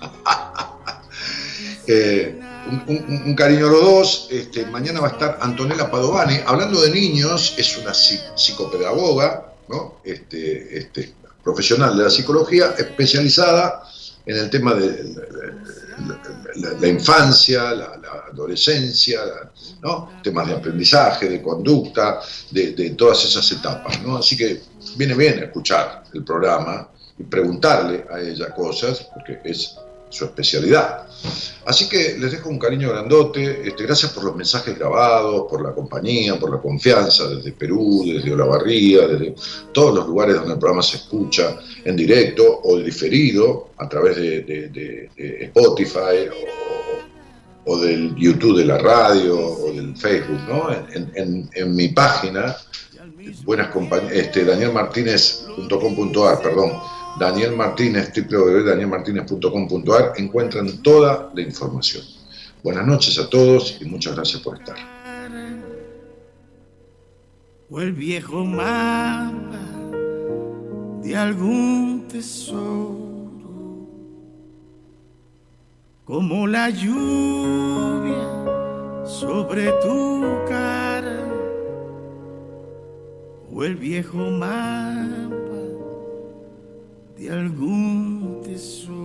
eh, un, cariño a los dos. Este, mañana va a estar Antonella Padovani. Hablando de niños, es una psicopedagoga, ¿no? este, este, profesional de la psicología, especializada en el tema de, la, infancia, la, adolescencia, ¿no? temas de aprendizaje, de conducta, de, todas esas etapas. ¿no? Así que viene bien escuchar el programa y preguntarle a ella cosas, porque es su especialidad. Así que les dejo un cariño grandote, este, gracias por los mensajes grabados, por la compañía, por la confianza desde Perú, desde Olavarría, desde todos los lugares donde el programa se escucha en directo o diferido a través de, Spotify o, del YouTube de la radio o del Facebook, ¿no? En, mi página, buenas este, danielmartinez.com.ar, perdón, Daniel Martínez, www.danielmartinez.com.ar, encuentran toda la información. Buenas noches a todos y muchas gracias por estar.
O el viejo mapa de algún tesoro, como la lluvia sobre tu cara, o el viejo mapa de algún tesoro